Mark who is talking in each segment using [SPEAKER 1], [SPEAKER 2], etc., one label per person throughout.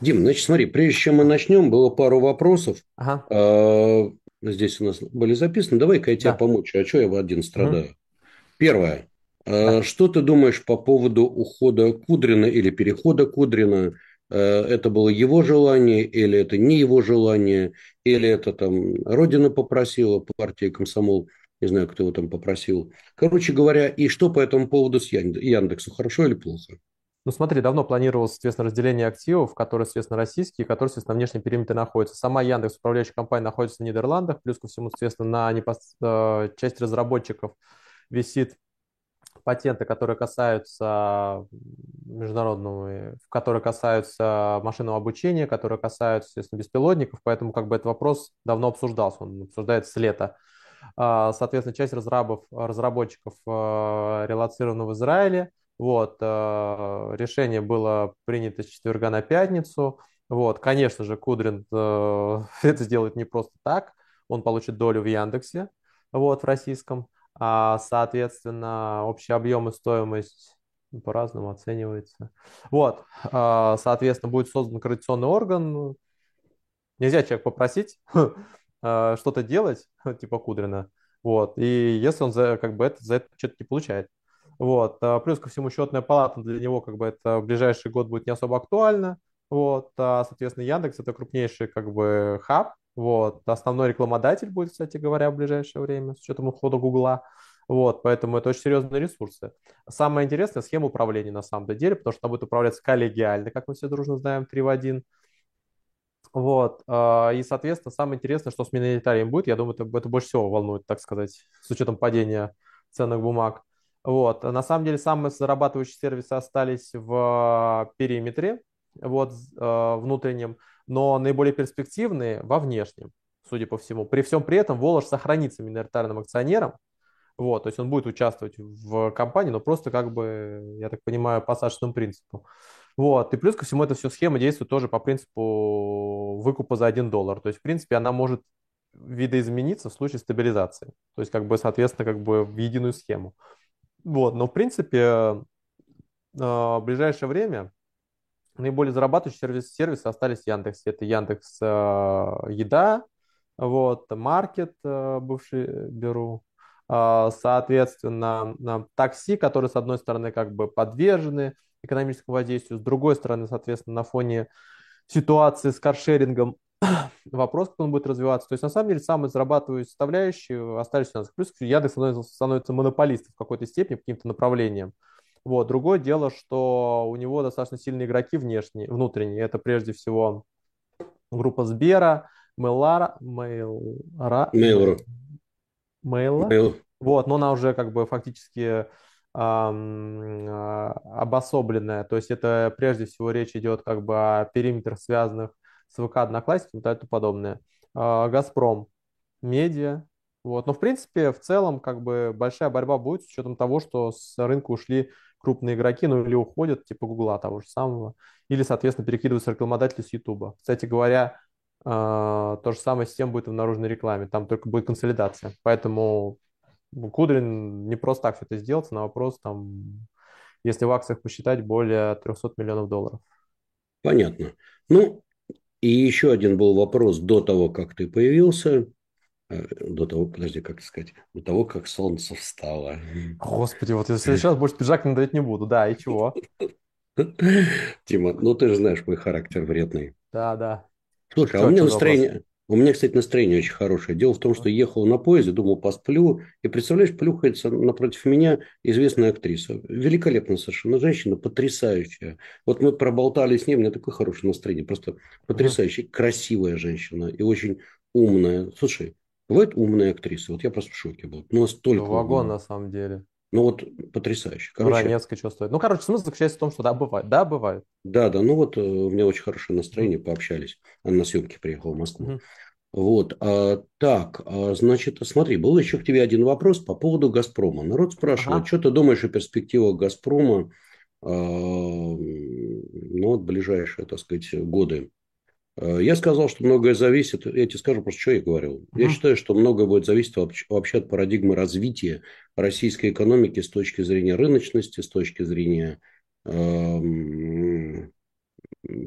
[SPEAKER 1] Дим, значит, смотри, прежде чем мы начнем, было пару вопросов.
[SPEAKER 2] Ага,
[SPEAKER 1] А, Здесь у нас были записаны. Давай-ка я тебе
[SPEAKER 2] да.
[SPEAKER 1] помочь. А что я один страдаю? Первое. А. Что ты думаешь по поводу ухода Кудрина или перехода Кудрина? А, Это было его желание или это не его желание? Или это там Родина попросила, партия Комсомол, не знаю, кто его там попросил. Короче говоря, и что по этому поводу с Янд- Яндексу? Хорошо или плохо?
[SPEAKER 2] Ну смотри, давно планировалось, соответственно, разделение активов, которые, соответственно, российские, которые, соответственно, на внешнем периметре находятся. Сама Яндекс, управляющая компания, находится в Нидерландах, плюс ко всему, соответственно, на непос... э, часть разработчиков висит патенты, которые касаются международного, которые касаются машинного обучения, которые касаются, естественно, беспилотников, поэтому как бы этот вопрос давно обсуждался, он обсуждается с лета. А, Соответственно, часть разрабов, разработчиков э, релоцирована в Израиле. Вот, э, решение было принято с четверга на пятницу. Вот, конечно же, Кудрин э, это сделает не просто так. Он получит долю в Яндексе, вот, в российском. А, соответственно, общий объем и стоимость по-разному оценивается. Вот, а, соответственно, будет создан координационный орган. Нельзя человека попросить э, что-то делать, типа Кудрина. Вот, и если он за, как бы это, за это что-то не получает. Вот, а плюс ко всему счетная палата для него как бы это в ближайший год будет не особо актуально. Вот, а, соответственно, Яндекс это крупнейший как бы хаб. Вот, основной рекламодатель будет, кстати говоря, в ближайшее время с учетом ухода Гугла. Вот, поэтому это очень серьезные ресурсы. Самое интересное схема управления на самом деле, потому что она будет управляться коллегиально, как мы все дружно знаем, 3 в 1. Вот, а, и, соответственно, самое интересное, что с миноритарием будет, я думаю, это, это больше всего волнует, так сказать, с учетом падения ценных бумаг. Вот, на самом деле, самые зарабатывающие сервисы остались в периметре, вот, э, внутреннем, но наиболее перспективные во внешнем, судя по всему. При всем при этом Волож сохранится миноритарным акционером, вот, то есть он будет участвовать в компании, но просто как бы, я так понимаю, по сашенному принципу. Вот, и плюс ко всему эта все схема действует тоже по принципу выкупа за один доллар. То есть, в принципе, она может видоизмениться в случае стабилизации. То есть, как бы, соответственно, как бы в единую схему. Вот, но, в принципе, э, в ближайшее время наиболее зарабатывающие сервисы, сервисы остались в Яндексе. Это Яндекс э, Еда, вот, Маркет, э, бывший Беру, соответственно, такси, которые, с одной стороны, как бы подвержены экономическому воздействию, с другой стороны, соответственно, на фоне ситуации с каршерингом вопрос, как он будет развиваться. То есть, на самом деле, самые зарабатывающие составляющие остались у нас. Плюс Яндекс становится, становится монополистом в какой-то степени, по каким-то направлениям. Вот. Другое дело, что у него достаточно сильные игроки внешние, внутренние. Это прежде всего группа Сбера, Мейлара, Мейлара,
[SPEAKER 1] Mail.ru.
[SPEAKER 2] Мейла.
[SPEAKER 1] Mail.
[SPEAKER 2] Вот, но она уже как бы фактически а, обособленная. То есть это прежде всего речь идет как бы о периметрах, связанных с ВК, Одноклассниками и тому подобное. А, Газпром, медиа. Вот. Но в принципе, в целом, как бы большая борьба будет с учетом того, что с рынка ушли крупные игроки, ну или уходят, типа Гугла того же самого, или, соответственно, перекидываются рекламодатели с Ютуба. Кстати говоря, а, то же самое с тем будет и в наружной рекламе. Там только будет консолидация. Поэтому Кудрин не просто так все это сделать, на вопрос, там, если в акциях посчитать, более 300 миллионов долларов.
[SPEAKER 1] Понятно. Ну, и еще один был вопрос до того, как ты появился. Э, До того, подожди, как сказать, до того, как солнце встало.
[SPEAKER 2] Господи, вот если сейчас больше пиджак надевать не буду. Да, и чего?
[SPEAKER 1] Тима, ну ты же знаешь мой характер вредный.
[SPEAKER 2] Да, да.
[SPEAKER 1] Слушай, а у меня настроение, у меня, кстати, настроение очень хорошее. Дело в том, что ехал на поезде, думал, посплю, и, представляешь, плюхается напротив меня известная актриса. Великолепная совершенно женщина, потрясающая. Вот мы проболтали с ней, у меня такое хорошее настроение, просто потрясающая, красивая женщина и очень умная. Слушай, бывают умные актрисы, вот я просто в шоке был, ну, настолько
[SPEAKER 2] вагон
[SPEAKER 1] умные.
[SPEAKER 2] на самом деле.
[SPEAKER 1] Ну, вот потрясающе. Короче,
[SPEAKER 2] Ранецкая что стоит. Ну, короче, смысл заключается в том, что да, бывает. Да, бывает.
[SPEAKER 1] да, да, ну вот э, у меня очень хорошее настроение, пообщались. Она на съемки приехала в Москву.
[SPEAKER 2] Мгм.
[SPEAKER 1] Вот, а, так, а, значит, смотри, был еще к тебе один вопрос по поводу «Газпрома». Народ спрашивает,
[SPEAKER 2] Ага.
[SPEAKER 1] что ты думаешь о перспективах «Газпрома» а, ну, вот ближайшие, так сказать, годы? А, Я сказал, что многое зависит, я тебе скажу просто, что я говорил. Я
[SPEAKER 2] Мгм.
[SPEAKER 1] считаю, что многое будет зависеть вообще от парадигмы развития российской экономики с точки зрения рыночности, с точки зрения ам,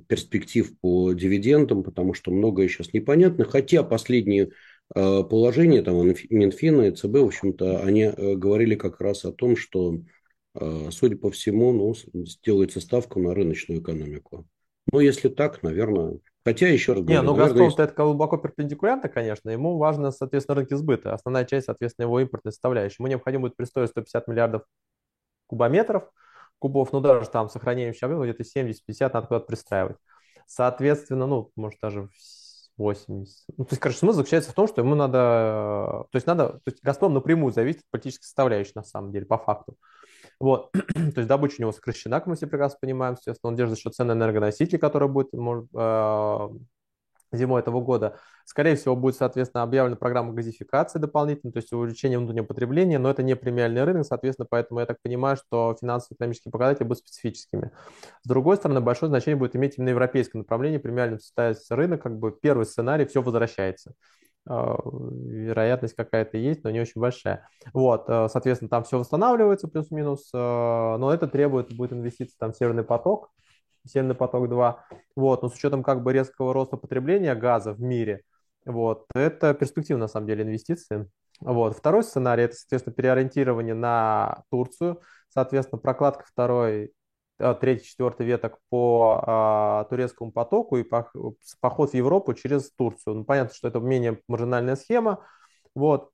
[SPEAKER 1] перспектив по дивидендам, потому что многое сейчас непонятно. Хотя последние э, положения там, Минфина и ЦБ, в общем-то, они э, говорили как раз о том, что, судя по всему, ну, сделается ставка на рыночную экономику. Ну, если так, наверное, Хотя, еще раз
[SPEAKER 2] говорю... Не, ну «Газпром» есть... это глубоко перпендикулярно, конечно. Ему важно, соответственно, рынки сбыта. Основная часть, соответственно, его импортной составляющей. Ему необходимо будет пристроить 150 миллиардов кубометров, кубов, ну, даже там сохраняющий объем где-то 70-50 надо куда-то пристраивать. Соответственно, ну, может, даже 80. Ну, то есть, короче, смысл заключается в том, что ему надо... То есть, надо... То есть, «Газпром» напрямую зависит от политической составляющей, на самом деле, по факту. Вот. То есть добыча у него сокращена, как мы все прекрасно понимаем, естественно, он держит за счет цены энергоносителей, которая будет может, э, зимой этого года. Скорее всего, будет, соответственно, объявлена программа газификации дополнительно, то есть увеличение внутреннего потребления, но это не премиальный рынок, соответственно, поэтому я так понимаю, что финансово-экономические показатели будут специфическими. С другой стороны, большое значение будет иметь именно европейское направление, премиальным состоится рынок, как бы первый сценарий, все возвращается. А, вероятность какая-то есть, но не очень большая. Вот, э, соответственно, там все восстанавливается плюс-минус, э, но это требует, будет инвестиции там Северный поток, Северный поток 2. Вот, но с учетом как бы резкого роста потребления газа в мире, вот, это перспективно на самом деле инвестиции. Вот. Второй сценарий – это, соответственно, переориентирование на Турцию, соответственно, прокладка второй Э, третий, четвертый веток по а, турецкому потоку и по, поход в Европу через Турцию. Ну, понятно, что это менее маржинальная схема, вот,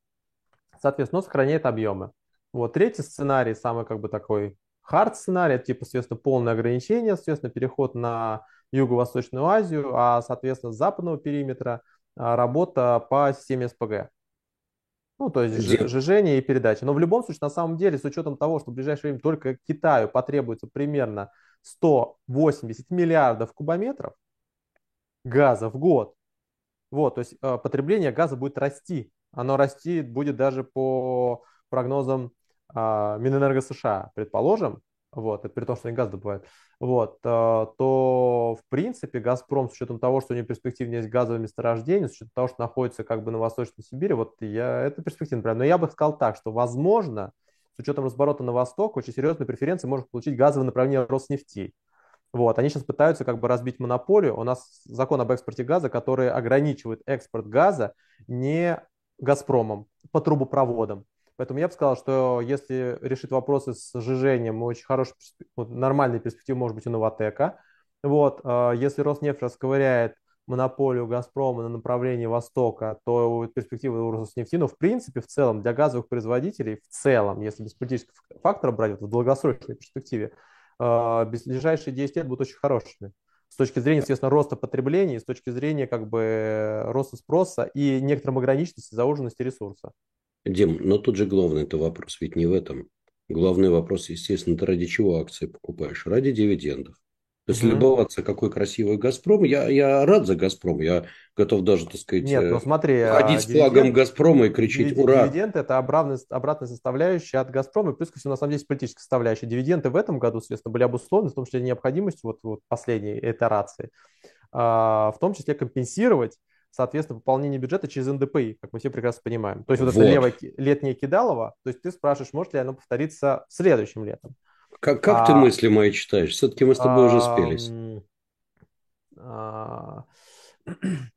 [SPEAKER 2] соответственно, сохраняет объемы. Вот, третий сценарий, самый как бы такой хард сценарий, типа, соответственно, полное ограничение, соответственно, переход на Юго-Восточную Азию, а, соответственно, с западного периметра а, работа по системе СПГ. Ну, то есть Где? жжение и передача. Но в любом случае, на самом деле, с учетом того, что в ближайшее время только Китаю потребуется примерно 180 миллиардов кубометров газа в год, вот, то есть э, потребление газа будет расти. Оно расти будет даже по прогнозам э, Минэнерго США, предположим, вот, это при том, что они газ добывают, вот, э, то, в принципе, «Газпром», с учетом того, что у него перспективнее есть газовое месторождение, с учетом того, что находится как бы на Восточной Сибири, вот я, это перспективно, правильно. Но я бы сказал так, что, возможно, с учетом разборота на восток, очень серьезные преференции может получить газовое направление Роснефти. Вот, они сейчас пытаются как бы разбить монополию. У нас закон об экспорте газа, который ограничивает экспорт газа не «Газпромом» по трубопроводам. Поэтому я бы сказал, что если решить вопросы с сжижением, очень хороший, вот, нормальный перспектив может быть у Новотека. Вот, а, если Роснефть расковыряет монополию Газпрома на направлении Востока, то перспективы у Роснефти, но в принципе, в целом, для газовых производителей, в целом, если без политического фактора брать в долгосрочной перспективе, а, ближайшие 10 лет будут очень хорошими. С точки зрения, естественно, роста потребления, с точки зрения как бы роста спроса и некоторым ограниченности зауженности ресурса.
[SPEAKER 1] Дим, но тут же главный это вопрос, ведь не в этом. Главный вопрос, естественно, ты ради чего акции покупаешь? Ради дивидендов. То есть mm-hmm. любоваться, какой красивый «Газпром». Я, я рад за «Газпром». Я готов даже, так сказать,
[SPEAKER 2] Нет, ну смотри,
[SPEAKER 1] ходить а, с флагом «Газпрома» и кричать дивиденд, «Ура!».
[SPEAKER 2] Дивиденд – это обратная, обратная составляющая от «Газпрома». И плюс ко всему, на самом деле, политическая составляющая. Дивиденды в этом году, соответственно, были обусловлены в том числе необходимостью вот, вот последней итерации, а, в том числе компенсировать соответственно, пополнение бюджета через НДПИ, как мы все прекрасно понимаем. То есть вот, вот. это левое летнее кидалово, то есть ты спрашиваешь, может ли оно повториться следующим летом.
[SPEAKER 1] Как, как а, ты мысли мои читаешь? Все-таки мы с тобой а, уже спелись. А,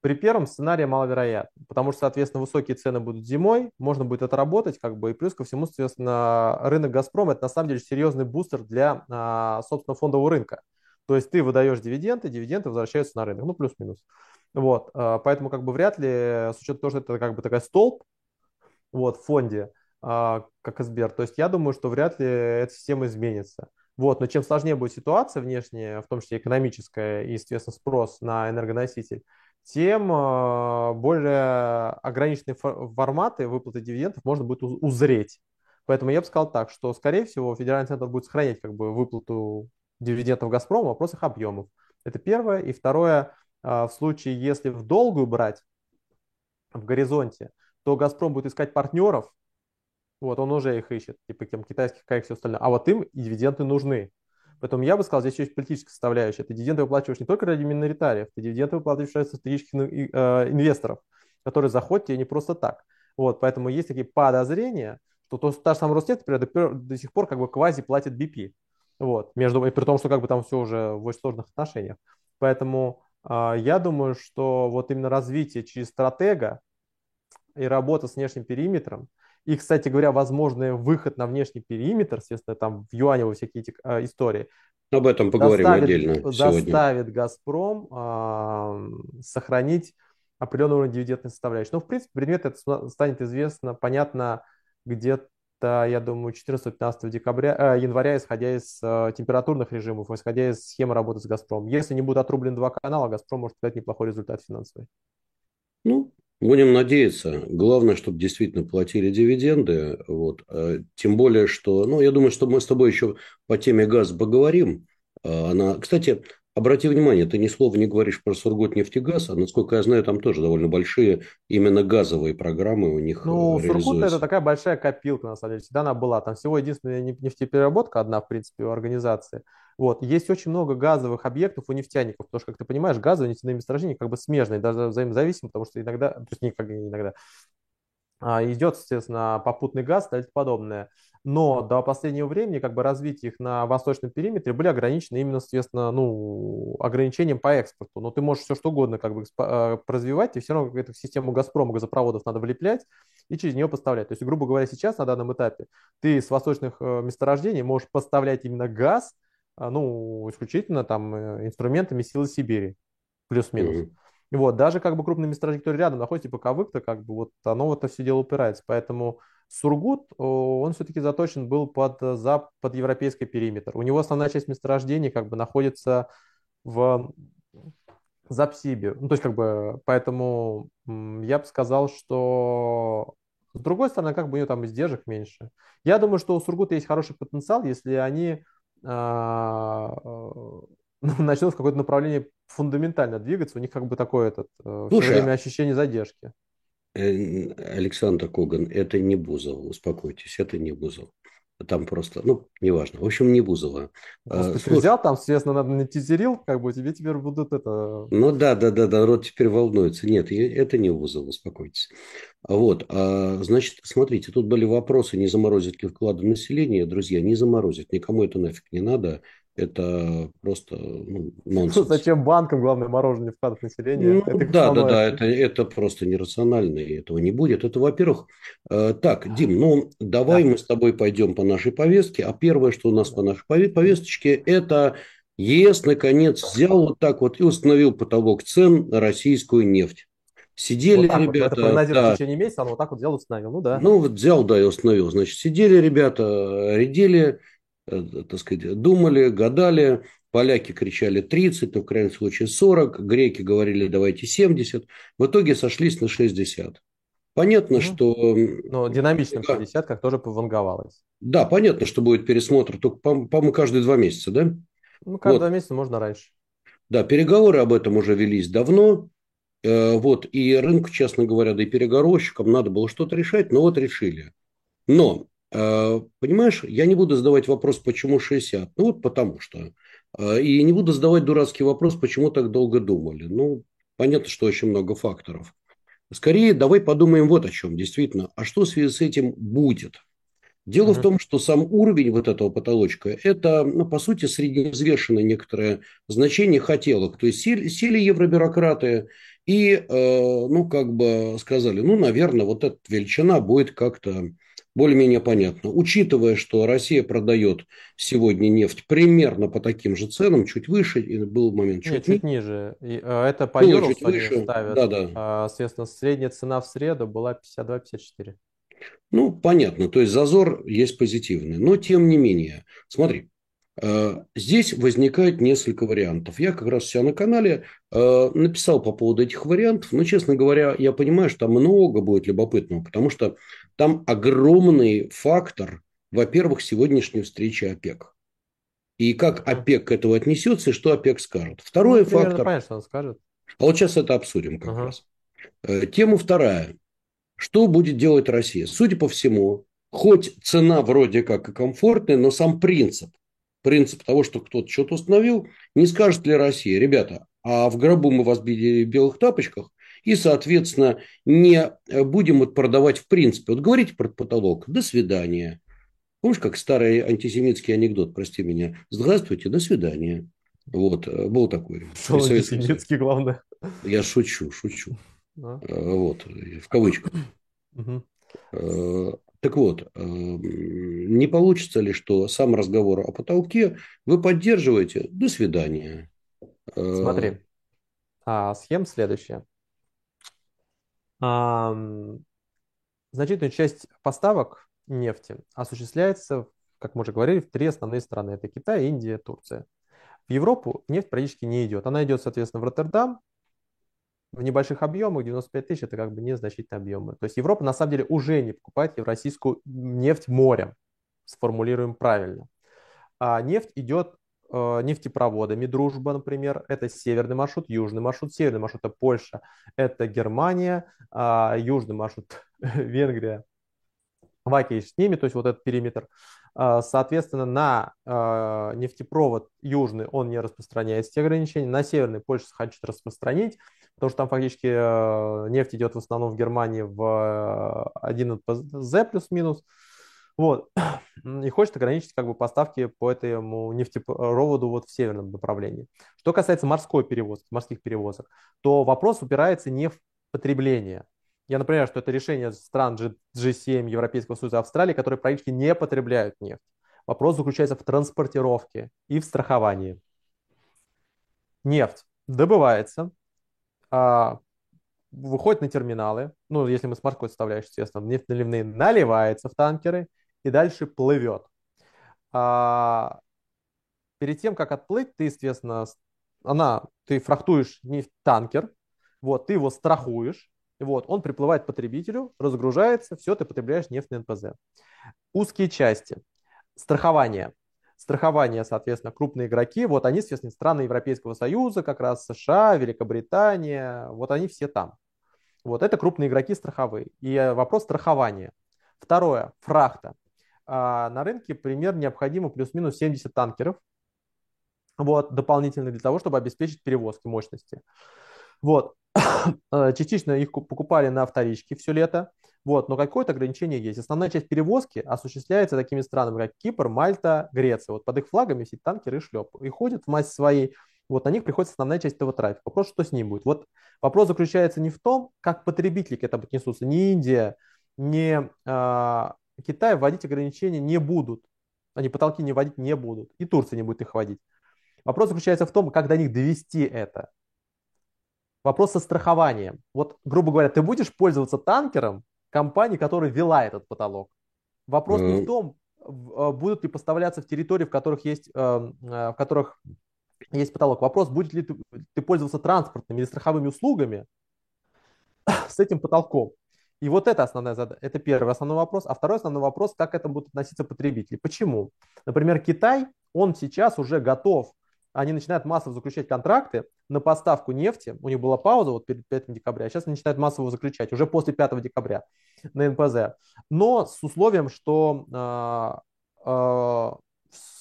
[SPEAKER 2] при первом сценарии маловероятно, потому что, соответственно, высокие цены будут зимой, можно будет отработать, как бы, и плюс ко всему, соответственно, рынок «Газпрома» – это на самом деле серьезный бустер для, а, собственно, фондового рынка. То есть ты выдаешь дивиденды, дивиденды возвращаются на рынок, ну, плюс-минус. Вот, а, поэтому как бы вряд ли, с учетом того, что это как бы такая столб, вот, в фонде, а, как Сбер, то есть я думаю, что вряд ли эта система изменится. Вот, но чем сложнее будет ситуация внешняя, в том числе экономическая и, естественно, спрос на энергоноситель, тем а, более ограниченные форматы выплаты дивидендов можно будет узреть. Поэтому я бы сказал так, что, скорее всего, Федеральный центр будет сохранять как бы выплату дивидендов Газпрома, вопрос их объемов. Это первое. И второе, в случае, если в долгую брать в горизонте, то «Газпром» будет искать партнеров, вот, он уже их ищет, типа там, китайских, и все остальное, а вот им дивиденды нужны. Поэтому я бы сказал, здесь есть политическая составляющая. Ты дивиденды выплачиваешь не только ради миноритариев, ты дивиденды выплачиваешь ради стратегических э, инвесторов, которые заходят тебе не просто так. Вот, поэтому есть такие подозрения, что то, та же самая Роснефть, например, до, сих пор как бы квази платит BP. Вот, между, и при том, что как бы там все уже в очень сложных отношениях. Поэтому я думаю, что вот именно развитие через стратега и работа с внешним периметром, и, кстати говоря, возможный выход на внешний периметр, естественно, там в юане во всякие эти э, истории.
[SPEAKER 1] Об этом поговорим
[SPEAKER 2] заставит,
[SPEAKER 1] отдельно
[SPEAKER 2] Заставит «Газпром» э, сохранить определенный уровень дивидендной составляющей. Но, в принципе, предмет это станет известно, понятно, где-то, я думаю, 14-15 декабря, э, января, исходя из э, температурных режимов, исходя из схемы работы с «Газпромом». Если не будут отрублены два канала, «Газпром» может дать неплохой результат финансовый.
[SPEAKER 1] Ну, Будем надеяться. Главное, чтобы действительно платили дивиденды. Вот. А тем более, что... Ну, я думаю, что мы с тобой еще по теме газа поговорим. А она... Кстати, обрати внимание, ты ни слова не говоришь про Сургутнефтегаз, а насколько я знаю, там тоже довольно большие именно газовые программы у них
[SPEAKER 2] Ну, э, Сургут это такая большая копилка, на самом деле. Всегда она была. Там всего единственная нефтепереработка одна, в принципе, у организации. Вот. Есть очень много газовых объектов у нефтяников, потому что, как ты понимаешь, газовые нефтяные месторождения как бы смежные, даже взаимозависимы, потому что иногда, то есть никак не иногда, а, идет, естественно, попутный газ и подобное. Но до последнего времени как бы развитие их на восточном периметре были ограничены именно, соответственно, ну, ограничением по экспорту. Но ты можешь все что угодно как бы а, развивать, и все равно эту систему «Газпрома» газопроводов надо влеплять и через нее поставлять. То есть, грубо говоря, сейчас на данном этапе ты с восточных э, месторождений можешь поставлять именно газ, а, ну, исключительно там э, инструментами силы Сибири, плюс-минус. Mm-hmm. Вот, даже как бы крупные месторождения, которые рядом находятся, типа Кавык-то, как бы вот оно в это все дело упирается. Поэтому Сургут, он все-таки заточен был под, э, за, под европейский периметр. У него основная часть месторождений как бы находится в Запсибе. Ну, то есть как бы, поэтому я бы сказал, что с другой стороны, как бы у него там издержек меньше. Я думаю, что у Сургута есть хороший потенциал, если они а, э, начнут в какое-то направление фундаментально двигаться, у них как бы такое этот, э, Слушай, все время ощущение задержки.
[SPEAKER 1] Александр Коган, это не Бузов, успокойтесь, это не Бузов. Там просто, ну, неважно. В общем, не Бузова.
[SPEAKER 2] Просто а, ты взял там, соответственно, надо тизерил, как бы тебе теперь будут это...
[SPEAKER 1] Ну да, да, да, да, рот теперь волнуется. Нет, это не Бузова, успокойтесь. Вот, а, значит, смотрите, тут были вопросы, не заморозит ли вклады населения. Друзья, не заморозит, никому это нафиг не надо это просто ну, нонсенс.
[SPEAKER 2] Зачем банкам, главное, мороженое вкладывать население?
[SPEAKER 1] Ну, это да, да, да, это, это просто нерационально, и этого не будет. Это, во-первых, э, так, Дим, ну, давай да. мы с тобой пойдем по нашей повестке, а первое, что у нас по нашей повесточке, это ЕС, наконец, взял вот так вот и установил потолок цен на российскую нефть. Сидели вот ребята...
[SPEAKER 2] Вот, это да. в течение месяца, он вот так вот взял и установил, ну да.
[SPEAKER 1] Ну, вот взял, да, и установил. Значит, сидели ребята, редели, Э, так сказать, думали, гадали. Поляки кричали 30, но в крайнем случае 40, греки говорили давайте 70. В итоге сошлись на 60. Понятно, угу. что...
[SPEAKER 2] Но динамичным 60, как тоже пованговалось.
[SPEAKER 1] Да, понятно, что будет пересмотр, только, по-моему, каждые два месяца, да?
[SPEAKER 2] Ну, каждые вот. два месяца можно раньше.
[SPEAKER 1] Да, переговоры об этом уже велись давно. Э, вот, и рынку, честно говоря, да и переговорщикам надо было что-то решать, но вот решили. Но Э, понимаешь, я не буду задавать вопрос, почему 60. Ну вот потому что. Э, и не буду задавать дурацкий вопрос, почему так долго думали. Ну, понятно, что очень много факторов. Скорее, давай подумаем вот о чем. Действительно, а что в связи с этим будет? Дело uh-huh. в том, что сам уровень вот этого потолочка, это, ну, по сути, средневзвешенное некоторое значение хотелок. То есть сели, сели евробюрократы и, э, ну, как бы сказали, ну, наверное, вот эта величина будет как-то более-менее понятно. Учитывая, что Россия продает сегодня нефть примерно по таким же ценам, чуть выше, и был момент
[SPEAKER 2] чуть, Нет, чуть ниже. И, э, это по Было чуть выше. ставят. Да, да. А, соответственно, средняя цена в среду была 52-54.
[SPEAKER 1] Ну, понятно. То есть зазор есть позитивный. Но тем не менее, смотри, Здесь возникает несколько вариантов. Я как раз себя на канале э, написал по поводу этих вариантов, но, честно говоря, я понимаю, что там много будет любопытного, потому что там огромный фактор, во-первых, сегодняшней встречи ОПЕК. И как ОПЕК к этому отнесется, и что ОПЕК скажет. Второй ну, фактор...
[SPEAKER 2] Понятно, он скажет.
[SPEAKER 1] А вот сейчас это обсудим как ага. раз. Э, тема вторая. Что будет делать Россия? Судя по всему, хоть цена вроде как и комфортная, но сам принцип, принцип того, что кто-то что-то установил, не скажет ли Россия, ребята, а в гробу мы вас видели в белых тапочках, и, соответственно, не будем вот продавать в принципе. Вот говорите про потолок, до свидания. Помнишь, как старый антисемитский анекдот, прости меня, здравствуйте, до свидания. Вот, э, был такой.
[SPEAKER 2] Антисемитский, главное.
[SPEAKER 1] Я шучу, шучу. А? Вот, в кавычках. Так вот, не получится ли, что сам разговор о потолке вы поддерживаете? До свидания.
[SPEAKER 2] Смотри, а, схема следующая. А, значительная часть поставок нефти осуществляется, как мы уже говорили, в три основные страны. Это Китай, Индия, Турция. В Европу нефть практически не идет. Она идет, соответственно, в Роттердам, в небольших объемах, 95 тысяч, это как бы незначительные объемы. То есть Европа на самом деле уже не покупает евразийскую нефть морем, сформулируем правильно. А нефть идет э, нефтепроводами. Дружба, например, это северный маршрут, южный маршрут. Северный маршрут – это Польша, это Германия, а южный маршрут – Венгрия, Ваки с ними, то есть вот этот периметр. А, соответственно, на а, нефтепровод южный он не распространяет те ограничения, на северный Польша хочет распространить, потому что там фактически а, нефть идет в основном в Германии в 1 НПЗ плюс-минус. Вот. И хочет ограничить как бы поставки по этому нефтепроводу вот в северном направлении. Что касается морской перевозки, морских перевозок, то вопрос упирается не в потребление, я например, что это решение стран G7, Европейского Союза, Австралии, которые практически не потребляют нефть. Вопрос заключается в транспортировке и в страховании. Нефть добывается, выходит на терминалы, ну, если мы с морской составляющей, естественно, нефть наливные наливается в танкеры и дальше плывет. А, перед тем, как отплыть, ты, естественно, она, ты фрахтуешь нефть танкер, вот, ты его страхуешь, вот, он приплывает к потребителю, разгружается, все, ты потребляешь нефть на НПЗ. Узкие части. Страхование. Страхование, соответственно, крупные игроки, вот они, соответственно, страны Европейского Союза, как раз США, Великобритания, вот они все там. Вот это крупные игроки страховые. И э, вопрос страхования. Второе, фрахта. А, на рынке примерно необходимо плюс-минус 70 танкеров, вот, дополнительно для того, чтобы обеспечить перевозки мощности. Вот. Э, частично их покупали на вторичке все лето, вот, но какое-то ограничение есть. Основная часть перевозки осуществляется такими странами, как Кипр, Мальта, Греция. Вот под их флагами все танкеры и шлеп. И ходят в массе своей, вот на них приходит основная часть этого трафика. Вопрос, что с ним будет. Вот вопрос заключается не в том, как потребители к этому отнесутся. Ни Индия, ни э, Китай вводить ограничения не будут. Они потолки не вводить не будут. И Турция не будет их вводить. Вопрос заключается в том, как до них довести это вопрос со страхованием. Вот, грубо говоря, ты будешь пользоваться танкером компании, которая вела этот потолок. Вопрос не в том, а, будут ли поставляться в территории, в которых есть, эм, э, в которых есть потолок. Вопрос, будет ли ты, ты пользоваться транспортными или страховыми услугами с этим потолком. И вот это основная задача. Это первый основной вопрос. А второй основной вопрос, как к этому будут относиться потребители. Почему? Например, Китай, он сейчас уже готов они начинают массово заключать контракты на поставку нефти. У них была пауза вот перед 5 декабря, а сейчас они начинают массово заключать уже после 5 декабря на НПЗ. Но с условием, что э, э,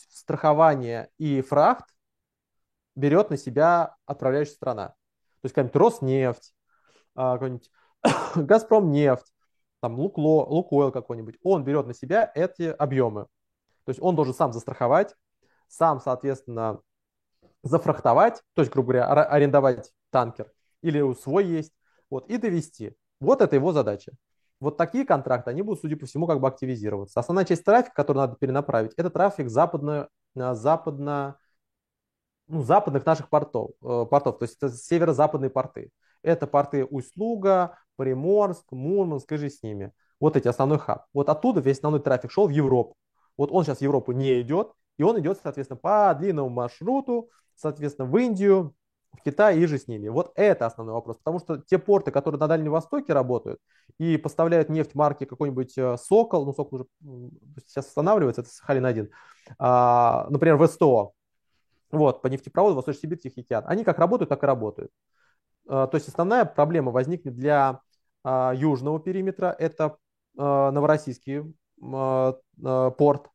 [SPEAKER 2] страхование и фрахт берет на себя отправляющая страна. То есть какая-нибудь Роснефть, э, какой-нибудь Газпром нефть, там Лукло, Лукойл какой-нибудь, он берет на себя эти объемы. То есть он должен сам застраховать, сам, соответственно, зафрахтовать, то есть, грубо говоря, арендовать танкер, или свой есть, вот, и довести. Вот это его задача. Вот такие контракты, они будут, судя по всему, как бы активизироваться. Основная часть трафика, который надо перенаправить, это трафик западно, э, западно, ну, западных наших портов, э, портов, то есть это северо-западные порты. Это порты Усть-Луга, Приморск, Мурманск и же с ними. Вот эти основной хаб. Вот оттуда весь основной трафик шел в Европу. Вот он сейчас в Европу не идет, и он идет, соответственно, по длинному маршруту, соответственно, в Индию, в Китай и же с ними. Вот это основной вопрос. Потому что те порты, которые на Дальнем Востоке работают и поставляют нефть марки какой-нибудь э, Сокол, ну Сокол уже сейчас останавливается, это Сахалин-1, а, например, в СТО, вот, по нефтепроводу Восточный Сибирь, Тихий океан, они как работают, так и работают. А, то есть основная проблема возникнет для а, южного периметра, это а, Новороссийский порт,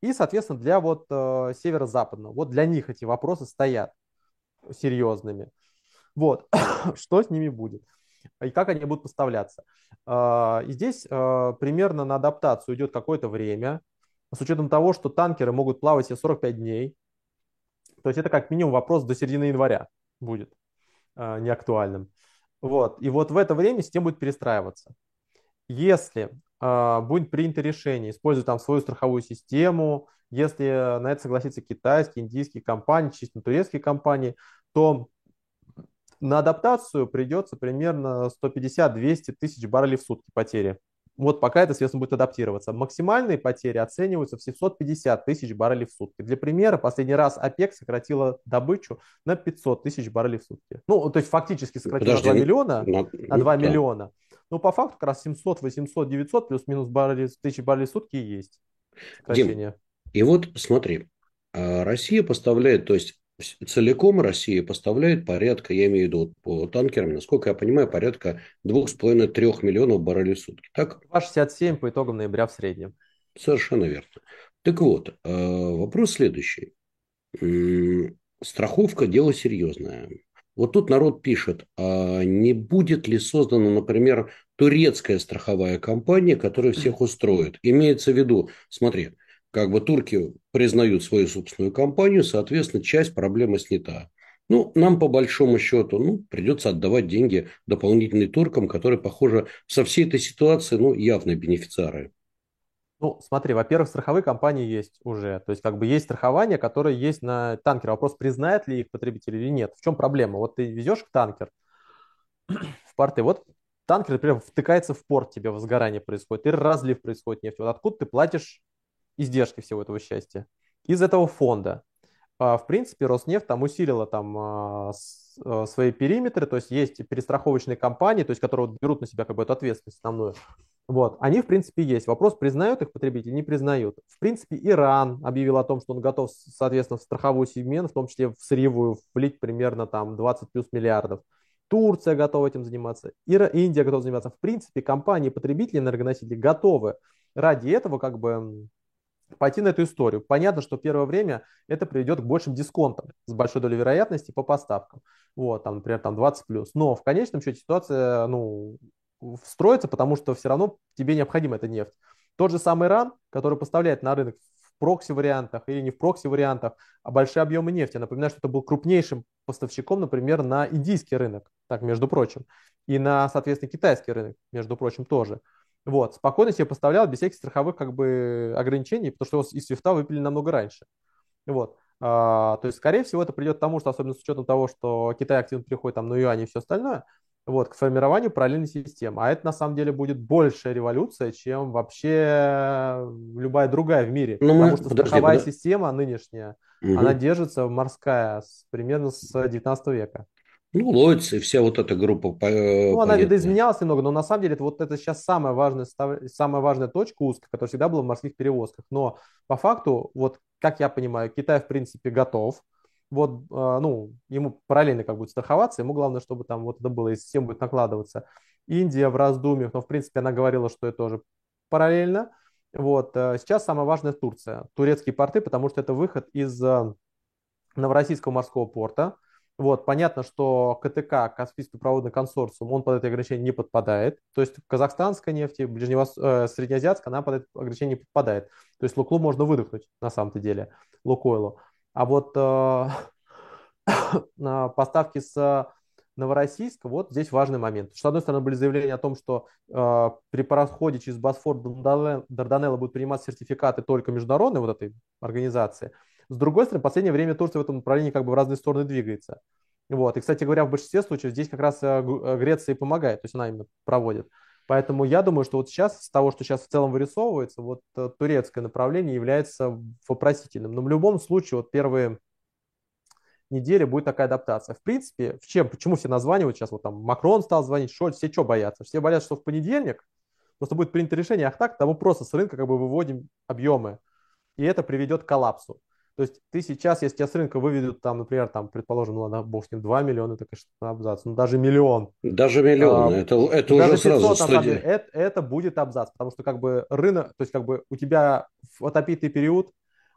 [SPEAKER 2] и, соответственно, для вот э, северо-западного, вот для них эти вопросы стоят серьезными. Вот, что с ними будет? И как они будут поставляться? Э, и здесь э, примерно на адаптацию идет какое-то время, с учетом того, что танкеры могут плавать себе 45 дней, То есть это как минимум вопрос до середины января будет э, неактуальным. Вот. И вот в это время система будет перестраиваться. Если будет принято решение использовать там свою страховую систему, если на это согласятся китайские, индийские компании, чисто турецкие компании, то на адаптацию придется примерно 150-200 тысяч баррелей в сутки потери. Вот пока это, соответственно, будет адаптироваться. Максимальные потери оцениваются в 750 тысяч баррелей в сутки. Для примера, последний раз ОПЕК сократила добычу на 500 тысяч баррелей в сутки. Ну, то есть фактически сократила Подожди, на 2 миллиона, на, на 2 да. миллиона. Но по факту как раз 700, 800, 900 плюс-минус баррелей, тысяч баррелей в сутки есть.
[SPEAKER 1] Дим, и вот смотри, а, Россия поставляет, то есть целиком Россия поставляет порядка, я имею в виду по танкерам, насколько я понимаю, порядка 2,5-3 миллионов баррелей в сутки. Так?
[SPEAKER 2] 2,67 по итогам ноября в среднем.
[SPEAKER 1] Совершенно верно. Так вот, э, вопрос следующий. Страховка – дело серьезное. Вот тут народ пишет, а не будет ли создана, например, турецкая страховая компания, которая всех устроит? Имеется в виду, смотри, как бы турки признают свою собственную компанию, соответственно, часть проблемы снята. Ну, нам по большому счету, ну, придется отдавать деньги дополнительным туркам, которые, похоже, со всей этой ситуации, ну, явные бенефициары.
[SPEAKER 2] Ну, смотри, во-первых, страховые компании есть уже. То есть, как бы есть страхование, которое есть на танкере. Вопрос, признает ли их потребитель или нет. В чем проблема? Вот ты везешь танкер в порты, вот танкер, например, втыкается в порт, тебе возгорание происходит, и разлив происходит нефть. Вот откуда ты платишь издержки всего этого счастья. Из этого фонда. А, в принципе, Роснефть там усилила там а, а, свои периметры, то есть есть перестраховочные компании, то есть которые берут на себя как бы эту ответственность основную. Вот, они, в принципе, есть. Вопрос, признают их потребители, не признают. В принципе, Иран объявил о том, что он готов, соответственно, в страховую сегмент, в том числе в сырьевую, влить примерно там 20 плюс миллиардов. Турция готова этим заниматься, Ира, Индия готова заниматься. В принципе, компании, потребители, энергоносители готовы ради этого как бы пойти на эту историю. Понятно, что первое время это приведет к большим дисконтам с большой долей вероятности по поставкам. Вот, там, например, там 20 плюс. Но в конечном счете ситуация, ну, встроится, потому что все равно тебе необходима эта нефть. Тот же самый Иран, который поставляет на рынок в прокси-вариантах или не в прокси-вариантах, а большие объемы нефти. Напоминаю, что это был крупнейшим поставщиком, например, на индийский рынок, так, между прочим, и на, соответственно, китайский рынок, между прочим, тоже. Вот, спокойно себе поставлял без всяких страховых как бы ограничений, потому что его из свифта выпили намного раньше. Вот. А, то есть, скорее всего, это придет к тому, что особенно с учетом того, что Китай активно переходит там на юань и все остальное, вот, к формированию параллельной системы. А это на самом деле будет большая революция, чем вообще любая другая в мире. Ну, Потому что подожди, страховая подожди. система нынешняя, угу. она держится морская с, примерно с 19 века.
[SPEAKER 1] Ну, Лойц и вся вот эта группа.
[SPEAKER 2] Э, ну, она видоизменялась немного, но на самом деле это вот это сейчас самая важная, самая важная точка узкая, которая всегда была в морских перевозках. Но по факту, вот как я понимаю, Китай в принципе готов. Вот, э, ну, ему параллельно как будет страховаться, ему главное, чтобы там вот это было, и система будет накладываться. Индия в раздумьях, но в принципе она говорила, что это тоже параллельно. Вот, э, сейчас самое важное Турция, турецкие порты, потому что это выход из Новороссийского морского порта, вот, понятно, что КТК, Каспийский проводный консорциум, он под это ограничение не подпадает. То есть казахстанская нефть, ближневос... э, среднеазиатская, она под это ограничение не подпадает. То есть Луклу можно выдохнуть на самом-то деле, Лукойлу. А вот э, поставки с Новороссийска, вот здесь важный момент. С одной стороны, были заявления о том, что э, при проходе через Босфор Дарданелла будут принимать сертификаты только международной вот этой организации – с другой стороны, в последнее время Турция в этом направлении как бы в разные стороны двигается. Вот. И, кстати говоря, в большинстве случаев здесь как раз э, э, Греция и помогает, то есть она именно проводит. Поэтому я думаю, что вот сейчас, с того, что сейчас в целом вырисовывается, вот э, турецкое направление является вопросительным. Но в любом случае, вот первые недели будет такая адаптация. В принципе, в чем, почему все названивают сейчас, вот там Макрон стал звонить, Шольц, все что боятся? Все боятся, что в понедельник просто будет принято решение, ах так, мы просто с рынка как бы выводим объемы, и это приведет к коллапсу. То есть ты сейчас, если тебя с рынка выведут, там, например, там, предположим, ну ладно, бог с ним, 2 миллиона, это, конечно, абзац, ну даже миллион.
[SPEAKER 1] Даже миллион, а, это, это уже 500, сразу
[SPEAKER 2] студия. Это, это будет абзац, потому что как бы рынок, то есть как бы у тебя в отопитый период,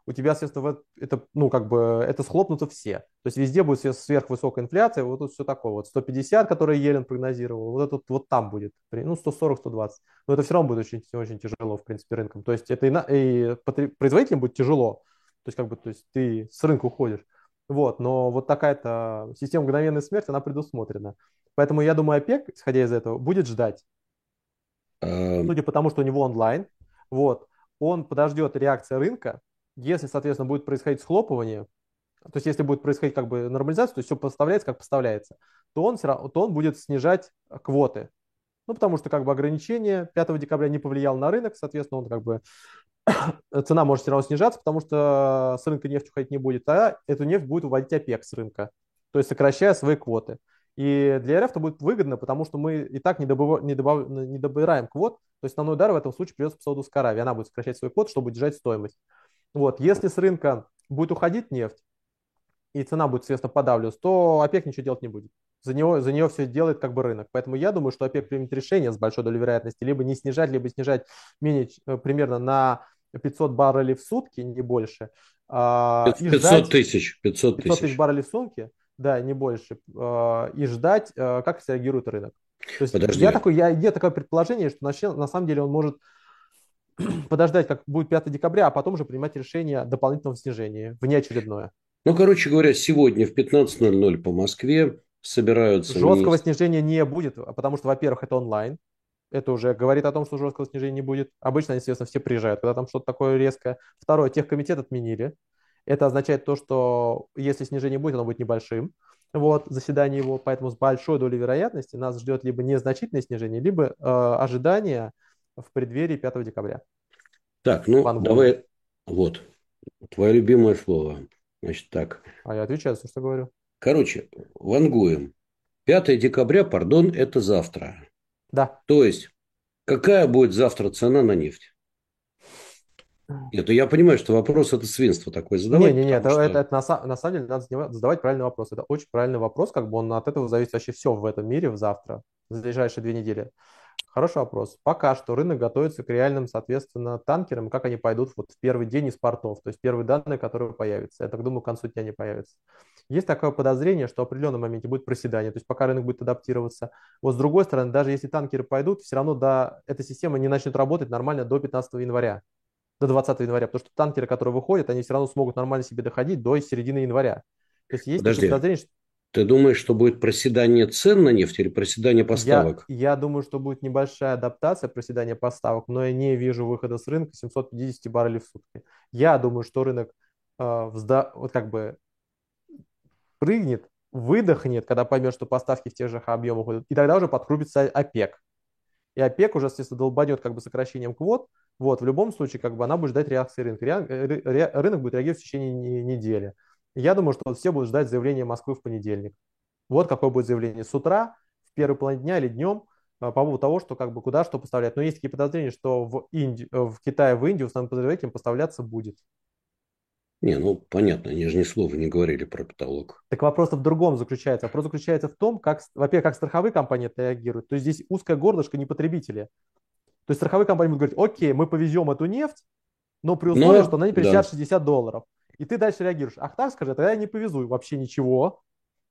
[SPEAKER 2] у тебя, соответственно, это, ну, как бы, это схлопнутся все. То есть везде будет сверхвысокая инфляция, вот тут все такое. Вот 150, которые Елен прогнозировал, вот этот вот там будет, ну, 140-120. Но это все равно будет очень, очень тяжело, в принципе, рынком. То есть это и, на, и производителям будет тяжело, то есть, как бы, то есть ты с рынка уходишь. Вот, но вот такая-то система мгновенной смерти, она предусмотрена. Поэтому я думаю, ОПЕК, исходя из этого, будет ждать.
[SPEAKER 1] А,
[SPEAKER 2] Судя по тому, что у него онлайн, вот, он подождет реакции рынка. Если, соответственно, будет происходить схлопывание, то есть если будет происходить как бы нормализация, то есть все поставляется, как поставляется, то он, все равно, то он будет снижать квоты. Ну, потому что как бы ограничение 5 декабря не повлияло на рынок, соответственно, он как бы цена может все равно снижаться, потому что с рынка нефть уходить не будет, а эту нефть будет уводить ОПЕК с рынка, то есть сокращая свои квоты. И для РФ это будет выгодно, потому что мы и так не, добыв... не, добав... не добираем квот, то есть основной удар в этом случае придется по Саудовской Аравии. Она будет сокращать свой квот, чтобы держать стоимость. Вот. Если с рынка будет уходить нефть, и цена будет, соответственно, подавливаться, то ОПЕК ничего делать не будет. За, него, за нее все делает как бы рынок. Поэтому я думаю, что ОПЕК примет решение с большой долей вероятности либо не снижать, либо снижать менее, э, примерно на 500 баррелей в сутки, не больше.
[SPEAKER 1] 500 тысяч. 500
[SPEAKER 2] тысяч. 500 тысяч баррелей в сутки, да, не больше. А, и ждать, э, как среагирует рынок. То есть Подожди. я такой, я, я такое предположение, что на, на самом деле он может подождать, как будет 5 декабря, а потом уже принимать решение о дополнительном снижении, внеочередное.
[SPEAKER 1] Ну, короче говоря, сегодня в 15.00 по Москве собираются...
[SPEAKER 2] Жесткого министр... снижения не будет, потому что, во-первых, это онлайн. Это уже говорит о том, что жесткого снижения не будет. Обычно, естественно, все приезжают, когда там что-то такое резкое. Второе, техкомитет отменили. Это означает то, что если снижение будет, оно будет небольшим. Вот, заседание его, поэтому с большой долей вероятности нас ждет либо незначительное снижение, либо э, ожидание в преддверии 5 декабря.
[SPEAKER 1] Так, ну Ван давай, вот, твое любимое слово. Значит так.
[SPEAKER 2] А я отвечаю, что говорю.
[SPEAKER 1] Короче, вангуем. 5 декабря, пардон, это завтра.
[SPEAKER 2] Да.
[SPEAKER 1] То есть, какая будет завтра цена на нефть? Это я понимаю, что вопрос это свинство такое задавать.
[SPEAKER 2] Не, не, не, это, что... это, это на, на самом деле надо задавать правильный вопрос. Это очень правильный вопрос, как бы он от этого зависит вообще все в этом мире в завтра, в ближайшие две недели. Хороший вопрос. Пока что рынок готовится к реальным, соответственно, танкерам, как они пойдут вот в первый день из портов, то есть первые данные, которые появятся. Я так думаю, к концу дня они появятся. Есть такое подозрение, что в определенном моменте будет проседание, то есть пока рынок будет адаптироваться. Вот с другой стороны, даже если танкеры пойдут, все равно до, эта система не начнет работать нормально до 15 января, до 20 января, потому что танкеры, которые выходят, они все равно смогут нормально себе доходить до середины января. То есть есть
[SPEAKER 1] Подожди. подозрение, что ты думаешь, что будет проседание цен на нефть или проседание поставок?
[SPEAKER 2] Я, я думаю, что будет небольшая адаптация проседания поставок, но я не вижу выхода с рынка 750 баррелей в сутки. Я думаю, что рынок э, взда, вот как бы прыгнет, выдохнет, когда поймет, что поставки в тех же объемах идут, и тогда уже подкрупится ОПЕК. И ОПЕК уже, если долбанет как бы сокращением квот, вот, в любом случае, как бы она будет ждать реакции рынка. Ре, рынок будет реагировать в течение недели. Я думаю, что все будут ждать заявления Москвы в понедельник. Вот какое будет заявление с утра, в первый половине дня или днем а, по поводу того, что как бы куда что поставлять. Но есть такие подозрения, что в, Инди... Э, в Китае, в Индию основным потребителям поставляться будет.
[SPEAKER 1] Не, ну понятно, они же ни слова не говорили про потолок.
[SPEAKER 2] Так вопрос в другом заключается. Вопрос заключается в том, как, во-первых, как страховые компании реагируют. То есть здесь узкое горлышко не потребители. То есть страховые компании будут говорить, окей, мы повезем эту нефть, но при условии, но, что она не превышает да. 60 долларов и ты дальше реагируешь. Ах так, скажи, тогда я не повезу вообще ничего.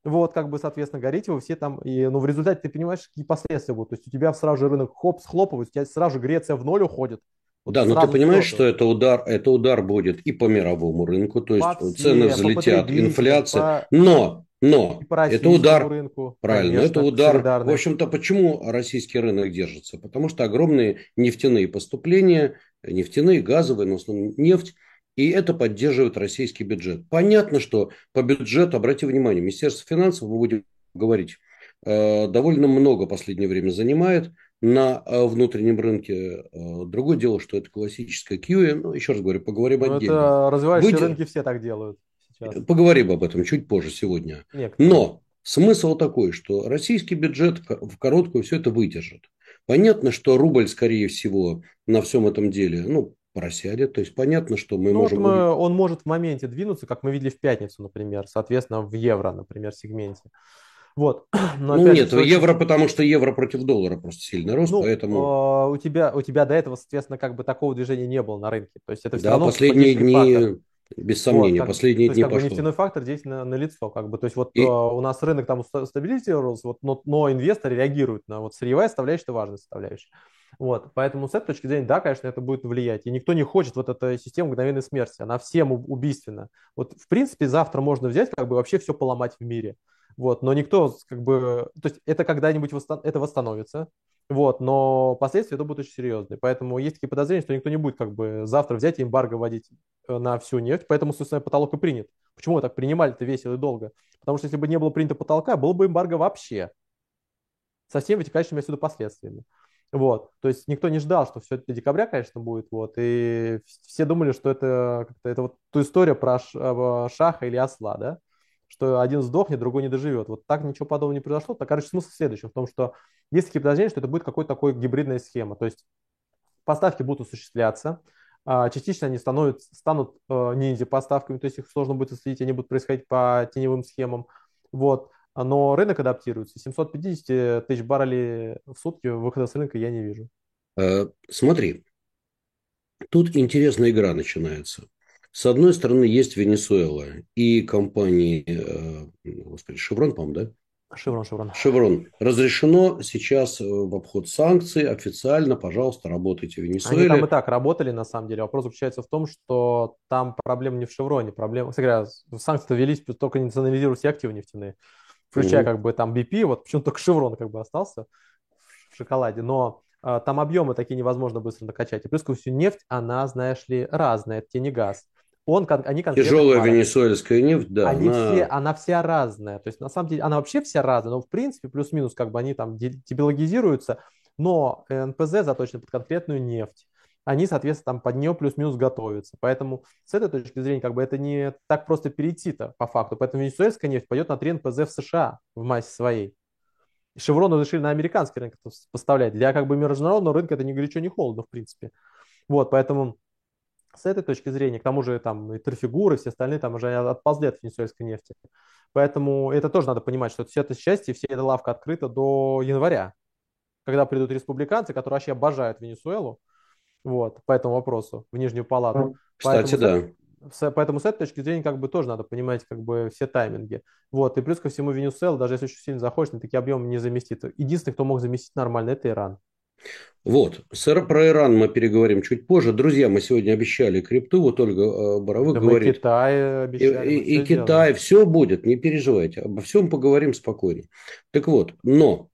[SPEAKER 2] Вот, как бы, соответственно, горите вы все там, и, ну, в результате ты понимаешь, какие последствия будут. То есть у тебя сразу же рынок хоп, схлопывает, у тебя сразу же Греция в ноль уходит.
[SPEAKER 1] Да, но ты понимаешь, что это удар, это удар будет и по мировому рынку, то есть по цены взлетят, инфляция, по... но, но это удар, рынку, правильно, конечно, это удар, в общем-то, почему российский рынок держится? Потому что огромные нефтяные поступления, нефтяные, газовые, но в основном нефть, и это поддерживает российский бюджет. Понятно, что по бюджету, обратите внимание, Министерство финансов, мы будем говорить, э, довольно много в последнее время занимает на э, внутреннем рынке. Э, другое дело, что это классическая QE. Ну, еще раз говорю, поговорим Но ну, отдельно.
[SPEAKER 2] Это развивающие Будь... рынки все так делают.
[SPEAKER 1] Сейчас. Поговорим об этом чуть позже сегодня. Некоторые. Но смысл такой, что российский бюджет в короткую все это выдержит. Понятно, что рубль, скорее всего, на всем этом деле, ну, просядет. То есть понятно, что мы ну, можем... Вот мы,
[SPEAKER 2] он может в моменте двинуться, как мы видели в пятницу, например, соответственно, в евро, например, сегменте. Вот.
[SPEAKER 1] Но, ну нет, же, евро, очень... потому что евро против доллара просто сильно рос, ну, поэтому...
[SPEAKER 2] у, тебя, у тебя до этого, соответственно, как бы такого движения не было на рынке. То есть это
[SPEAKER 1] все да, равно последние дни, фактор. без сомнения, вот, как, последние
[SPEAKER 2] то
[SPEAKER 1] дни
[SPEAKER 2] есть, как пошло. Бы, нефтяной фактор здесь на, на лицо. Как бы. То есть вот И... у нас рынок там стабилизировался, вот, но, но инвесторы реагируют на вот сырьевая составляющая, это важная составляющая. Вот, поэтому с этой точки зрения, да, конечно, это будет влиять. И никто не хочет вот эту систему мгновенной смерти, она всем убийственна. Вот, в принципе, завтра можно взять, как бы вообще все поломать в мире. Вот, но никто, как бы, то есть это когда-нибудь восстан... это восстановится, вот, но последствия это будут очень серьезные. Поэтому есть такие подозрения, что никто не будет как бы завтра взять и эмбарго вводить э, на всю нефть, поэтому, собственно, потолок и принят. Почему так принимали-то весело и долго? Потому что если бы не было принято потолка, было бы эмбарго вообще. Со всеми вытекающими отсюда последствиями. Вот, то есть никто не ждал, что все это декабря, конечно, будет, вот, и все думали, что это как-то это вот ту история про э, шаха или осла, да, что один сдохнет, другой не доживет. Вот так ничего подобного не произошло. Так, короче, смысл в следующем, в том, что есть такие подозрения, что это будет какой-то такой гибридная схема, то есть поставки будут осуществляться, а, частично они станут, станут э, ниндзя-поставками, то есть их сложно будет следить, они будут происходить по теневым схемам, вот, но рынок адаптируется. 750 тысяч баррелей в сутки выхода с рынка я не вижу.
[SPEAKER 1] Э, смотри, тут интересная игра начинается. С одной стороны, есть Венесуэла и компании, э, господи, Шеврон, по-моему, да?
[SPEAKER 2] Шеврон, Шеврон.
[SPEAKER 1] Шеврон. Разрешено сейчас э, в обход санкций официально, пожалуйста, работайте в Венесуэле.
[SPEAKER 2] Они там и так работали, на самом деле. Вопрос заключается в том, что там проблема не в Шевроне. Проблема, кстати говоря, санкции велись только национализировать все активы нефтяные, включая угу. как бы там BP, вот почему только Шеврон как бы остался в шоколаде. Но а, там объемы такие невозможно быстро накачать. И плюс ко всему нефть, она, знаешь ли, разная, это не газ он, они конкретно...
[SPEAKER 1] Тяжелая парят. венесуэльская нефть, да.
[SPEAKER 2] Они она... все, она вся разная. То есть, на самом деле, она вообще вся разная, но в принципе, плюс-минус, как бы они там типологизируются, но НПЗ заточены под конкретную нефть. Они, соответственно, там под нее плюс-минус готовятся. Поэтому с этой точки зрения, как бы это не так просто перейти-то по факту. Поэтому венесуэльская нефть пойдет на 3 НПЗ в США в массе своей. Шеврону решили на американский рынок поставлять. Для как бы международного рынка это ни горячо, ни холодно, в принципе. Вот, поэтому с этой точки зрения, к тому же там и Терфигур, и все остальные там уже отползли от венесуэльской нефти. Поэтому это тоже надо понимать, что все это счастье, вся эта лавка открыта до января, когда придут республиканцы, которые вообще обожают Венесуэлу, вот, по этому вопросу, в Нижнюю Палату.
[SPEAKER 1] Кстати,
[SPEAKER 2] поэтому, да. С, поэтому с этой точки зрения как бы тоже надо понимать как бы все тайминги. Вот, и плюс ко всему Венесуэла, даже если очень сильно захочет, на такие объемы не заместит. Единственный, кто мог заместить нормально, это Иран.
[SPEAKER 1] Вот. Сэр, про Иран мы переговорим чуть позже. Друзья, мы сегодня обещали крипту. Вот Ольга э, Боровых да говорит.
[SPEAKER 2] Мы Китай обещали.
[SPEAKER 1] И, и, и Китай. Все будет, не переживайте. Обо всем поговорим спокойно. Так вот, но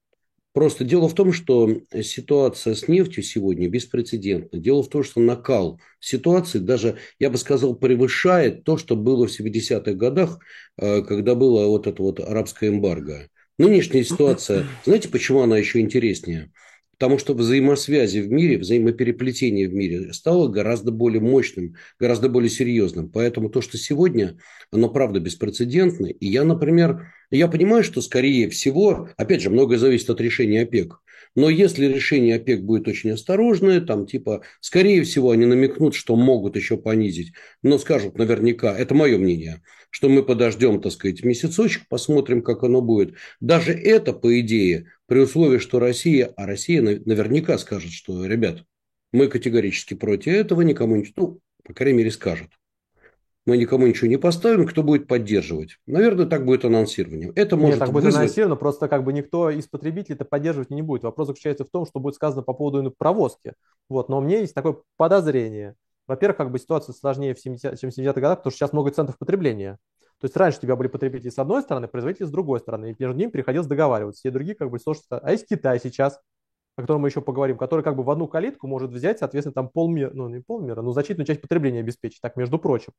[SPEAKER 1] Просто дело в том, что ситуация с нефтью сегодня беспрецедентна. Дело в том, что накал ситуации даже, я бы сказал, превышает то, что было в 70-х годах, э, когда было вот это вот арабское эмбарго. Нынешняя ситуация, знаете, почему она еще интереснее? Потому что взаимосвязи в мире, взаимопереплетение в мире стало гораздо более мощным, гораздо более серьезным. Поэтому то, что сегодня, оно правда беспрецедентно. И я, например, я понимаю, что скорее всего, опять же, многое зависит от решения ОПЕК. Но если решение ОПЕК будет очень осторожное, там типа, скорее всего, они намекнут, что могут еще понизить, но скажут наверняка, это мое мнение, что мы подождем, так сказать, месяцочек, посмотрим, как оно будет. Даже это, по идее, при условии, что Россия, а Россия наверняка скажет, что, ребят, мы категорически против этого, никому ничего, ну, по крайней мере, скажет. Мы никому ничего не поставим, кто будет поддерживать. Наверное, так будет анонсирование. Это может
[SPEAKER 2] Нет, так будет вызвать... анонсировано, просто как бы никто из потребителей это поддерживать не будет. Вопрос заключается в том, что будет сказано по поводу провозки. Вот, но у меня есть такое подозрение. Во-первых, как бы ситуация сложнее, в 70, чем в 70-х годах, потому что сейчас много центров потребления. То есть раньше у тебя были потребители с одной стороны, производители с другой стороны, и между ними приходилось договариваться. Все другие как бы сложно. А есть Китай сейчас, о котором мы еще поговорим, который как бы в одну калитку может взять, соответственно, там полмира, ну не полмира, но значительную часть потребления обеспечить, так между прочим.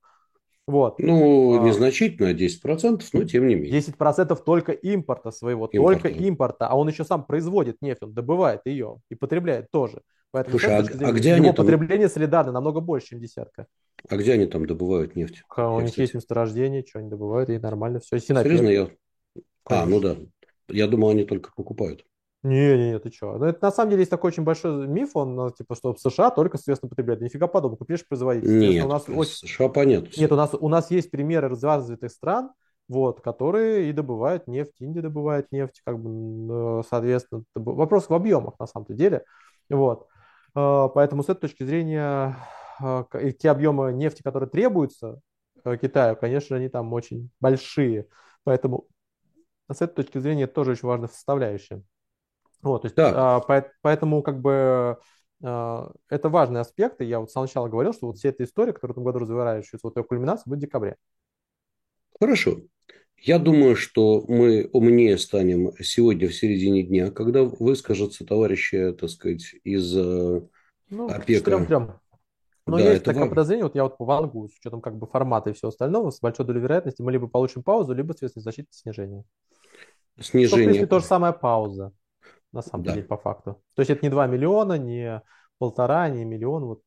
[SPEAKER 2] Вот.
[SPEAKER 1] Ну, а, незначительно, 10%, но тем не менее.
[SPEAKER 2] 10% только импорта своего, импорта. только импорта, а он еще сам производит нефть, он добывает ее и потребляет тоже. Поэтому
[SPEAKER 1] Слушай, а,
[SPEAKER 2] зрения,
[SPEAKER 1] а где его
[SPEAKER 2] они потребление там... солидарно намного больше, чем десятка.
[SPEAKER 1] А где они там добывают нефть?
[SPEAKER 2] А, у них кстати... есть месторождение, что они добывают, и нормально все.
[SPEAKER 1] Синопек. Серьезно, я... А, ну да. Я думал, они только покупают.
[SPEAKER 2] Не, не, не, ты что? Ну, это на самом деле есть такой очень большой миф, он, ну, типа, что в США только средственно потребляют. Нифига подобного, купишь производитель.
[SPEAKER 1] Нет, у нас очень... США понятно.
[SPEAKER 2] Нет, у нас, у нас есть примеры развитых стран, вот, которые и добывают нефть, Индия добывает нефть, как бы, соответственно, вопрос в объемах на самом-то деле, вот. А, поэтому с этой точки зрения а, те объемы нефти, которые требуются э, Китаю, конечно, они там очень большие. Поэтому с этой точки зрения это тоже очень важная составляющая. Вот, то есть, а, по- поэтому как бы а, это важный аспект, и я вот сначала говорил, что вот вся эта история, которая в этом году разворачивается, вот ее кульминация будет в декабре.
[SPEAKER 1] хорошо. Я думаю, что мы умнее станем сегодня в середине дня, когда выскажутся товарищи, так сказать, из э,
[SPEAKER 2] Ну,
[SPEAKER 1] ОПЕКа.
[SPEAKER 2] четырем-трем. Но
[SPEAKER 1] Да,
[SPEAKER 2] есть такое
[SPEAKER 1] ва-
[SPEAKER 2] подозрение, вот я вот по Вангу, с учетом как бы формата и всего остального, с большой долей вероятности мы либо получим паузу, либо, соответственно, защитное снижение. Что, в принципе,
[SPEAKER 1] снижение.
[SPEAKER 2] то же самое пауза, на самом-то
[SPEAKER 1] Да.
[SPEAKER 2] деле, по факту. То есть это не 2 миллиона, не полтора, не миллион, вот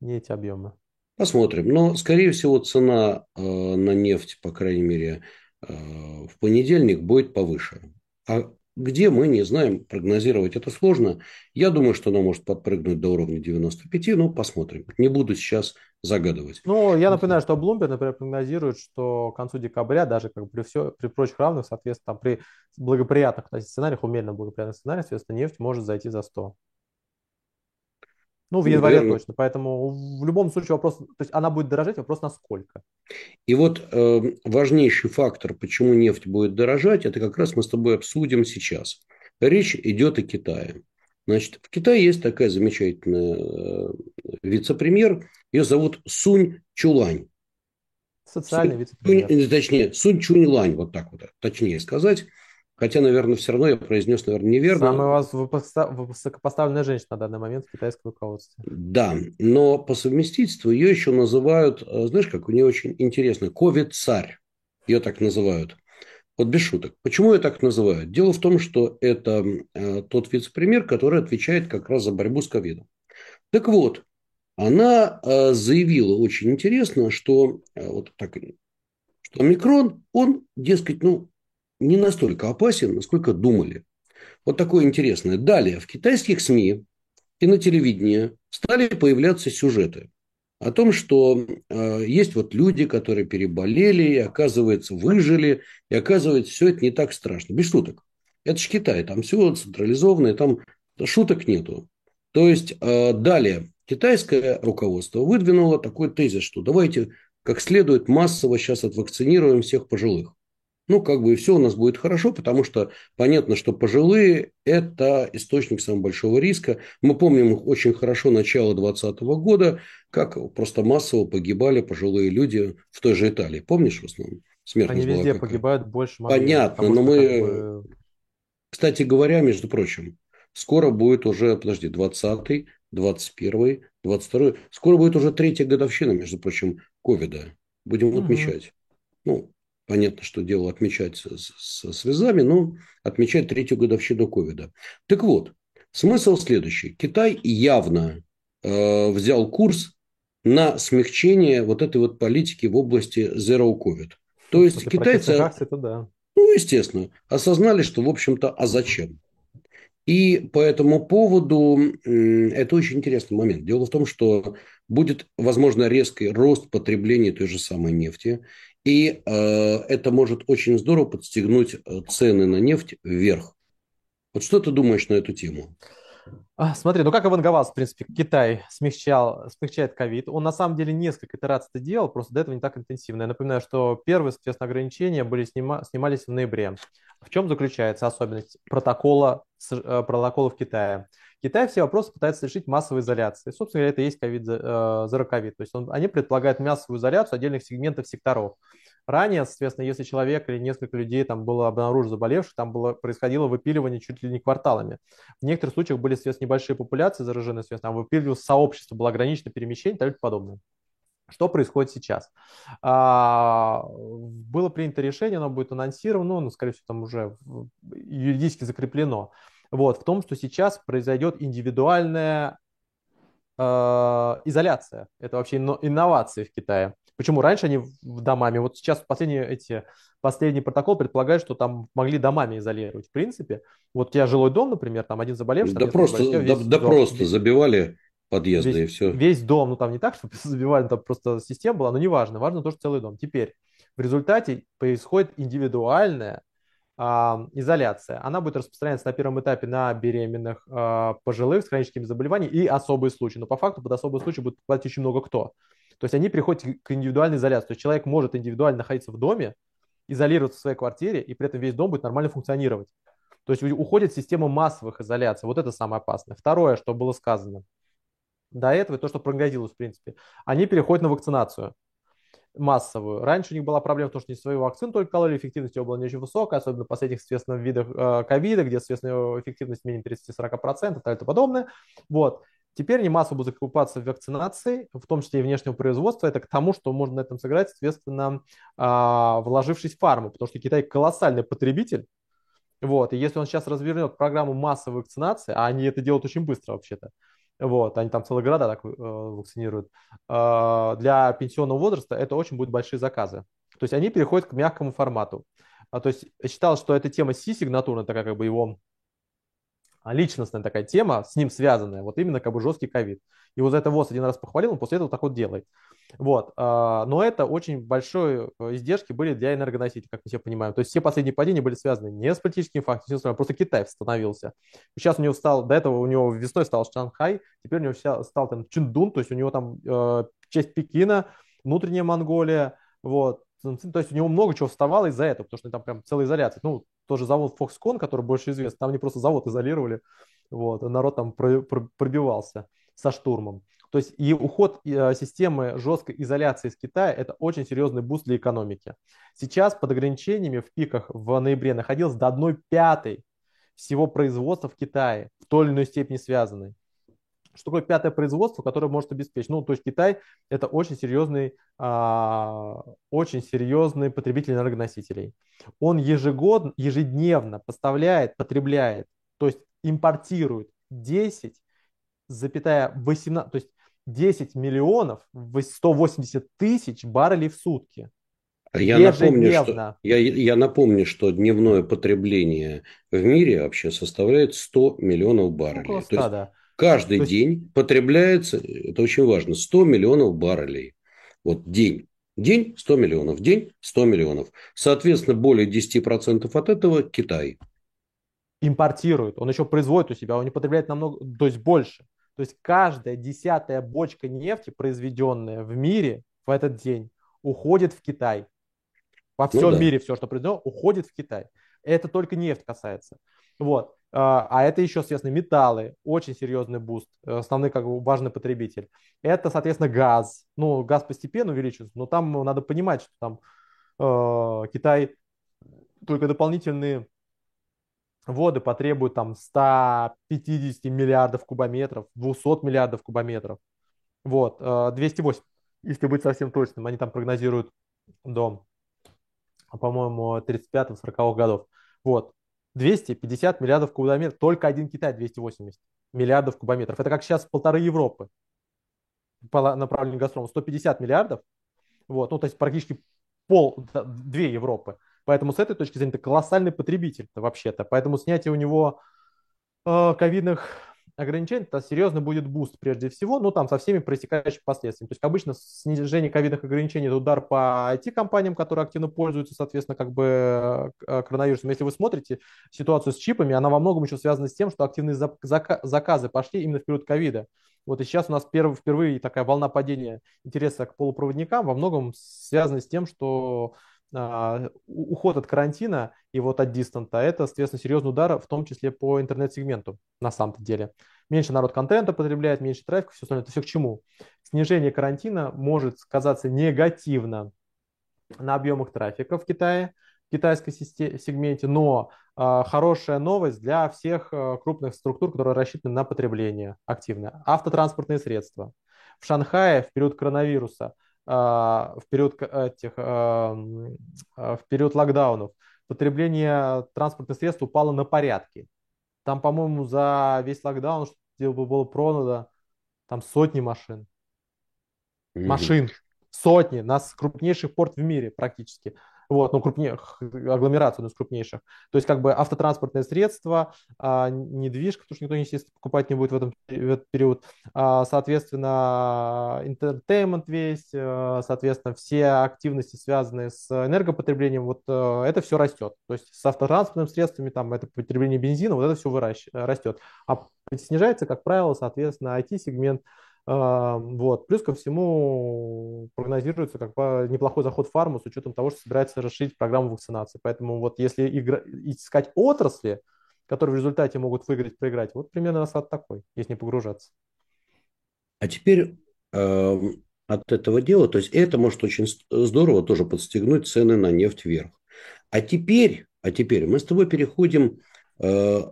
[SPEAKER 2] не эти объемы.
[SPEAKER 1] Посмотрим. Но, скорее всего, цена э, на нефть, по крайней мере, э, в понедельник будет повыше. А где мы не знаем, прогнозировать это сложно. Я думаю, что она может подпрыгнуть до уровня 95, но посмотрим. Не буду сейчас загадывать.
[SPEAKER 2] Ну, я напоминаю, что Bloomberg, например, прогнозирует, что к концу декабря, даже как при, все, при прочих равных, соответственно, там, при благоприятных кстати, сценариях, умеренно благоприятных сценариях, соответственно, нефть может зайти за 100. Ну, в январе
[SPEAKER 1] наверное.
[SPEAKER 2] точно. Поэтому в любом случае вопрос, то есть она будет дорожать, вопрос насколько.
[SPEAKER 1] И вот э, важнейший фактор, почему нефть будет дорожать, это как раз мы с тобой обсудим сейчас. Речь идет о Китае. Значит, в Китае есть такая замечательная э, вице-премьер, ее зовут Сунь Чулань.
[SPEAKER 2] Социальный
[SPEAKER 1] Сунь, Чунь-
[SPEAKER 2] вице-премьер.
[SPEAKER 1] э, точнее, Сунь Чуньлань, вот так вот, точнее сказать. Хотя, наверное, все равно я произнес, наверное, неверно.
[SPEAKER 2] Самая у вас высоко- высокопоставленная женщина на данный момент в китайском руководстве.
[SPEAKER 1] Да, но по совместительству ее еще называют, э, знаешь, как у нее очень интересно, ковид-царь. Ее так называют. Вот без шуток. Почему ее так называют? Дело в том, что это э, тот вице-премьер, который отвечает как раз за борьбу с ковидом. Так вот, она э, заявила очень интересно, что вот так, что омикрон, он, дескать, ну, не настолько опасен, насколько думали. Вот такое интересное. Далее, в китайских СМИ и на телевидении стали появляться сюжеты о том, что э, есть вот люди, которые переболели, и, оказывается, выжили, и, оказывается, все это не так страшно. Без шуток. Это же Китай, там все централизованное, там шуток нету. То есть, э, далее, китайское руководство выдвинуло такой тезис, что давайте как следует массово сейчас отвакцинируем всех пожилых. Ну, как бы и все у нас будет хорошо, потому что понятно, что пожилые – это источник самого большого риска. Мы помним очень хорошо начало 2020 года, как просто массово погибали пожилые люди в той же Италии. Помнишь в основном?
[SPEAKER 2] Они
[SPEAKER 1] Смертность была
[SPEAKER 2] везде
[SPEAKER 1] какая?
[SPEAKER 2] погибают больше могли,
[SPEAKER 1] Понятно, но
[SPEAKER 2] что как
[SPEAKER 1] мы,
[SPEAKER 2] бы
[SPEAKER 1] кстати говоря, между прочим, скоро будет уже, подожди, 20-й, 21-й, 22-й, скоро будет уже третья годовщина, между прочим, ковида. Будем
[SPEAKER 2] Мгм.
[SPEAKER 1] отмечать. Ну, понятно, что дело отмечать со, со слезами, но отмечать третью годовщину ковида. Так вот, смысл следующий. Китай явно э, взял курс на смягчение вот этой вот политики в области zero covid. То есть
[SPEAKER 2] После
[SPEAKER 1] китайцы,
[SPEAKER 2] это да.
[SPEAKER 1] ну, естественно, осознали, что, в общем-то, а зачем? И по этому поводу это очень интересный момент. Дело в том, что будет, возможно, резкий рост потребления той же самой нефти. И э, это может очень здорово подстегнуть э, цены на нефть вверх. Вот что ты думаешь на эту тему?
[SPEAKER 2] А, Смотри, ну как Авангаваз, в принципе, Китай смягчал, смягчает ковид. Он на самом деле несколько итераций это делал, просто до этого не так интенсивно. Я напоминаю, что первые, соответственно, ограничения были снима, снимались в ноябре. В чем заключается особенность протокола, э, протокола в Китае? Китай все вопросы пытается решить массовой изоляцией. Собственно говоря, это и есть ковид, э, zero ковид. То есть он, они предполагают массовую изоляцию отдельных сегментов секторов. Ранее, соответственно, если человек или несколько людей там было обнаружено заболевших, там было, происходило выпиливание чуть ли не кварталами. В некоторых случаях были, соответственно, небольшие популяции заражены, соответственно, там выпиливалось сообщество, было ограничено перемещение и и подобное. Что происходит сейчас? А, было принято решение, оно будет анонсировано, ну, скорее всего, там уже юридически закреплено. Вот, в том, что сейчас произойдет индивидуальная э, изоляция. Это вообще инно- инновации в Китае. Почему раньше они в домами, вот сейчас последние эти последний протокол предполагает, что там могли домами изолировать. В принципе, вот у тебя жилой дом, например, там один заболевший,
[SPEAKER 1] Да просто, да, да просто забивали подъезды и
[SPEAKER 2] весь,
[SPEAKER 1] все.
[SPEAKER 2] весь дом, ну там не так, что забивали, там просто система была, но неважно, важно то, что целый дом. Теперь в результате происходит индивидуальная изоляция. Она будет распространяться на первом этапе на беременных, а, пожилых с хроническими заболеваниями и особые случаи. Но по факту под особые случаи будет попадать очень много кто. То есть они приходят к индивидуальной изоляции. То есть человек может индивидуально находиться в доме, изолироваться в своей квартире, и при этом весь дом будет нормально функционировать. То есть уходит система массовых изоляций. Вот это самое опасное. Второе, что было сказано до этого, то, что прогнозилось, в принципе, они переходят на вакцинацию массовую. Раньше у них была проблема в том, что не свою вакцину только кололи, эффективность ее была не очень высокая, особенно в последних, соответственно, видах э, ковида, где, соответственно, эффективность менее 30-40% и так подобное. Вот. Теперь они массово будут закупаться вакцинации, в том числе и внешнего производства. Это к тому, что можно на этом сыграть, соответственно, а, вложившись в фарму, потому что Китай колоссальный потребитель. Вот. И если он сейчас развернет программу массовой вакцинации, а они это делают очень быстро вообще-то, вот, они там целые города так э, вакцинируют. Э, для пенсионного возраста это очень будут большие заказы. То есть они переходят к мягкому формату. А, то есть считал, что эта тема C-сигнатурная, такая как бы его личностная такая тема, с ним связанная, вот именно как бы жесткий ковид. И вот за это ВОЗ один раз похвалил, он после этого так вот делает. Вот. А, но это очень большие э, издержки были для энергоносителей, как мы все понимаем. То есть все последние падения были связаны не с политическим фактором, просто Китай восстановился. Сейчас у него стал, до этого у него весной стал Шанхай, теперь у него стал там Чиндун, то есть у него там э, часть Пекина, внутренняя Монголия, вот. То есть у него много чего вставало из-за этого, потому что там прям целая изоляция. Ну, тоже завод Foxconn, который больше известен, там они просто завод изолировали, вот, народ там пробивался со штурмом. То есть и уход э, системы жесткой изоляции из Китая – это очень серьезный boost для экономики. Сейчас под ограничениями в пиках в ноябре находилось до 1 пятой всего производства в Китае, в той или иной степени связанной. Что такое пятое производство, которое может обеспечить? Ну, то есть Китай – это очень серьезный, а, очень серьезный потребитель энергоносителей. Он ежегодно, ежедневно поставляет, потребляет, то есть импортирует 10 запятая 18, то есть 10 миллионов 180 тысяч баррелей в сутки.
[SPEAKER 1] Я напомню, что, я, я напомню, что дневное потребление в мире вообще составляет 100 миллионов баррелей. Около 100, То есть да. Каждый То день есть... потребляется, это очень важно, 100 миллионов баррелей. Вот день. День 100 миллионов, день 100 миллионов. Соответственно, более 10% от этого Китай.
[SPEAKER 2] Импортирует. Он еще производит у себя, он не потребляет намного, то есть больше. То есть каждая десятая бочка нефти, произведенная в мире в этот день, уходит в Китай. Во всем ну, да. мире все, что произведено, уходит в Китай. Это только нефть касается. Вот. А, а это еще, соответственно, металлы, очень серьезный boost, основной как бы важный потребитель. Это, соответственно, газ. Ну, газ постепенно увеличивается, но там надо понимать, что там э, Китай только дополнительные вводы потребуют там 150 миллиардов кубометров, 200 миллиардов кубометров. Вот, 208, э, если быть совсем точным, они там прогнозируют до, по-моему, 35-40 годов. Вот, 250 миллиардов кубометров, только один Китай 280 миллиардов кубометров. Это как сейчас полторы Европы по направлению Газпрома, 150 миллиардов, вот, ну, то есть практически пол, две Европы. Поэтому с этой точки зрения это колоссальный потребитель вообще-то. Поэтому снятие у него э, ковидных ограничений, это серьезно будет boost прежде всего, ну там со всеми проистекающими последствиями. То есть обычно снижение ковидных ограничений это удар по IT-компаниям, которые активно пользуются, соответственно, как бы э, коронавирусом. Если вы смотрите ситуацию с чипами, она во многом еще связана с тем, что активные заказы пошли именно в период ковида. Вот и сейчас у нас перв, впервые такая волна падения интереса к полупроводникам во многом связана с тем, что уход от карантина и вот от дистанта, это, соответственно, серьезный удар, в том числе по интернет-сегменту на самом-то деле. Меньше народ контента потребляет, меньше трафика, все остальное. Это все к чему? Снижение карантина может сказаться негативно на объемах трафика в Китае, в китайской сегменте, но э, хорошая новость для всех э, крупных структур, которые рассчитаны на потребление активное. Автотранспортные средства. В Шанхае в период коронавируса а, в период этих а, а, в период локдаунов потребление транспортных средств упало на порядки. Там, по-моему, за весь локдаун было продано там сотни машин. Машин. Сотни. Нас крупнейший порт в мире практически вот, ну, крупнейших, агломерацию, из крупнейших. То есть, как бы автотранспортное средство, а, недвижка, потому что никто, естественно, покупать не будет в, этом, в этот период. А, соответственно, entertainment весь, а, соответственно, все активности, связанные с энергопотреблением, вот а, это все растет. То есть, с автотранспортными средствами, там, это потребление бензина, вот это все выращ... растет. А снижается, как правило, соответственно, IT-сегмент, вот. Плюс ко всему прогнозируется как бы неплохой заход в фарму с учетом того, что собирается расширить программу вакцинации. Поэтому вот если игра... искать отрасли, которые в результате могут выиграть, проиграть. Вот примерно расклад такой, если не погружаться.
[SPEAKER 1] А теперь э, от этого дела, то есть это может очень здорово тоже подстегнуть цены на нефть вверх. А теперь, а теперь мы с тобой переходим э,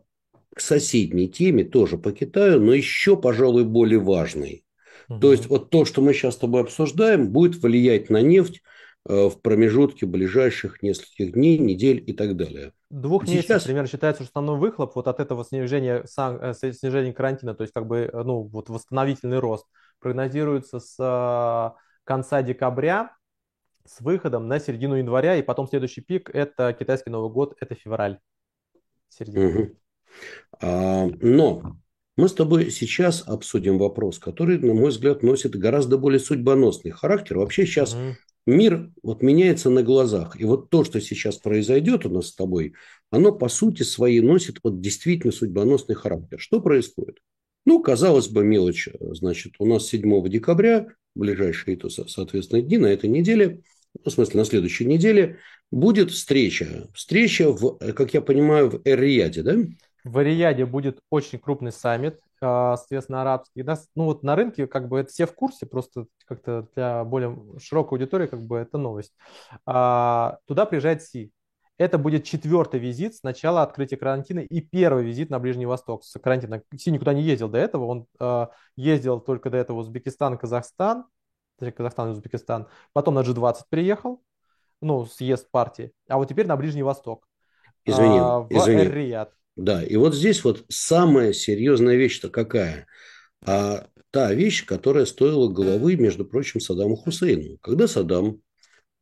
[SPEAKER 1] к соседней теме, тоже по Китаю, но еще, пожалуй, более важной. Угу. То есть вот то, что мы сейчас с тобой обсуждаем, будет влиять на нефть э, в промежутке ближайших нескольких дней, недель и так далее.
[SPEAKER 2] Двух Сейчас... месяцев примерно считается, что основной выхлоп вот от этого снижения, э, снижения карантина, то есть как бы э, ну, вот восстановительный рост, прогнозируется с конца декабря с выходом на середину января, и потом следующий пик – это китайский Новый год, это февраль.
[SPEAKER 1] Середина. Угу. А, но мы с тобой сейчас обсудим вопрос, который, на мой взгляд, носит гораздо более судьбоносный характер. Вообще сейчас мир вот меняется на глазах. И вот то, что сейчас произойдет у нас с тобой, оно по сути своей носит вот действительно судьбоносный характер. Что происходит? Ну, казалось бы, мелочь. Значит, у нас 7 декабря, ближайшие, то, соответственно, дни на этой неделе, ну, в смысле, на следующей неделе, будет встреча. Встреча, в, как я понимаю, в Эр-Рияде, да?
[SPEAKER 2] В Эр-Рияде будет очень крупный саммит, а, соответственно, арабский. Ну, вот на рынке как бы это все в курсе, просто как-то для более широкой аудитории как бы это новость. А, туда приезжает Си. Это будет четвертый визит с начала открытия карантина и первый визит на Ближний Восток с карантина. Си никуда не ездил до этого, он э, ездил только до этого в Узбекистан, Казахстан, точнее, Казахстан и Узбекистан, потом на G20 приехал, ну, съезд партии, а вот теперь на Ближний Восток.
[SPEAKER 1] Извини, а, в извини. Эр-Рияд. Да, и вот здесь вот самая серьезная вещь-то какая? А та вещь, которая стоила головы, между прочим, Саддаму Хусейну. Когда Саддам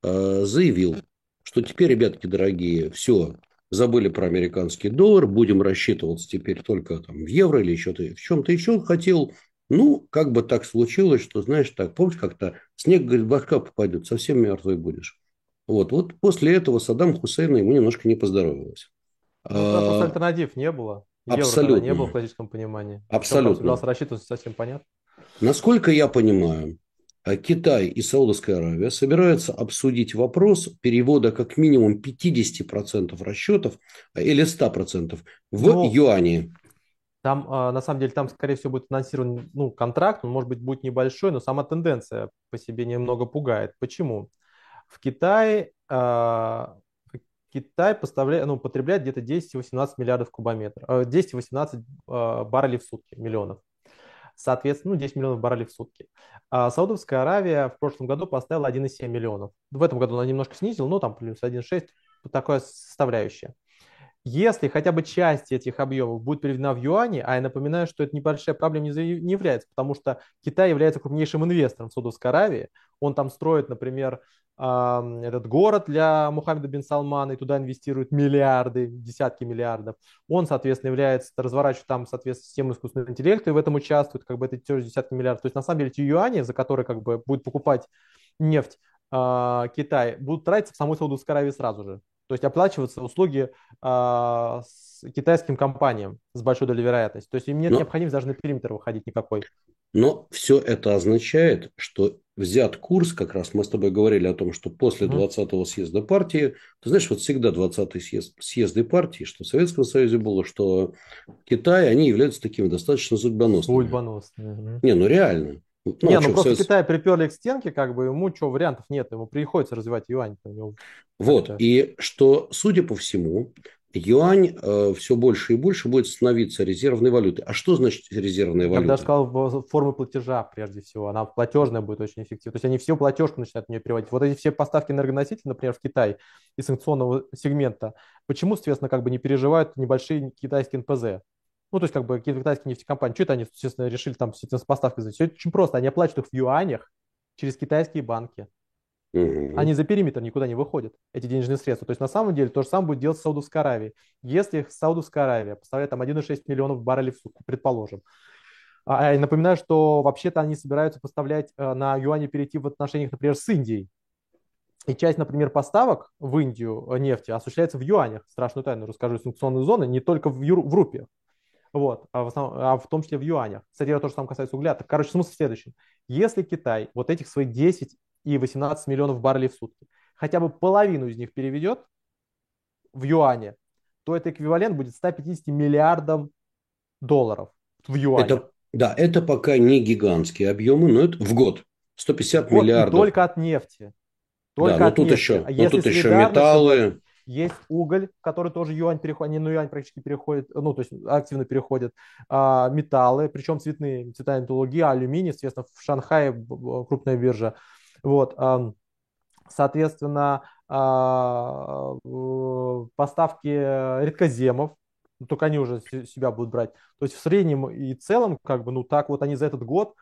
[SPEAKER 1] э, заявил, что теперь, ребятки дорогие, все, забыли про американский доллар, будем рассчитываться теперь только там, в евро или еще в чем-то еще хотел. Ну, как бы так случилось, что, знаешь, так, помнишь, как-то снег, говорит, башка попадет, совсем мертвый будешь. Вот, вот после этого Саддам Хусейна ему немножко не поздоровалось.
[SPEAKER 2] Ну, просто альтернатив не было. Евро Абсолютно. не было в классическом понимании.
[SPEAKER 1] Абсолютно.
[SPEAKER 2] Собирался рассчитываться, совсем понятно.
[SPEAKER 1] Насколько я понимаю, а Китай и Саудовская Аравия собираются обсудить вопрос перевода как минимум 50% расчетов а, или 100% в ну, юане.
[SPEAKER 2] Там, а, на самом деле, там, скорее всего, будет анонсирован ну, контракт, он, может быть, будет небольшой, но сама тенденция по себе немного пугает. Почему? В Китае а, Китай поставляет, ну, потребляет где-то 10-18 миллиардов кубометров, 10-18 баррелей в сутки, миллионов соответственно, ну, 10 миллионов баррелей в сутки. А Саудовская Аравия в прошлом году поставила 1,7 миллионов. В этом году она немножко снизила, но там плюс 1,6, такое составляющее. Если хотя бы часть этих объемов будет переведена в юани, а я напоминаю, что это небольшая проблема не является, потому что Китай является крупнейшим инвестором в Саудовской Аравии. Он там строит, например, этот город для Мухаммеда бин Салмана, и туда инвестируют миллиарды, десятки миллиардов. Он, соответственно, является, разворачивает там, соответственно, систему искусственного интеллекта, и в этом участвует, как бы это тоже десятки миллиардов. То есть, на самом деле, эти юани, за которые, как бы, будет покупать нефть э, Китай, будут тратиться в самой Саудовской Аравии сразу же. То есть оплачиваться услуги э, китайским компаниям с большой долей вероятности. То есть им нет Но... необходимости даже на периметр выходить никакой.
[SPEAKER 1] Но все это означает, что взят курс, как раз мы с тобой говорили о том, что после 20-го съезда партии, ты знаешь, вот всегда 20-й съезд, съезды партии, что в Советском Союзе было, что Китай, они являются такими достаточно судьбоносными.
[SPEAKER 2] Судьбоносными.
[SPEAKER 1] Не, ну реально.
[SPEAKER 2] Ну, не, ну просто Совет... Китай приперли к стенке, как бы ему что, вариантов нет, ему приходится развивать юань.
[SPEAKER 1] Вот, и что, судя по всему, юань э, все больше и больше будет становиться резервной валютой. А что значит резервная валюта? Я бы даже
[SPEAKER 2] сказал, формы платежа прежде всего. Она платежная будет очень эффективна. То есть они все платежку начинают в нее переводить. Вот эти все поставки энергоносителей, например, в Китай из санкционного сегмента, почему, соответственно, как бы не переживают небольшие китайские НПЗ? Ну, то есть, как бы какие-то китайские нефтекомпании, что это они, естественно, решили там с поставкой сделать? Все очень просто. Они оплачивают их в юанях через китайские банки. Угу. Они за периметр никуда не выходят, эти денежные средства. То есть на самом деле то же самое будет делать Саудовская Аравия. Если Саудовская Аравия поставляет там 1,6 миллионов баррелей в сутки, предположим, а, я напоминаю, что вообще-то они собираются поставлять э, на юане перейти в отношениях, например, с Индией. И часть, например, поставок в Индию э, нефти осуществляется в юанях. Страшную тайну расскажу из санкционной зоны, не только в, юр, в рупиях. Вот, а в, основном, а в том числе в юанях. Кстати, это тоже самое касается угля. Так, короче, смысл в следующем. Если Китай вот этих своих 10 и 18 миллионов баррелей в сутки, хотя бы половину из них переведет в юане, то это эквивалент будет 150 миллиардам долларов в юанях.
[SPEAKER 1] Это, да, это пока не гигантские объемы, но это в год. 150
[SPEAKER 2] Вот
[SPEAKER 1] миллиардов.
[SPEAKER 2] только от нефти. Только
[SPEAKER 1] да, но
[SPEAKER 2] от
[SPEAKER 1] тут
[SPEAKER 2] нефти.
[SPEAKER 1] еще,
[SPEAKER 2] А
[SPEAKER 1] но
[SPEAKER 2] если
[SPEAKER 1] тут еще металлы.
[SPEAKER 2] Есть уголь, который тоже юань переходит, ну юань практически переходит, ну то есть активно переходит. А, металлы, причем цветные, цветная металлургия, алюминий, естественно, в Шанхае крупная биржа. Вот, соответственно, а, поставки редкоземов, ну, только они уже се- себя будут брать. То есть в среднем и целом, как бы, ну так вот они за этот год,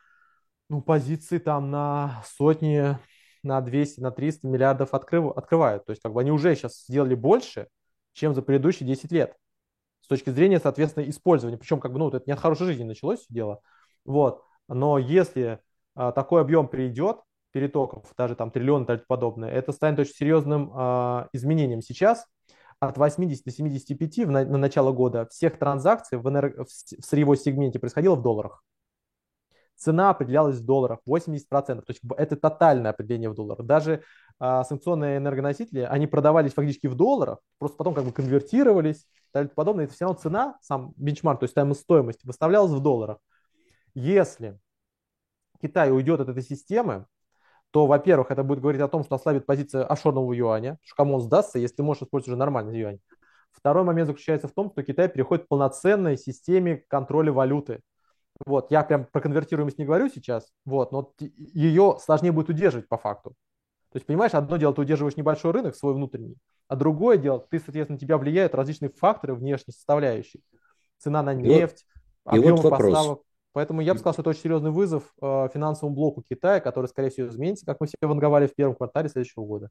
[SPEAKER 2] ну позиции там на сотни на 200, на 300 миллиардов открыв- открывают. То есть как бы они уже сейчас сделали больше, чем за предыдущие 10 лет. С точки зрения, соответственно, использования. Причем как бы, ну, вот это не от хорошей жизни началось все дело. Вот. Но если а, такой объем придет, перетоков, даже там триллион и тому подобное, это станет очень серьезным а, изменением. Сейчас от 80 до 75 в на, на начало года всех транзакций в, энерго- в в сырьевой сегменте происходило в долларах цена определялась в долларах 80%. То есть это тотальное определение в долларах. Даже а, санкционные энергоносители, они продавались фактически в долларах, просто потом как бы конвертировались и тому подобное. Это все равно цена, сам бенчмарк, то есть стоимость выставлялась в долларах. Если Китай уйдет от этой системы, то, во-первых, это будет говорить о том, что ослабит позиция офшорного юаня, что кому он сдастся, если ты можешь использовать уже нормальный юань. Второй момент заключается в том, что Китай переходит к полноценной системе контроля валюты. Вот, я прям про конвертируемость не говорю сейчас, вот, но ее сложнее будет удерживать по факту. То есть, понимаешь, одно дело, ты удерживаешь небольшой рынок, свой внутренний, а другое дело, ты, соответственно, тебя влияют различные факторы внешней составляющей. Цена на
[SPEAKER 1] вот,
[SPEAKER 2] нефть,
[SPEAKER 1] и вот
[SPEAKER 2] объемы
[SPEAKER 1] вопрос.
[SPEAKER 2] поставок. Поэтому я бы сказал, что это очень серьезный вызов э, финансовому блоку Китая, который, скорее всего, изменится, как мы все ванговали в первом квартале следующего года.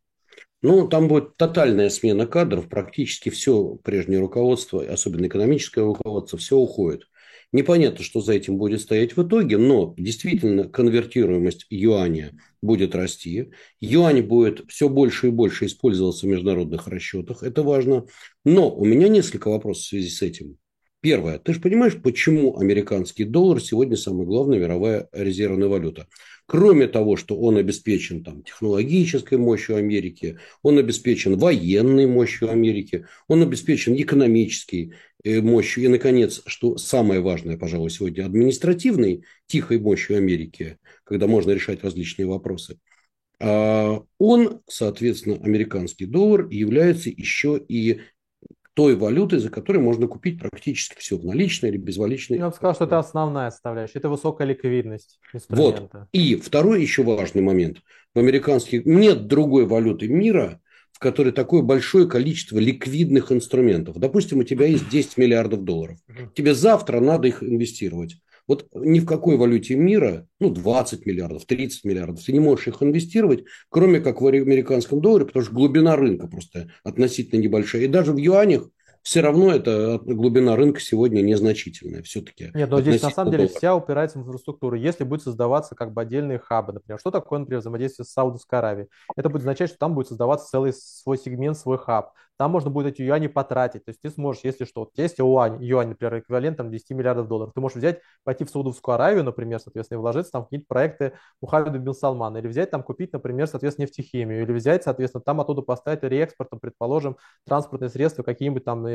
[SPEAKER 1] Ну, там будет тотальная смена кадров, практически все прежнее руководство, особенно экономическое руководство, все уходит. Непонятно, что за этим будет стоять в итоге, но действительно конвертируемость юаня будет расти. Юань будет все больше и больше использоваться в международных расчетах, это важно. Но у меня несколько вопросов в связи с этим. Первое. Ты же понимаешь, почему американский доллар сегодня самая главная мировая резервная валюта? Кроме того, что он обеспечен там, технологической мощью Америки, он обеспечен военной мощью Америки, он обеспечен экономической э, мощью и, наконец, что самое важное, пожалуй, сегодня, административной тихой мощью Америки, когда можно решать различные вопросы. А Он, соответственно, американский доллар, является еще и той валютой, за которой можно купить практически все в наличной или безваличной.
[SPEAKER 2] Я бы сказал, что это основная составляющая, это высокая ликвидность
[SPEAKER 1] Вот.
[SPEAKER 2] инструмента.
[SPEAKER 1] И второй еще важный момент. В американских нет другой валюты мира, в которой такое большое количество ликвидных инструментов. Допустим, у тебя есть 10 миллиардов долларов. Тебе завтра надо их инвестировать. Вот ни в какой валюте мира, ну, 20 миллиардов, 30 миллиардов, ты не можешь их инвестировать, кроме как в американском долларе, потому что глубина рынка просто относительно небольшая. И даже в юанях все равно эта глубина рынка сегодня незначительная все-таки.
[SPEAKER 2] Нет, но здесь на самом деле
[SPEAKER 1] доллара.
[SPEAKER 2] вся упирается в инфраструктуру. Если будет создаваться как бы отдельные хабы, например, что такое, например, взаимодействие с Саудовской Аравией? Это будет означать, что там будет создаваться целый свой сегмент, свой хаб. Там можно будет эти юани потратить. То есть ты сможешь, если что, вот есть юань, юань, например, эквивалент там, 10 миллиардов долларов, ты можешь взять, пойти в Саудовскую Аравию, например, соответственно, и вложиться там в какие-то проекты Мухаммеда бин Салмана, или взять там, купить, например, соответственно, нефтехимию, или взять, соответственно, там оттуда поставить реэкспортом, предположим, транспортные средства какие-нибудь там э,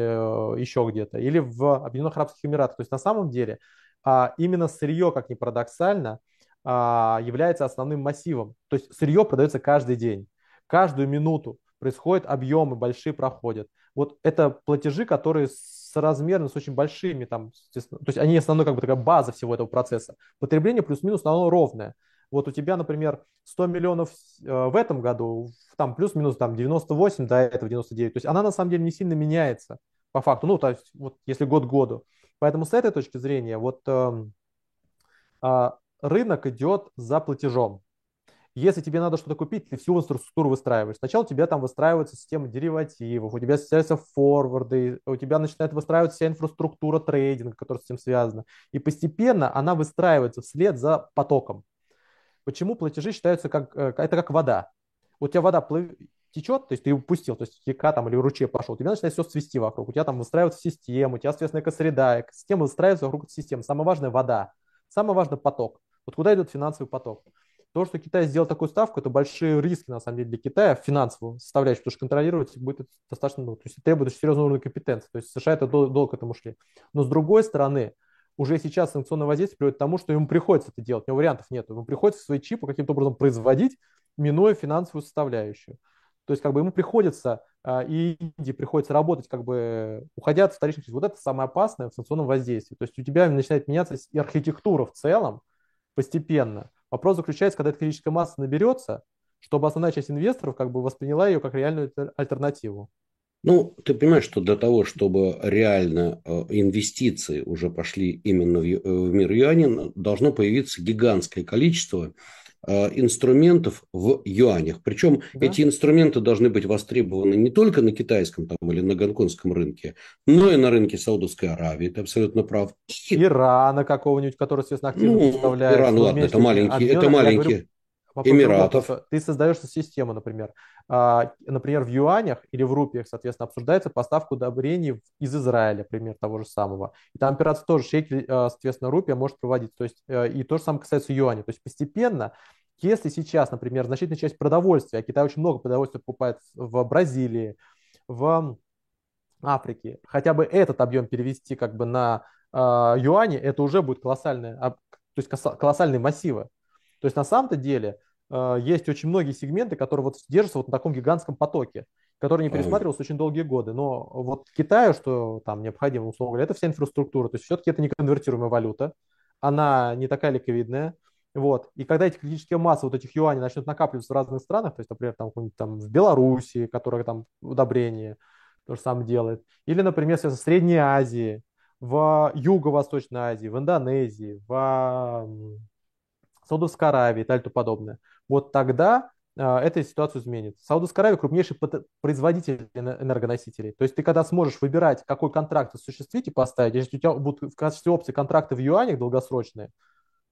[SPEAKER 2] еще где-то, или в Объединенных Арабских Эмиратах. То есть на самом деле а, именно сырье, как ни парадоксально, а, является основным массивом. То есть сырье продается каждый день, каждую минуту происходят объемы, большие проходят. Вот это платежи, которые соразмерны с очень большими, там, то есть они основной как бы такая база всего этого процесса. Потребление плюс-минус оно ровное. Вот у тебя, например, 100 миллионов э, в этом году, там плюс-минус там 98, до этого 99. То есть она на самом деле не сильно меняется по факту. Ну, то есть вот если год к году. Поэтому с этой точки зрения вот э, э, рынок идет за платежом. Если тебе надо что-то купить, ты всю инфраструктуру выстраиваешь. Сначала у тебя там выстраивается система деривативов, у тебя создаются форварды, у тебя начинает выстраиваться вся инфраструктура трейдинга, которая с этим связана. И постепенно она выстраивается вслед за потоком. Почему платежи считаются как, э, это как вода? У тебя вода плыв... течет, то есть ты его пустил, то есть река там или ручей пошел, у тебя начинает все свести вокруг, у тебя там выстраивается система, у тебя, соответственно, экосреда, система выстраивается вокруг системы. Самое важное – вода, самое важное – поток. Вот куда идет финансовый поток? То, что Китай сделал такую ставку, это большие риски, на самом деле, для Китая, финансовую составляющую, потому что контролировать будет достаточно, ну, то есть требует очень серьезного уровня компетенции. То есть США это дол- долго к этому шли. Но с другой стороны, уже сейчас санкционное воздействие приводит к тому, что ему приходится это делать, у него вариантов нет. Ему приходится свои чипы каким-то образом производить, минуя финансовую составляющую. То есть как бы ему приходится, а, и Индии приходится работать, как бы уходя от вторичных. Вот это самое опасное в санкционном воздействии. То есть у тебя начинает меняться и архитектура в целом постепенно. Вопрос заключается, когда эта критическая масса наберется, чтобы основная часть инвесторов как бы восприняла ее как реальную альтернативу.
[SPEAKER 1] Ну, ты понимаешь, что для того, чтобы реально э, инвестиции уже пошли именно в, э, мир юаня, должно появиться гигантское количество инструментов в юанях. Причем да? эти инструменты должны быть востребованы не только на китайском там, или на гонконгском рынке, но и на рынке Саудовской Аравии. Ты абсолютно прав.
[SPEAKER 2] Ирана какого-нибудь, который, естественно, активно ну, представляет.
[SPEAKER 1] Иран, ладно, это маленький, это маленький. Вопрос Эмиратов.
[SPEAKER 2] Другого, ты создаешь систему, например. А, например, в юанях или в рупиях, соответственно, обсуждается поставка удобрений из Израиля, например, того же самого. И там операция тоже шекель, а, соответственно, рупия может проводить. То есть, э, и то же самое касается юаня. То есть постепенно если сейчас, например, значительная часть продовольствия, а Китай очень много продовольствия покупает в Бразилии, в Африке, хотя бы этот объем перевести как бы на э, юани, это уже будет колоссальные, то есть колоссальные массивы. То есть на самом-то деле э, есть очень многие сегменты, которые вот держатся вот на таком гигантском потоке, который не пересматривался очень долгие годы. Но вот Китаю, что там необходимо, условно говоря, это вся инфраструктура. То есть все-таки это не конвертируемая валюта, она не такая ликвидная. Вот. И когда эти критические массы вот этих юаней начнут накапливаться в разных странах, то есть, например, там, там в Беларуси, которая там удобрение то же самое делает, или, например, в Средней Азии, в Юго-Восточной Азии, в Индонезии, в Саудовской Аравии и так далее подобное. Вот тогда э, эта ситуация изменит. Саудовская Аравия крупнейший производитель энергоносителей. То есть ты когда сможешь выбирать, какой контракт осуществить и поставить, если у тебя будут в качестве опции контракты в юанях долгосрочные,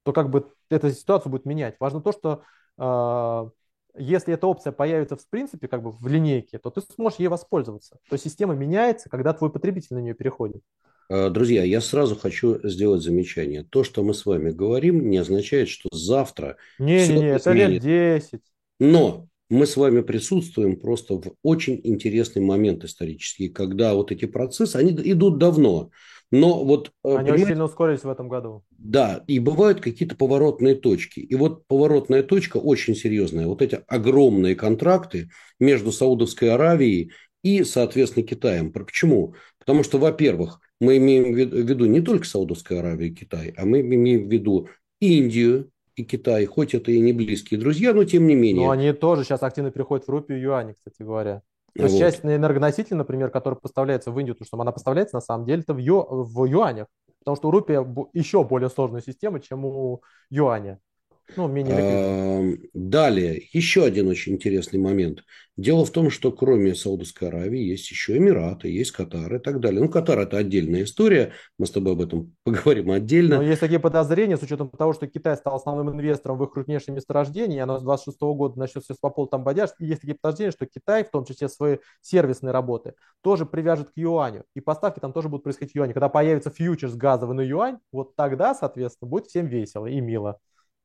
[SPEAKER 2] то как бы эта ситуация будет менять. Важно то, что э, если эта опция появится в принципе как бы в линейке, то ты сможешь ей воспользоваться. То есть система меняется, когда твой потребитель на нее переходит.
[SPEAKER 1] Э, друзья, я сразу хочу сделать замечание. То, что мы с вами говорим, не означает, что завтра
[SPEAKER 2] не, все не, не, это лет 10.
[SPEAKER 1] Но мы с вами присутствуем просто в очень интересный момент исторический, когда вот эти процессы, они идут давно. Но вот...
[SPEAKER 2] Э, они очень сильно ускорились в этом году.
[SPEAKER 1] Да, и бывают какие-то поворотные точки. И вот поворотная точка очень серьезная. Вот эти огромные контракты между Саудовской Аравией и, соответственно, Китаем. Почему? Потому что, во-первых, мы имеем в виду не только Саудовскую Аравию и Китай, а мы имеем в виду Индию и Китай, хоть это и не близкие друзья, но тем не менее.
[SPEAKER 2] Но они тоже сейчас активно переходят в рупию и юани, кстати говоря. То есть вот. часть энергоносителей, например, который поставляется в Индию, то, что она поставляется на самом деле это в, ю, в юанях. Потому что у рупия еще более сложная система, чем у юаня. Ну, менее
[SPEAKER 1] Далее, еще один очень интересный момент. Дело в том, что кроме Саудовской Аравии есть еще Эмираты, есть Катар и так далее. Ну, Катар – это отдельная история, мы с тобой об этом поговорим отдельно.
[SPEAKER 2] Но есть такие подозрения, с учетом того, что Китай стал основным инвестором в их крупнейшее месторождение, и оно с 26 года начнет все по полу там бодяж, и есть такие подозрения, что Китай, в том числе свои сервисные работы, тоже привяжет к юаню, и поставки там тоже будут происходить в юане. Когда появится фьючерс газовый на юань, вот тогда, соответственно, будет всем весело и мило.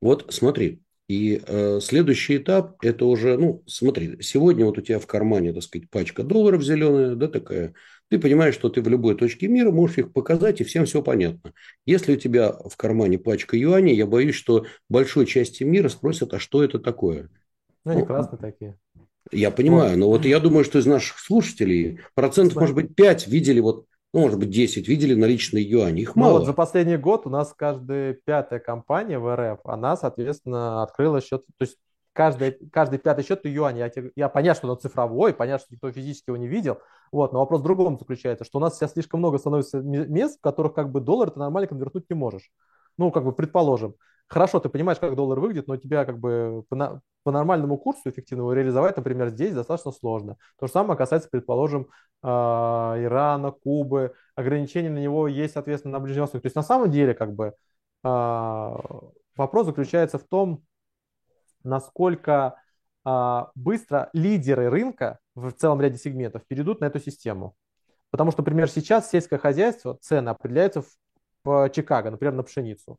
[SPEAKER 1] Вот смотри, и э, следующий этап – это уже, ну, смотри, сегодня вот у тебя в кармане, так сказать, пачка долларов зеленая, да, такая. Ты понимаешь, что ты в любой точке мира можешь их показать, и всем все понятно. Если у тебя в кармане пачка юаней, я боюсь, что большой части мира спросят, а что это такое?
[SPEAKER 2] Ну, они ну, красные такие.
[SPEAKER 1] Я понимаю, но вот я думаю, что из наших слушателей процентов, может быть, 5 видели вот ну, может быть, 10 видели наличные юани. Их мало. Ну, вот
[SPEAKER 2] за последний год у нас каждая пятая компания в РФ, она, соответственно, открыла счет. То есть каждый, каждый пятый счет юань. Я, я понятно, что он цифровой, понятно, что никто физически его не видел. Вот, но вопрос в другом заключается, что у нас сейчас слишком много становится мест, в которых как бы доллар ты нормально конвертнуть не можешь. Ну, как бы предположим. Хорошо, ты понимаешь, как доллар выглядит, но тебя как бы по, по нормальному курсу эффективного реализовать, например, здесь достаточно сложно. То же самое касается, предположим, а, Ирана, Кубы. Ограничения на него есть, соответственно, на Ближнем Востоке. То есть на самом деле как бы а, вопрос заключается в том, насколько а, быстро лидеры рынка в целом ряде сегментов перейдут на эту систему. Потому что, например, сейчас сельское хозяйство, цены определяются в, в Чикаго, например, на пшеницу.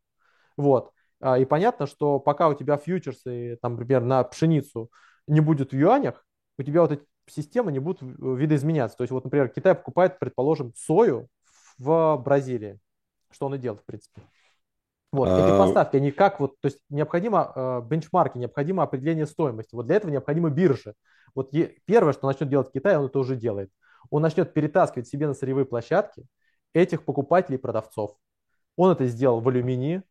[SPEAKER 2] Вот. А, и понятно, что пока у тебя фьючерсы, там, например, на пшеницу не будет в юанях, у тебя вот эти системы не будут видоизменяться. То есть, вот, например, Китай покупает, предположим, сою в Бразилии, что он и делает, в принципе. Вот, эти а, поставки, они как вот, то есть необходимо э, бенчмарки, необходимо определение стоимости. Вот для этого необходимо биржи. Вот первое, что начнет делать Китай, он это уже делает. Он начнет перетаскивать себе на сырьевые площадки этих покупателей и продавцов. Он это сделал в алюминии,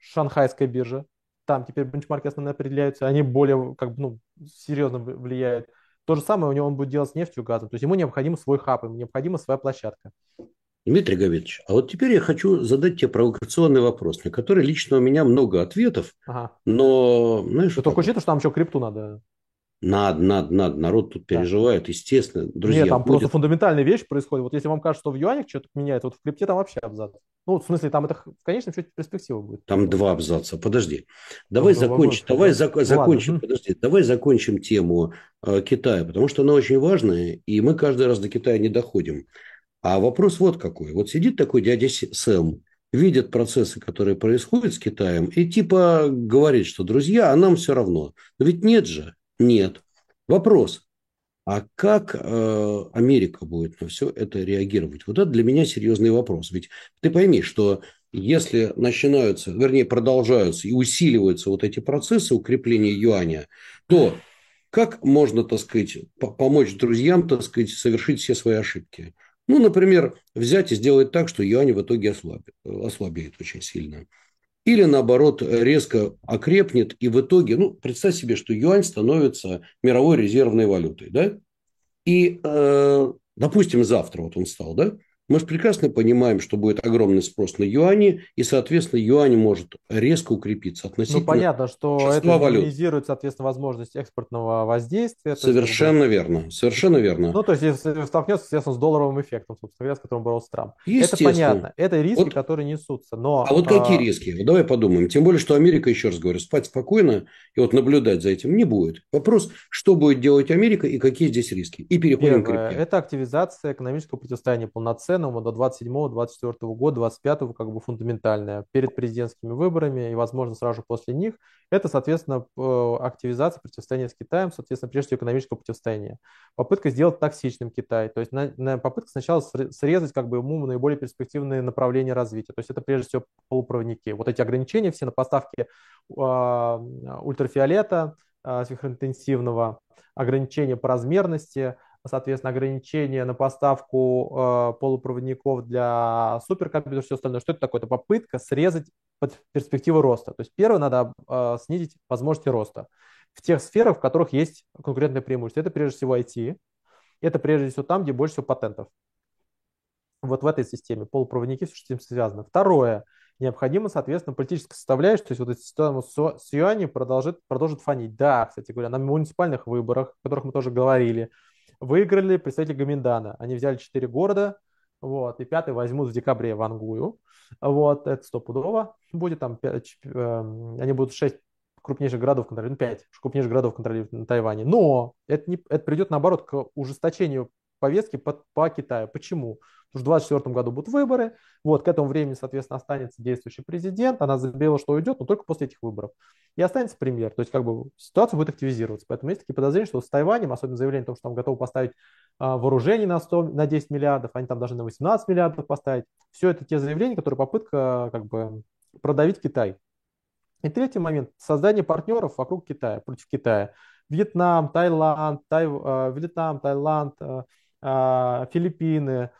[SPEAKER 2] шанхайская биржа. Там теперь бенчмарки основные определяются, они более как бы, ну, серьезно влияют. То же самое у него он будет делать с нефтью, газом. То есть ему необходим свой хаб, ему необходима своя площадка.
[SPEAKER 1] Дмитрий Гаврилович, а вот теперь я хочу задать тебе провокационный вопрос, на который лично у меня много ответов, ага. но...
[SPEAKER 2] Знаешь, Ты только учитывая, что нам еще крипту надо
[SPEAKER 1] надо, надо, надо. Народ тут переживает, да. естественно. Друзья,
[SPEAKER 2] Нет, там будет... просто фундаментальная вещь происходит. Вот если вам кажется, что в юанях что-то меняется, вот в крипте там вообще абзац. Ну, в смысле, там это в конечном счете перспектива будет.
[SPEAKER 1] Там два абзаца. Подожди. Давай ну, закончим. Давай зак- закончим. Подожди. Давай закончим тему э, Китая, потому что она очень важная, и мы каждый раз до Китая не доходим. А вопрос вот какой. Вот сидит такой дядя Сэм, видит процессы, которые происходят с Китаем, и типа говорит, что, друзья, а нам все равно. Но ведь нет же. Нет. Вопрос. А как э, Америка будет на все это реагировать? Вот это для меня серьезный вопрос. Ведь ты пойми, что если начинаются, вернее, продолжаются и усиливаются вот эти процессы укрепления юаня, то как можно, так сказать, помочь друзьям, так сказать, совершить все свои ошибки? Ну, например, взять и сделать так, что юань в итоге ослабит, ослабеет очень сильно. Или, наоборот, резко окрепнет, и в итоге, ну, представь себе, что юань становится мировой резервной валютой, да? И, э, допустим, завтра вот он стал, да? Мы же прекрасно понимаем, что будет огромный спрос на юани, и, соответственно, юань может резко укрепиться относительно
[SPEAKER 2] Ну, понятно, что это минимизирует, соответственно, возможность экспортного воздействия.
[SPEAKER 1] Совершенно есть, верно, совершенно верно.
[SPEAKER 2] Ну, то есть, если столкнется, естественно, с долларовым эффектом, собственно говоря, с которым боролся Трамп. Это понятно, это риски, вот, которые несутся, но...
[SPEAKER 1] А вот какие а... риски? Вот давай подумаем. Тем более, что Америка, еще раз говорю, спать спокойно и вот наблюдать за этим не будет. Вопрос, что будет делать Америка и какие здесь риски. И переходим
[SPEAKER 2] Первое, к крипте. Это активизация экономического противостояния полноценного до 27-24 года, 25 как бы фундаментальная перед президентскими выборами и, возможно, сразу после них. Это, соответственно, активизация противостояния с Китаем, соответственно, прежде всего экономического противостояния. Попытка сделать токсичным Китай, то есть на, на попытка сначала срезать как бы ему наиболее перспективные направления развития. То есть это прежде всего полупроводники. Вот эти ограничения все на поставки э, ультрафиолета, э, сверхинтенсивного, ограничения по размерности, соответственно, ограничения на поставку э, полупроводников для суперкомпьютеров, все остальное. Что это такое? Это попытка срезать под перспективу роста. То есть первое, надо э, снизить возможности роста в тех сферах, в которых есть конкурентное преимущество. Это прежде всего IT, это прежде всего там, где больше всего патентов. Вот в этой системе полупроводники, все, с этим связано. Второе, необходимо, соответственно, политическая составляющая, то есть вот эта ситуация с юаней продолжит, продолжит фонить. Да, кстати говоря, на муниципальных выборах, о которых мы тоже говорили, Выиграли представители Гаминдана. Они взяли четыре города, вот, и пятый возьмут в декабре в Ангую. Вот, это стопудово будет там, 5, э, они будут шесть крупнейших городов контролировать, ну, 5 крупнейших городов контролируют на Тайване. Но это, не, это придет, наоборот, к ужесточению повестки по, по Китаю. Почему? Потому что в 2024 году будут выборы, вот, к этому времени, соответственно, останется действующий президент, она заявила, что уйдет, но только после этих выборов. И останется премьер, то есть как бы ситуация будет активизироваться. Поэтому есть такие подозрения, что с Тайванем, особенно заявление о том, что там готовы поставить а, вооружение на, 100, на 10 миллиардов, они там должны на 18 миллиардов поставить. Все это те заявления, которые попытка как бы продавить Китай. И третий момент – создание партнеров вокруг Китая, против Китая. Вьетнам, Таиланд, Тай, э, Вьетнам, Таиланд, э, Филиппины,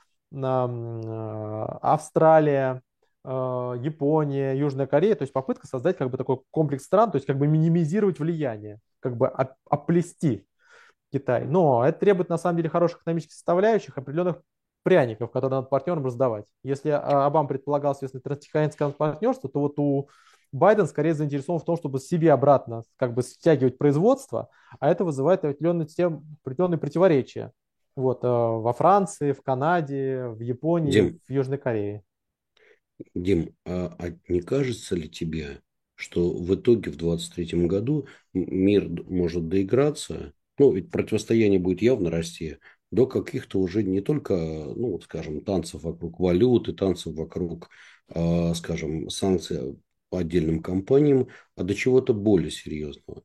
[SPEAKER 2] Австралия, Япония, Южная Корея, то есть попытка создать как бы такой комплекс стран, то есть как бы минимизировать влияние, как бы оплести Китай. Но это требует на самом деле хороших экономических составляющих, определенных пряников, которые надо партнерам раздавать. Если Обам предполагал, естественно, транстихоокеанское партнерство, то вот у Байден скорее заинтересован в том, чтобы себе обратно как бы стягивать производство, а это вызывает определенные, определенные противоречия. Вот, э, во Франции, в Канаде, в Японии, Дим, в Южной Корее.
[SPEAKER 1] Дим, а, а не кажется ли тебе, что в итоге в 2023 году мир может доиграться, ну, ведь противостояние будет явно расти, до каких-то уже не только, ну, вот, скажем, танцев вокруг валюты, танцев вокруг, э, скажем, санкций по отдельным компаниям, а до чего-то более серьезного.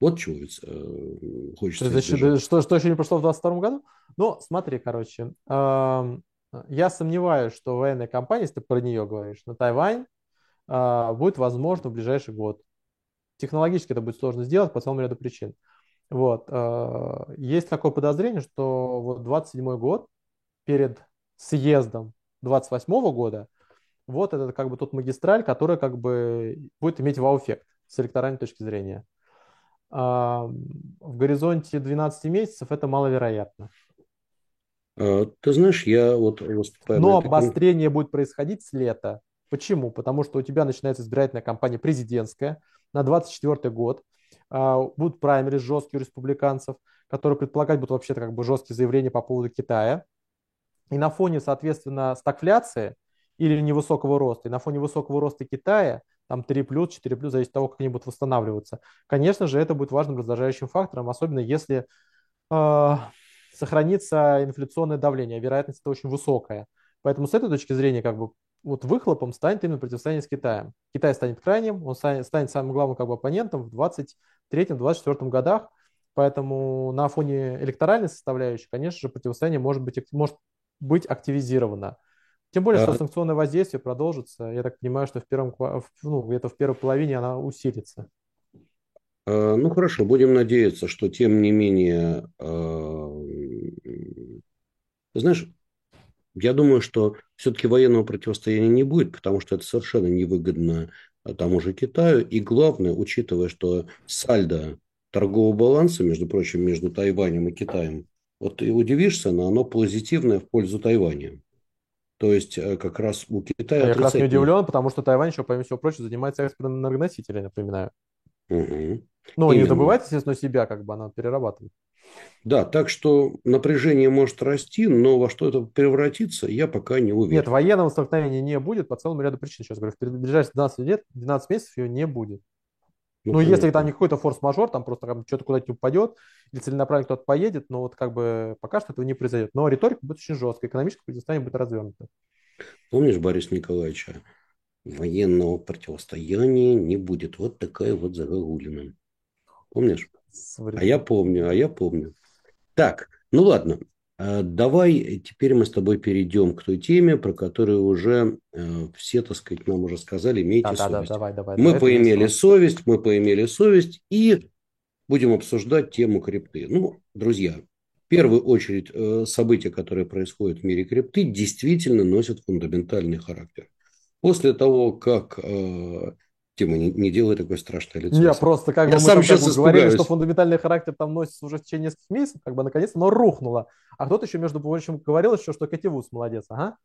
[SPEAKER 1] Вот чего э, хочется
[SPEAKER 2] избежать. Что, что еще не прошло в 2022 году? Ну, смотри, короче, э, я сомневаюсь, что военная кампания, если ты про нее говоришь, на Тайвань э, будет возможно в ближайший год. Технологически это будет сложно сделать по целому ряду причин. Вот. Э, есть такое подозрение, что вот 27 год перед съездом 28 года вот это как бы тот магистраль, который как бы будет иметь вау-эффект с электоральной точки зрения. А в горизонте 12 месяцев это маловероятно.
[SPEAKER 1] А, ты знаешь, я вот
[SPEAKER 2] выступаю... Но обострение будет происходить с лета. Почему? Потому что у тебя начинается избирательная кампания президентская на 24 год. А, будут праймеры жесткие у республиканцев, которые предполагать будут вообще-то как бы жесткие заявления по поводу Китая. И на фоне, соответственно, стагфляции или невысокого роста, и на фоне высокого роста Китая, там 3 плюс, 4 плюс, зависит от того, как они будут восстанавливаться. Конечно же, это будет важным раздражающим фактором, особенно если э, сохранится инфляционное давление, а вероятность это очень высокая. Поэтому с этой точки зрения, как бы, вот выхлопом станет именно противостояние с Китаем. Китай станет крайним, он станет, станет самым главным как бы, оппонентом в 2023-2024 годах, поэтому на фоне электоральной составляющей, конечно же, противостояние может быть, может быть активизировано. Тем более, что а... санкционное воздействие продолжится. Я так понимаю, что в первом, ну, где-то в первой половине она усилится.
[SPEAKER 1] А, ну хорошо, будем надеяться, что тем не менее, а, знаешь, я думаю, что все-таки военного противостояния не будет, потому что это совершенно невыгодно тому же Китаю. И главное, учитывая, что сальдо торгового баланса, между прочим, между Тайванем и Китаем, вот ты удивишься, но оно позитивное в пользу Тайваня. То есть э, как раз у Китая...
[SPEAKER 2] Я как раз не удивлен, потому что Тайвань еще, помимо всего прочего, занимается экспортом энергоносителей, напоминаю. Угу. Ну, не добывает, естественно, себя, как бы она перерабатывает.
[SPEAKER 1] Да, так что напряжение может расти, но во что это превратится, я пока не уверен.
[SPEAKER 2] Нет, военного столкновения не будет по целому ряду причин. Сейчас говорю, в ближайшие 12 лет, 12 месяцев ее не будет. Ну, ну если там не какой-то форс-мажор, там просто там, что-то куда-то упадет, или целенаправленно кто-то поедет, но вот как бы пока что этого не произойдет. Но риторика будет очень жесткая, экономическое противостояние будет развернуто.
[SPEAKER 1] Помнишь Борис Николаевича? Военного противостояния не будет. Вот такая вот загогулина. Помнишь? А я помню, а я помню. Так, ну ладно. А давай теперь мы с тобой перейдем к той теме, про которую уже э, все, так сказать, нам уже сказали, имейте да, совесть. Да, да, давай, давай, мы давай, поимели совесть, мы поимели совесть и будем обсуждать тему крипты. Ну, друзья, в первую очередь э, события, которые происходят в мире крипты, действительно носят фундаментальный характер. После того, как э, Тима, не, не делай такое страшное лицо.
[SPEAKER 2] Я просто как
[SPEAKER 1] я
[SPEAKER 2] бы
[SPEAKER 1] сам
[SPEAKER 2] мы
[SPEAKER 1] сейчас
[SPEAKER 2] как бы говорили, что фундаментальный характер там носится уже в течение нескольких месяцев, как бы наконец-то оно рухнуло. А кто-то еще, между прочим, говорил еще, что Кэти Вудс молодец, ага.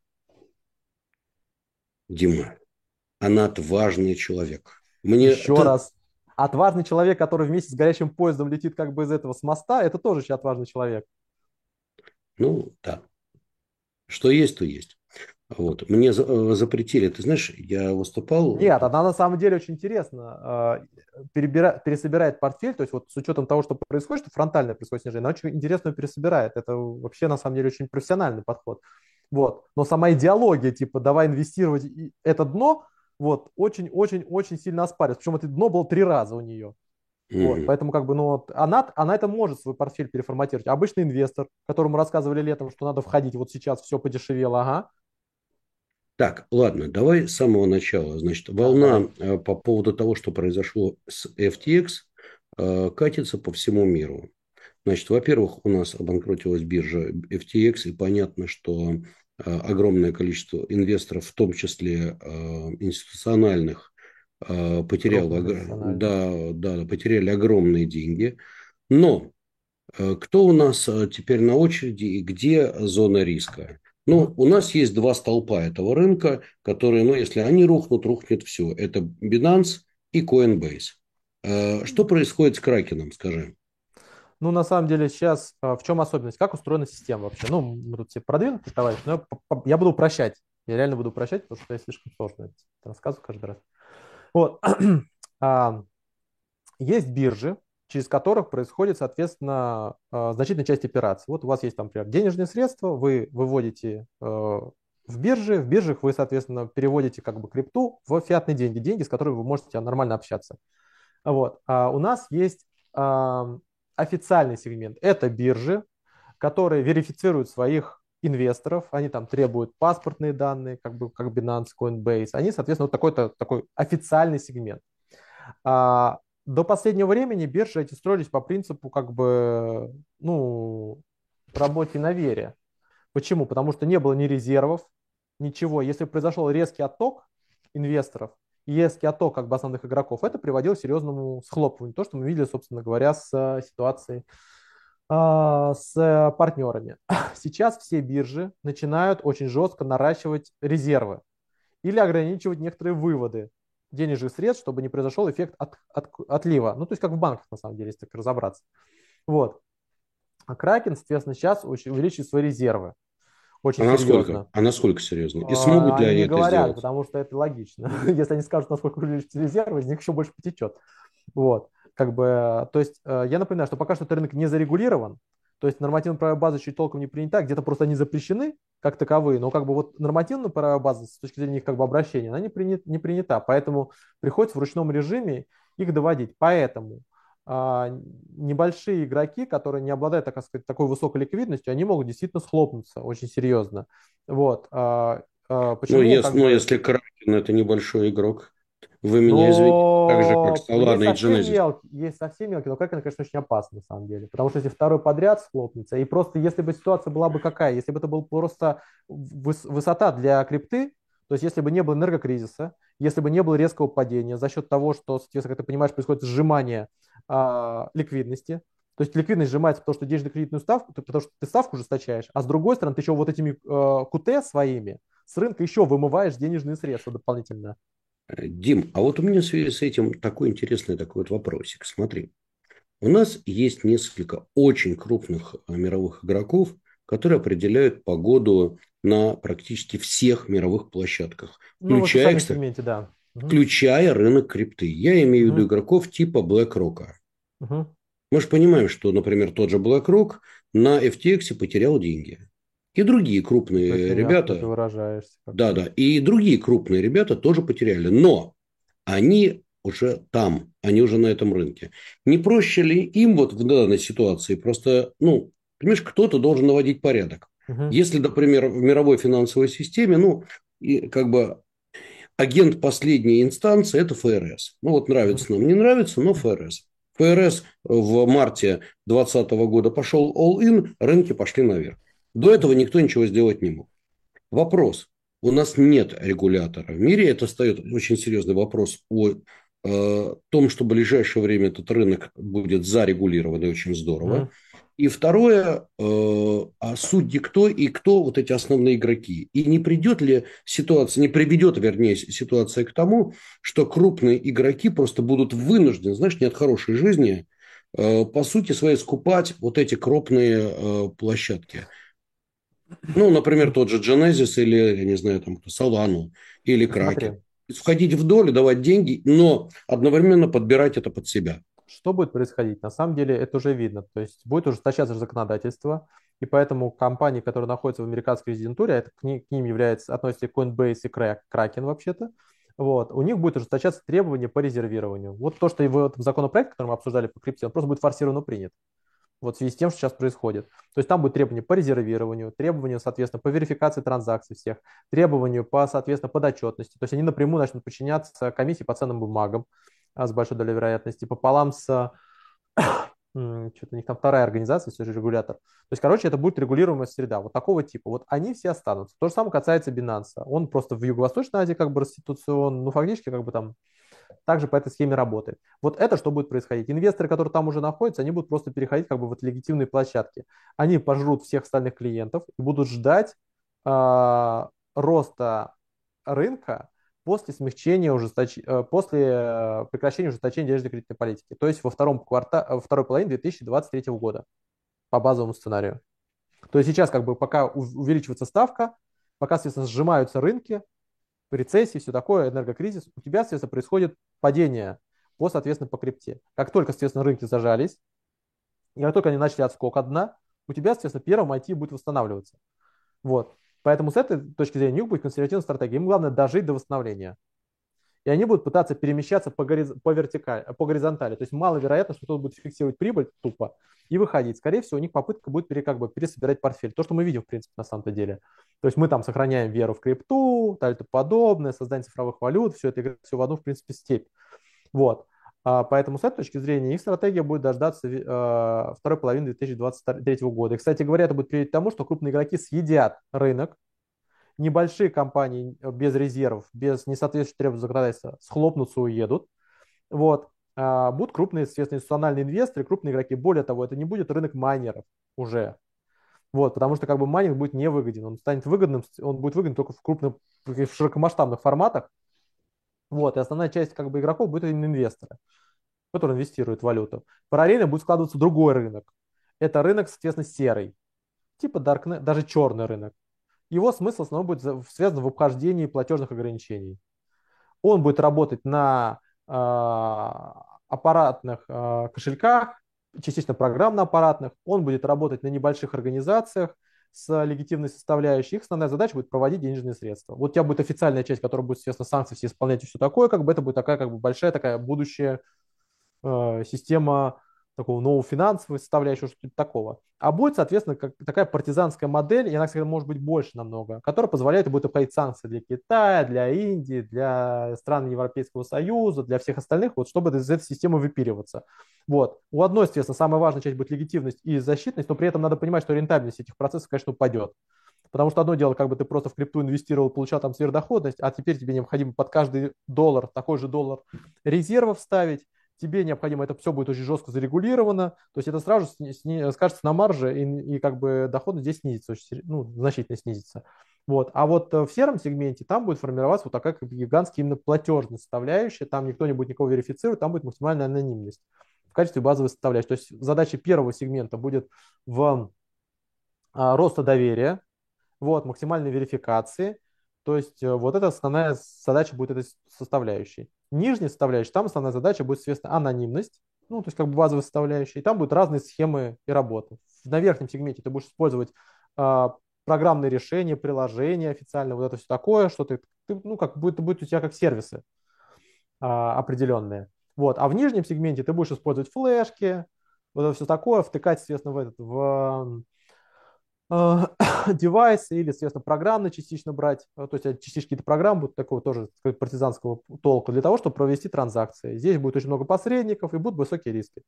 [SPEAKER 1] Дима, она отважный человек. Мне
[SPEAKER 2] еще это... раз. Отважный человек, который вместе с горячим поездом летит как бы из этого с моста, это тоже еще отважный человек.
[SPEAKER 1] Ну, да. Что есть, то есть. Вот. Мне э, запретили, ты знаешь, я выступал...
[SPEAKER 2] Нет, она на самом деле очень интересно э, перебира... пересобирает портфель, то есть вот с учетом того, что происходит, что фронтальное происходит снижение, она очень интересно пересобирает. Это вообще на самом деле очень профессиональный подход. Вот. Но сама идеология, типа, давай инвестировать это дно, вот, очень-очень-очень сильно оспаривается. Причем это дно было три раза у нее. Mm-hmm. Вот, поэтому как бы, ну, она, она это может свой портфель переформатировать. Обычный инвестор, которому рассказывали летом, что надо входить, вот сейчас все подешевело, ага,
[SPEAKER 1] так, ладно, давай с самого начала. Значит, волна э, по поводу того, что произошло с FTX, э, катится по всему миру. Значит, во-первых, у нас обанкротилась биржа FTX, и понятно, что э, огромное количество инвесторов, в том числе институциональных, потеряло, да, да, потеряли огромные деньги. Но кто у нас теперь на очереди и где зона риска? Ну, у нас есть два столпа этого рынка, которые, ну, если они рухнут, рухнет все. Это Binance и Coinbase. Э, что происходит с Кракеном, скажи?
[SPEAKER 2] Ну, на самом деле, сейчас э, в чем особенность? Как устроена система вообще? Ну, мы тут все продвинутые товарищи, но я, я буду упрощать. Я реально буду упрощать, потому что я слишком сложно это рассказываю каждый раз. Вот. А, есть биржи, через которых происходит, соответственно, а, значительная часть операций. Вот у вас есть, там, например, денежные средства, вы выводите э, в бирже. В биржах вы, соответственно, переводите как бы крипту в фиатные деньги, деньги, с которыми вы можете нормально общаться. Вот. А у нас есть а, официальный сегмент. Это биржи, которые верифицируют своих инвесторов, они там требуют паспортные данные, как бы как Binance, Coinbase. Они, соответственно, вот такой-то такой официальный сегмент. А, до последнего времени биржи эти строились по принципу как бы, ну, работе на вере. Почему? Потому что не было ни резервов, ничего. Если произошел резкий отток инвесторов, резкий отток как бы основных игроков, это приводило к серьезному схлопыванию. То, что мы видели, собственно говоря, с э, ситуацией а, с партнерами. Сейчас все биржи начинают очень жестко наращивать резервы или ограничивать некоторые выводы денежных средств, чтобы не произошел эффект от, от, отлива. Ну, то есть как в банках, на самом деле, если так разобраться. Вот. А Кракен, соответственно, сейчас увеличивает свои резервы.
[SPEAKER 1] Очень а серьезно. Насколько? А насколько серьезно? И смогут ли
[SPEAKER 2] они,
[SPEAKER 1] они
[SPEAKER 2] это говорят,
[SPEAKER 1] сделать?
[SPEAKER 2] потому что это логично. Если они скажут, насколько увеличится резервы, из них еще больше потечет. Вот. Как бы, то есть э, я напоминаю, что пока что этот рынок не зарегулирован, то есть нормативная правовая база еще толком не принята, где-то просто они запрещены как таковые, но как бы вот нормативная правовая база с точки зрения их как бы обращения, она не, принят, не принята, поэтому приходится в ручном режиме их доводить. Поэтому а, небольшие игроки, которые не обладают, так сказать, такой высокой ликвидностью, они могут действительно схлопнуться очень серьезно. Вот. А,
[SPEAKER 1] а, почему, ну, если, ну, если Кракен это небольшой игрок, вы меня извините, так же, как Solana и Genesis.
[SPEAKER 2] Мелкий, есть совсем мелкий, но Kraken, конечно, очень опасно, на самом деле. Потому что если второй подряд схлопнется, и просто если бы ситуация была бы какая, если бы это был просто высота для крипты, то есть если бы не было энергокризиса, если бы не было резкого падения за счет того, что, соответственно, как ты понимаешь, происходит сжимание а, ликвидности, то есть ликвидность сжимается, потому что держишь кредитную ставку, потому что ты ставку ужесточаешь, а с другой стороны, ты еще вот этими э, QT своими с рынка еще вымываешь денежные средства дополнительно.
[SPEAKER 1] Дим, а вот у меня в связи с этим такой интересный такой вот вопросик. Смотри, у нас есть несколько очень крупных а, мировых игроков, которые определяют погоду на практически всех мировых площадках,
[SPEAKER 2] ну, включая, вот сегменте, да.
[SPEAKER 1] включая рынок крипты. Я имею в виду игроков типа BlackRock. Угу. Мы же понимаем, что, например, тот же BlackRock на FTX потерял деньги. И другие крупные Очень ребята.
[SPEAKER 2] Ты выражаешься.
[SPEAKER 1] Да, да. И другие крупные ребята тоже потеряли. Но они уже там, они уже на этом рынке. Не проще ли им вот в данной ситуации просто, ну, понимаешь, кто-то должен наводить порядок. Угу. Если, например, в мировой финансовой системе, ну, и как бы агент последней инстанции – это ФРС. Ну, вот нравится нам, не нравится, но ФРС. ФРС в марте 2020 года пошел all-in, рынки пошли наверх. До этого никто ничего сделать не мог. Вопрос. У нас нет регулятора в мире. Это стоит очень серьезный вопрос о э, том, что в ближайшее время этот рынок будет зарегулирован и очень здорово. Mm. И второе, э, а судьи кто и кто вот эти основные игроки. И не придет ли ситуация, не приведет, вернее, ситуация к тому, что крупные игроки просто будут вынуждены, знаешь, не от хорошей жизни, э, по сути своей скупать вот эти крупные э, площадки. Ну, например, тот же Genesis или, я не знаю, там, Solana или Kraken. Входить в долю, давать деньги, но одновременно подбирать это под себя.
[SPEAKER 2] Что будет происходить? На самом деле это уже видно. То есть будет ужесточаться законодательство, и поэтому компании, которые находятся в американской резидентуре, а это к, ним, к ним является, относится Coinbase и Kraken вообще-то, вот, у них будет ужесточаться требования по резервированию. Вот то, что и в этом законопроекте, который мы обсуждали по крипте, он просто будет форсированно принят вот в связи с тем, что сейчас происходит. То есть там будут требования по резервированию, требования, соответственно, по верификации транзакций всех, требования по, соответственно, подотчетности. То есть они напрямую начнут подчиняться комиссии по ценным бумагам а, с большой долей вероятности, пополам с что-то у них там вторая организация, все же регулятор. То есть, короче, это будет регулируемая среда, вот такого типа. Вот они все останутся. То же самое касается Binance. Он просто в Юго-Восточной Азии как бы раституцион, ну, фактически как бы там также по этой схеме работает. Вот это что будет происходить. Инвесторы, которые там уже находятся, они будут просто переходить как бы в эти легитимные площадки. Они пожрут всех остальных клиентов и будут ждать э, роста рынка после смягчения ужесточ... Э, после э, прекращения ужесточения денежной кредитной политики, то есть во втором кварта... Э, второй половине 2023 года по базовому сценарию. То есть сейчас как бы пока увеличивается ставка, пока, соответственно, сжимаются рынки, рецессии, все такое, энергокризис, у тебя, соответственно, происходит падение по, соответственно, по крипте. Как только, соответственно, рынки зажались, и как только они начали отскок от дна, у тебя, соответственно, первым IT будет восстанавливаться. Вот. Поэтому с этой точки зрения у будет консервативная стратегия. Им главное дожить до восстановления. И они будут пытаться перемещаться по, гориз... по, вертикаль... по горизонтали. То есть маловероятно, что кто-то будет фиксировать прибыль тупо и выходить. Скорее всего, у них попытка будет пере, как бы, пересобирать портфель. То, что мы видим, в принципе, на самом-то деле. То есть мы там сохраняем веру в крипту, и подобное, создание цифровых валют, все это все в одну, в принципе, степь. Вот. А, поэтому с этой точки зрения их стратегия будет дождаться э, второй половины 2023 года. И, кстати говоря, это будет приводить к тому, что крупные игроки съедят рынок, небольшие компании э, без резервов, без несоответствующих требований законодательства схлопнутся, уедут. Вот. А будут крупные, естественно, институциональные инвесторы, крупные игроки. Более того, это не будет рынок майнеров уже. Вот, потому что как бы майнинг будет невыгоден. Он станет выгодным, он будет выгоден только в крупных, в широкомасштабных форматах. Вот, и основная часть как бы игроков будет именно инвесторы, которые инвестируют в валюту. Параллельно будет складываться другой рынок. Это рынок, соответственно, серый. Типа Darknet, даже черный рынок. Его смысл основном будет связан в обхождении платежных ограничений. Он будет работать на э, аппаратных э, кошельках, частично программно-аппаратных. Он будет работать на небольших организациях с легитимной составляющей. Их основная задача будет проводить денежные средства. Вот у тебя будет официальная часть, которая будет, естественно, санкции все исполнять и все такое, как бы это будет такая как бы большая такая будущая э, система такого нового финансового составляющего, что-то такого. А будет, соответственно, как, такая партизанская модель, и она, кстати, может быть больше намного, которая позволяет будет обходить санкции для Китая, для Индии, для стран Европейского Союза, для всех остальных, вот, чтобы из этой системы выпиливаться. Вот. У одной, естественно, самая важная часть будет легитимность и защитность, но при этом надо понимать, что рентабельность этих процессов, конечно, упадет. Потому что одно дело, как бы ты просто в крипту инвестировал, получал там сверхдоходность, а теперь тебе необходимо под каждый доллар, такой же доллар резервов ставить, тебе необходимо, это все будет очень жестко зарегулировано, то есть это сразу сни, сни, скажется на марже, и, и как бы доходность здесь снизится, очень, ну, значительно снизится. Вот. А вот э, в сером сегменте там будет формироваться вот такая как гигантская именно платежная составляющая, там никто не будет никого верифицировать, там будет максимальная анонимность в качестве базовой составляющей. То есть задача первого сегмента будет в а, роста доверия, вот, максимальной верификации, то есть э, вот это основная задача будет этой составляющей нижней составляющей, там основная задача будет, соответственно, анонимность, ну, то есть как бы базовая составляющая, и там будут разные схемы и работы. На верхнем сегменте ты будешь использовать э, программные решения, приложения официально, вот это все такое, что ты, ты ну, как будет, будет у тебя как сервисы э, определенные. Вот. А в нижнем сегменте ты будешь использовать флешки, вот это все такое, втыкать, соответственно, в, этот, в девайсы или, соответственно, программно частично брать, э, то есть э, частично какие-то программы будут такого тоже сказать, партизанского толка для того, чтобы провести транзакции. Здесь будет очень много посредников и будут высокие риски.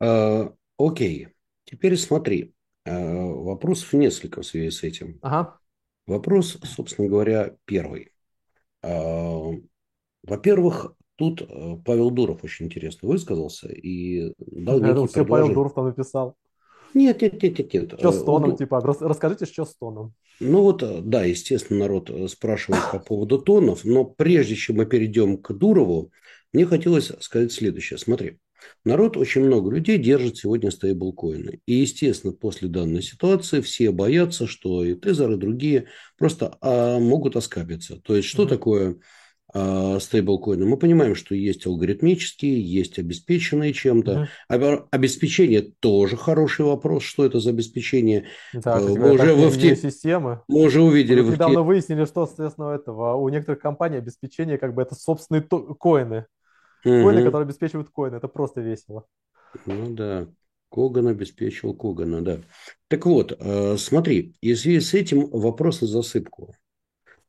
[SPEAKER 1] А, окей. Теперь смотри. Вопросов несколько в связи с этим.
[SPEAKER 2] Ага.
[SPEAKER 1] Вопрос, собственно говоря, первый. Во-первых, тут Павел Дуров очень интересно высказался и
[SPEAKER 2] дал Я думал, все Павел Дуров там написал.
[SPEAKER 1] Нет, нет, нет, нет, нет.
[SPEAKER 2] Что с тоном, ну, типа, расскажите, что с тоном.
[SPEAKER 1] Ну вот, э, да, естественно, народ э, спрашивает по поводу тонов, но прежде чем мы перейдем к Дурову, мне хотелось сказать следующее. Смотри, народ, очень много людей держит сегодня стейблкоины. И, естественно, после данной ситуации все боятся, что и Тезер, и другие просто а, могут оскабиться. То есть, что mm-hmm. такое стейблкоины. Мы понимаем, что есть алгоритмические, есть обеспеченные чем-то. Uh-huh. Обеспечение тоже хороший вопрос. Что это за обеспечение?
[SPEAKER 2] Да, мы, а, уже в FT... системы.
[SPEAKER 1] мы уже увидели. Мы
[SPEAKER 2] недавно выяснили, что, соответственно, этого у некоторых компаний обеспечение как бы это собственные то... коины. Uh-huh. Коины, которые обеспечивают коины. Это просто весело.
[SPEAKER 1] Ну да. Коган обеспечил Когана, да. Так вот, а, смотри, в связи с этим вопрос на засыпку.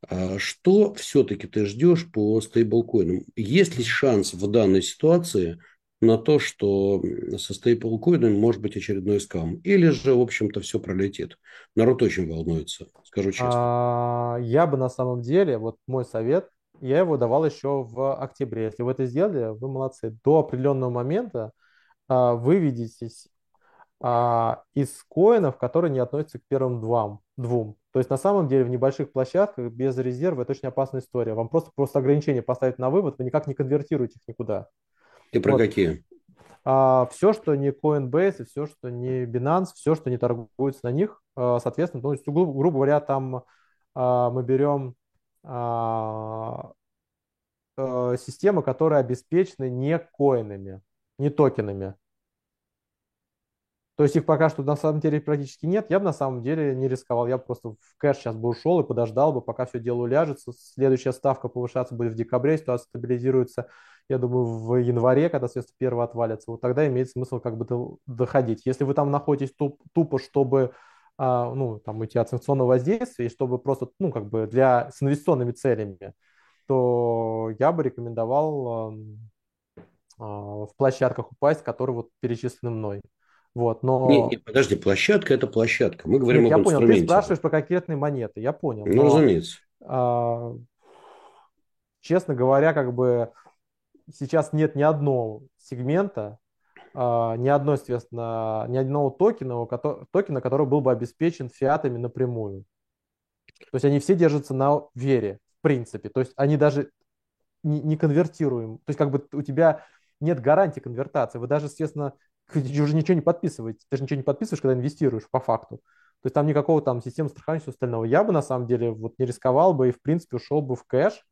[SPEAKER 1] А что все-таки ты ждешь по стейблкоинам? Есть ли шанс в данной ситуации на то, что со стейблкоином может быть очередной скам? Или же, в общем-то, все пролетит? Народ очень волнуется, скажу честно.
[SPEAKER 2] А, я бы на самом деле, вот мой совет, я его давал еще в октябре. Если вы это сделали, вы молодцы. До определенного момента а, выведитесь из коинов, которые не относятся к первым двум. То есть на самом деле в небольших площадках без резерва это очень опасная история. Вам просто, просто ограничение поставить на вывод, вы никак не конвертируете их никуда.
[SPEAKER 1] И про вот. какие?
[SPEAKER 2] А, все, что не Coinbase, все, что не Binance, все, что не торгуется на них, а, соответственно, ну, есть, грубо, грубо говоря, там а, мы берем а, а, системы, которые обеспечены не коинами, не токенами. То есть их пока что на самом деле практически нет. Я бы на самом деле не рисковал. Я бы просто в кэш сейчас бы ушел и подождал бы, пока все дело уляжется. Следующая ставка повышаться будет в декабре, ситуация стабилизируется, я думаю, в январе, когда средства первого отвалятся. Вот тогда имеет смысл как бы доходить. Если вы там находитесь туп, тупо, чтобы а, ну, там, уйти от санкционного воздействия, и чтобы просто, ну, как бы для, с инвестиционными целями, то я бы рекомендовал а, в площадках упасть, которые вот перечислены мной. Вот, но...
[SPEAKER 1] Нет, нет, подожди, площадка – это площадка. Мы говорим
[SPEAKER 2] нет,
[SPEAKER 1] об
[SPEAKER 2] я понял, ты спрашиваешь про конкретные монеты, я понял.
[SPEAKER 1] Ну,
[SPEAKER 2] но,
[SPEAKER 1] разумеется.
[SPEAKER 2] а, честно говоря, как бы сейчас нет ни одного сегмента, а, ни одной, соответственно, ни одного токена, токена, который был бы обеспечен фиатами напрямую. То есть они все держатся на вере, в принципе. То есть они даже не, не конвертируем. То есть как бы у тебя нет гарантии конвертации. Вы даже, естественно, ты уже ничего не подписываете. Ты же ничего не подписываешь, когда инвестируешь по факту. То есть там никакого там системы страхования и всего остального. Я бы на самом деле вот не рисковал бы и в принципе ушел бы в кэш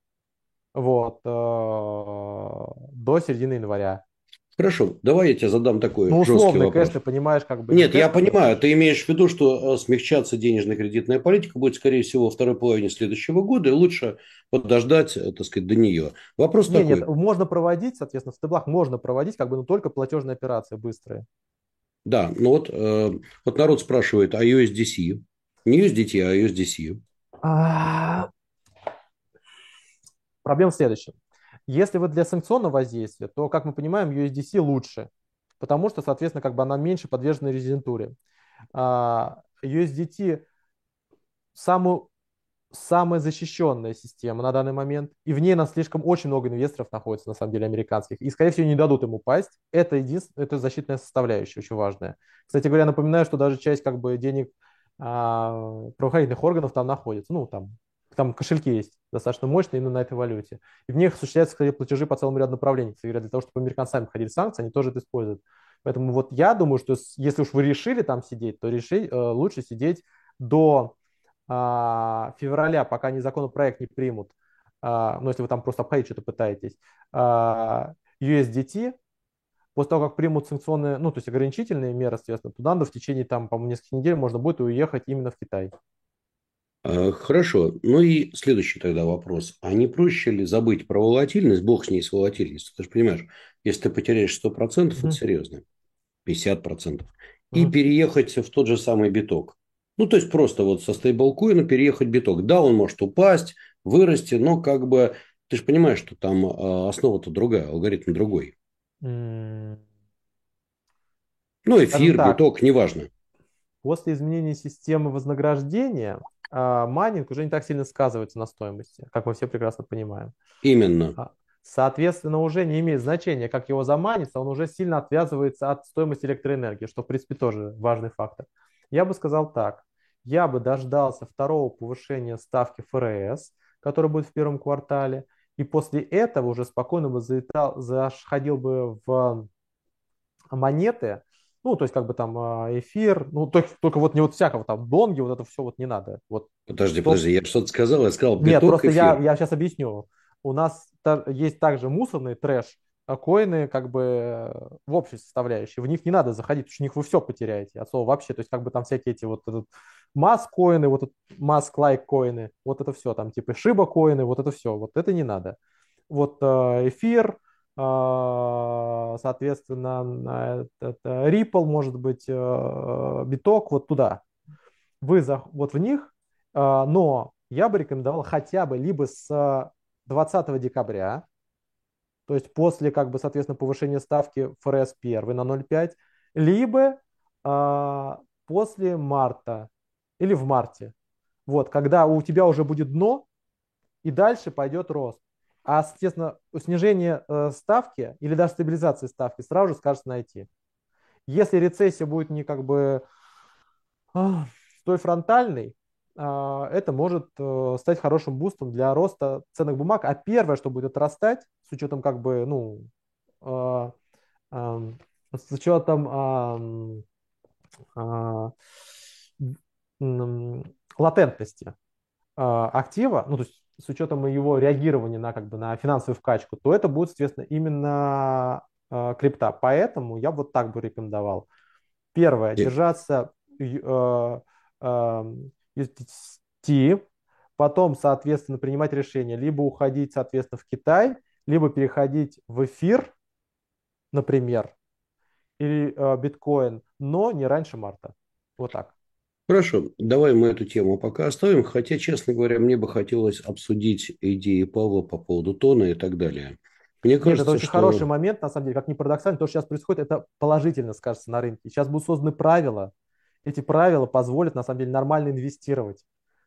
[SPEAKER 2] вот, э, до середины января.
[SPEAKER 1] Хорошо, давай я тебе задам такой
[SPEAKER 2] ну,
[SPEAKER 1] жесткий
[SPEAKER 2] условно,
[SPEAKER 1] вопрос.
[SPEAKER 2] кэш, ты понимаешь, как бы...
[SPEAKER 1] Нет, я
[SPEAKER 2] кэш,
[SPEAKER 1] понимаю, ты имеешь в виду, что э, смягчаться денежно-кредитная политика будет, скорее всего, во второй половине следующего года, и лучше подождать, э, так сказать, до нее. Вопрос
[SPEAKER 2] нет,
[SPEAKER 1] такой.
[SPEAKER 2] Нет, можно проводить, соответственно, в стеблах можно проводить, как бы, но только платежные операции быстрые.
[SPEAKER 1] Да, ну вот, э, вот народ спрашивает, а USDC? Не USDT, а USDC. А...
[SPEAKER 2] Проблема в следующем. Если вы для санкционного воздействия, то, как мы понимаем, USDC лучше, потому что, соответственно, как бы она меньше подвержена резидентуре. А, USDT самую, самая защищенная система на данный момент, и в ней нас слишком очень много инвесторов находится, на самом деле, американских, и, скорее всего, не дадут им упасть. Это единственное, это защитная составляющая, очень важная. Кстати говоря, напоминаю, что даже часть как бы денег а, правоохранительных органов там находится, ну, там там кошельки есть достаточно мощные именно на этой валюте. И в них осуществляются, кстати, платежи по целому ряду направлений. Кстати, для того, чтобы входили в санкции, они тоже это используют. Поэтому вот я думаю, что если уж вы решили там сидеть, то реши, э, лучше сидеть до э, февраля, пока они законопроект не примут. Э, ну, если вы там просто обходить что-то пытаетесь. Э, USDT, после того, как примут санкционные, ну, то есть ограничительные меры, соответственно, туда в течение там, по-моему, нескольких недель можно будет уехать именно в Китай.
[SPEAKER 1] А, хорошо. Ну и следующий тогда вопрос. А не проще ли забыть про волатильность? Бог с ней с волатильностью. Ты же понимаешь, если ты потеряешь 100%, mm-hmm. это серьезно. 50%. Mm-hmm. И переехать в тот же самый биток. Ну, то есть просто вот со стейблкоина переехать биток. Да, он может упасть, вырасти, но как бы ты же понимаешь, что там а, основа-то другая, алгоритм другой. Mm. Ну, эфир, биток, неважно.
[SPEAKER 2] После изменения системы вознаграждения майнинг уже не так сильно сказывается на стоимости, как мы все прекрасно понимаем.
[SPEAKER 1] Именно.
[SPEAKER 2] А, соответственно, уже не имеет значения, как его заманится, он уже сильно отвязывается от стоимости электроэнергии, что, в принципе, тоже важный фактор. Я бы сказал так. Я бы дождался второго повышения ставки ФРС, которое будет в первом квартале, и после этого уже спокойно бы заходил бы в монеты, ну, то есть, как бы там а, эфир, ну, только, только вот не вот всякого там донги, вот это все вот не надо. Вот.
[SPEAKER 1] Подожди, Топ... подожди, я что-то сказал, я сказал биток,
[SPEAKER 2] Нет, просто
[SPEAKER 1] эфир.
[SPEAKER 2] я, я сейчас объясню. У нас та, есть также мусорный трэш, а коины как бы в общей составляющей. В них не надо заходить, потому что в них вы все потеряете. От слова вообще, то есть как бы там всякие эти вот этот масс коины, вот маск лайк коины, вот это все там типа шиба коины, вот это все, вот это не надо. Вот а, эфир, соответственно, это Ripple, может быть, э, биток, вот туда. Вы за, вот в них, а, но я бы рекомендовал хотя бы либо с 20 декабря, то есть после, как бы, соответственно, повышения ставки ФРС 1 на 0,5, либо а, после марта или в марте. Вот, когда у тебя уже будет дно, и дальше пойдет рост. А, соответственно, снижение э, ставки или даже стабилизация ставки сразу же скажется найти. Если рецессия будет не как бы э, столь фронтальной, э, это может э, стать хорошим бустом для роста ценных бумаг. А первое, что будет отрастать, с учетом как бы, ну, э, с учетом латентности актива, ну, то есть с учетом его реагирования на, как бы, на финансовую вкачку, то это будет, соответственно, именно э, крипта. Поэтому я вот так бы рекомендовал. Первое,
[SPEAKER 1] Нет.
[SPEAKER 2] держаться э, э, USDT, потом, соответственно, принимать решение, либо уходить, соответственно, в Китай, либо переходить в эфир, например, или э, биткоин, но не раньше марта. Вот так.
[SPEAKER 1] Хорошо, давай мы эту тему пока оставим, хотя, честно говоря, мне бы хотелось обсудить идеи Павла по поводу тона и так далее.
[SPEAKER 2] Мне кажется, Нет, это очень что... хороший момент, на самом деле, как ни парадоксально, то, что сейчас происходит, это положительно скажется на рынке. Сейчас будут созданы правила, эти правила позволят, на самом деле, нормально инвестировать.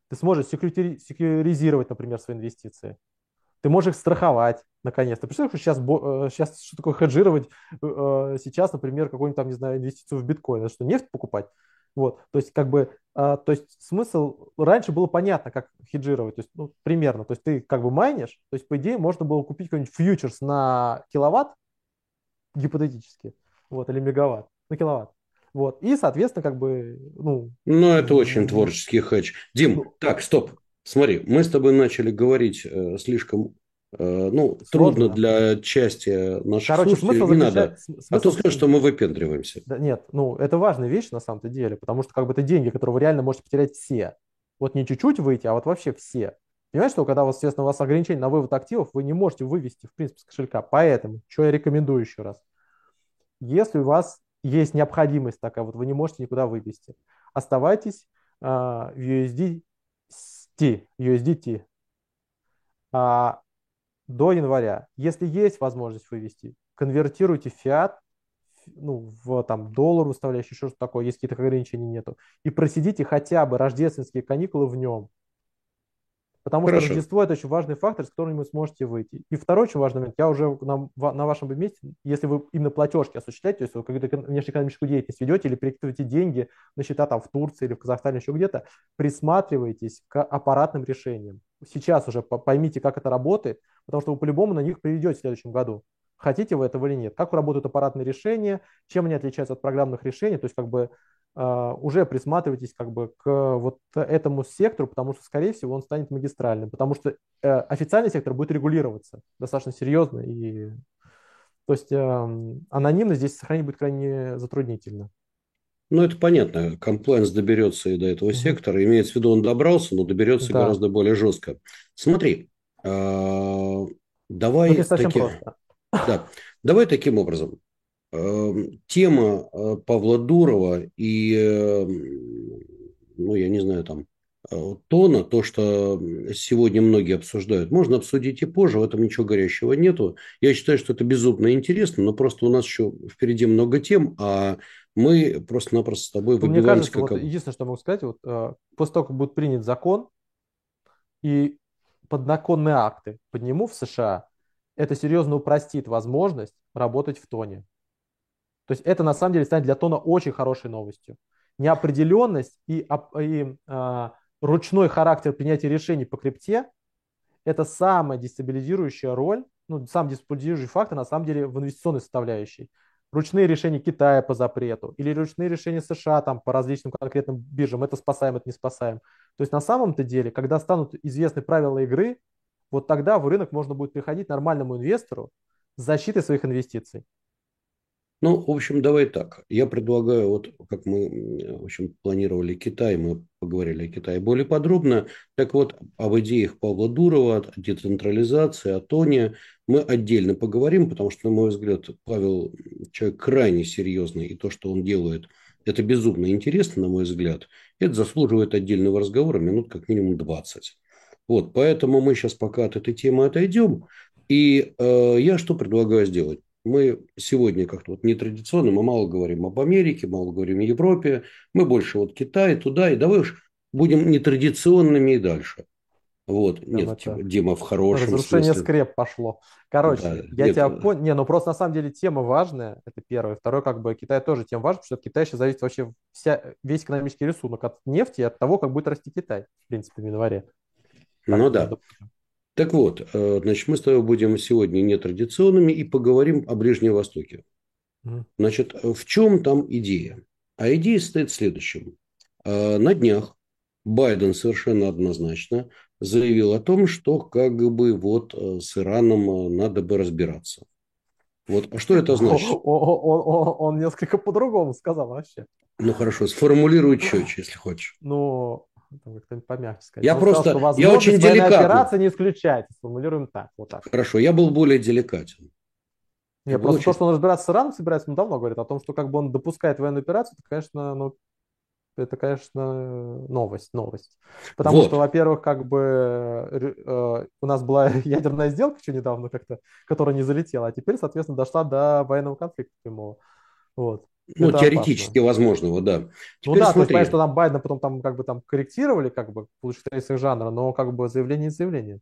[SPEAKER 2] Ты сможешь секьюризировать, например, свои инвестиции. Ты можешь их страховать, наконец-то. Представляешь, что сейчас, сейчас что такое хеджировать э, сейчас, например, какую-нибудь там, не знаю, инвестицию в биткоин? Это что, нефть покупать? Вот, то есть как бы, а, то есть смысл, раньше было понятно, как хеджировать, то есть, ну, примерно, то есть ты как бы майнишь, то есть по идее можно было купить какой-нибудь фьючерс на киловатт, гипотетически, вот, или мегаватт, на киловатт, вот, и, соответственно, как бы, ну...
[SPEAKER 1] Ну, это очень творческий хедж. Дим, ну, так, стоп, смотри, мы с тобой начали говорить э, слишком ну, Сложно. трудно для части наших Короче, слушателей, смысл не надо. Смысл... А то скажешь, что мы выпендриваемся.
[SPEAKER 2] Да, нет, ну, это важная вещь на самом-то деле, потому что как бы это деньги, которые вы реально можете потерять все. Вот не чуть-чуть выйти, а вот вообще все. Понимаете, что когда, вот, естественно, у вас ограничение на вывод активов, вы не можете вывести, в принципе, с кошелька. Поэтому, что я рекомендую еще раз. Если у вас есть необходимость такая, вот вы не можете никуда вывести, оставайтесь э, в USDT. USDT. А, до января. Если есть возможность вывести, конвертируйте фиат ну, в там, доллар выставляющий, еще что-то такое, если каких-то ограничений нету, и просидите хотя бы рождественские каникулы в нем. Потому Хорошо. что Рождество – это очень важный фактор, с которым вы сможете выйти. И второй очень важный момент, я уже на, на вашем месте, если вы именно платежки осуществляете, то есть вы какую-то внешнеэкономическую деятельность ведете или перекидываете деньги на счета там в Турции или в Казахстане, еще где-то, присматривайтесь к аппаратным решениям. Сейчас уже поймите, как это работает, потому что вы по-любому на них приведете в следующем году. Хотите вы этого или нет? Как работают аппаратные решения, чем они отличаются от программных решений, то есть как бы Uh, уже присматривайтесь как бы к вот этому сектору, потому что, скорее всего, он станет магистральным, потому что uh, официальный сектор будет регулироваться достаточно серьезно, и то есть uh, анонимность здесь сохранить будет крайне затруднительно.
[SPEAKER 1] Ну, это понятно. Комплайнс доберется и до этого mm-hmm. сектора. Имеется в виду, он добрался, но доберется да. гораздо более жестко. Смотри, давай... Ну, таки... Да, давай таким образом. Эм, тема э, Павла Дурова и, эм, ну, я не знаю, там, тона, то, что сегодня многие обсуждают, можно обсудить и позже, в этом ничего горящего нету. Я считаю, что это безумно интересно, но просто у нас еще впереди много тем, а мы просто-напросто с тобой
[SPEAKER 2] выбиваемся. Мне кажется, как... вот единственное, что могу сказать, вот, э, после того, как будет принят закон и поднаконные акты подниму в США, это серьезно упростит возможность работать в тоне. То есть это на самом деле станет для Тона очень хорошей новостью. Неопределенность и, и а, ручной характер принятия решений по крипте – это самая дестабилизирующая роль, ну, сам дестабилизирующий фактор на самом деле в инвестиционной составляющей. Ручные решения Китая по запрету или ручные решения США там, по различным конкретным биржам, это спасаем, это не спасаем. То есть на самом-то деле, когда станут известны правила игры, вот тогда в рынок можно будет приходить нормальному инвестору с защитой своих инвестиций.
[SPEAKER 1] Ну, в общем, давай так. Я предлагаю, вот как мы, в общем, планировали Китай, мы поговорили о Китае более подробно. Так вот, об идеях Павла Дурова, о децентрализации, о Тоне мы отдельно поговорим, потому что, на мой взгляд, Павел человек крайне серьезный, и то, что он делает, это безумно интересно, на мой взгляд. Это заслуживает отдельного разговора, минут как минимум 20. Вот, поэтому мы сейчас пока от этой темы отойдем. И э, я что предлагаю сделать? Мы сегодня как-то вот нетрадиционно, мы мало говорим об Америке, мало говорим о Европе, мы больше вот Китай, туда, и давай уж будем нетрадиционными и дальше. Вот, Прям нет, это... Дима в хорошем
[SPEAKER 2] Разрушение смысле. скреп пошло. Короче, да, я нет, тебя понял. Не, ну просто на самом деле тема важная, это первое. Второе, как бы Китай тоже тем важен, потому что от Китая сейчас зависит вообще вся, весь экономический рисунок от нефти и от того, как будет расти Китай, в принципе, в январе.
[SPEAKER 1] Ну так, да. Так вот, э, значит, мы с тобой будем сегодня нетрадиционными и поговорим о Ближнем Востоке. Значит, в чем там идея? А идея стоит в следующем. Э, на днях Байден совершенно однозначно заявил о том, что как бы вот э, с Ираном надо бы разбираться. Вот, а что это значит?
[SPEAKER 2] Он, он, он несколько по-другому сказал вообще.
[SPEAKER 1] Ну хорошо, сформулируй четче, если хочешь.
[SPEAKER 2] Ну, как-то помягче сказать.
[SPEAKER 1] Я
[SPEAKER 2] Он
[SPEAKER 1] просто,
[SPEAKER 2] сказал,
[SPEAKER 1] я очень деликатно.
[SPEAKER 2] операции не исключается. Сформулируем так, вот так.
[SPEAKER 1] Хорошо, я был более деликатен.
[SPEAKER 2] Не,
[SPEAKER 1] Я
[SPEAKER 2] просто
[SPEAKER 1] очень-
[SPEAKER 2] то, что он разбираться с Ираном собирается, он давно говорит о том, что как бы он допускает военную операцию, это, конечно, ну, это, конечно, новость, новость. Потому
[SPEAKER 1] Вот.
[SPEAKER 2] что, во-первых, как бы ре- э, у нас была ядерная сделка еще недавно как-то, которая не залетела, а теперь, соответственно, дошла до военного конфликта прямого. Вот.
[SPEAKER 1] Ну,
[SPEAKER 2] Это
[SPEAKER 1] теоретически возможного, да.
[SPEAKER 2] Ну
[SPEAKER 1] Теперь
[SPEAKER 2] да, то есть,
[SPEAKER 1] смотри.
[SPEAKER 2] понятно, что там Байдена потом там как бы там корректировали, как бы, в лучших традициях жанра, но как бы заявление и заявление.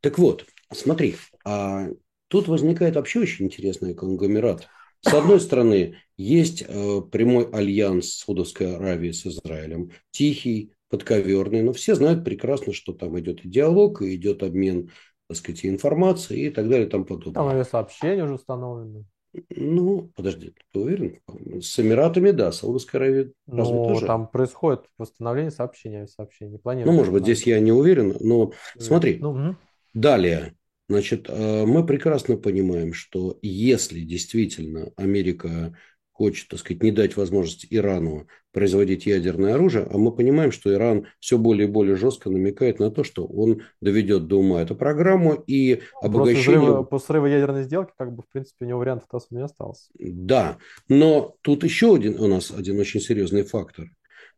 [SPEAKER 1] Так вот, смотри, а тут возникает вообще очень интересный конгломерат. С одной стороны, есть э, прямой альянс Саудовской Аравии с Израилем, тихий, подковерный, но все знают прекрасно, что там идет и диалог, и идет обмен, так сказать, и информацией и так далее и тому подобное.
[SPEAKER 2] Там авиасообщения уже установлены.
[SPEAKER 1] Ну, подожди, ты уверен? С Эмиратами, да, Саудовская Аравия
[SPEAKER 2] Ну,
[SPEAKER 1] тоже?
[SPEAKER 2] там происходит восстановление сообщения, авиасообщений.
[SPEAKER 1] Ну,
[SPEAKER 2] Планируется
[SPEAKER 1] может быть, здесь я не уверен, но смотри,
[SPEAKER 2] Ну, мгм.
[SPEAKER 1] Далее, значит, э, мы прекрасно понимаем, что если действительно Америка хочет, так сказать, не дать возможность Ирану производить ядерное оружие, а мы понимаем, что Иран все более и более жестко намекает на то, что он доведет до ума эту программу и обогащение...
[SPEAKER 2] взрыва, после срыва ядерной сделки, как бы, в принципе, у него вариантов особо не осталось.
[SPEAKER 1] Да, но тут еще один у нас один очень серьезный фактор.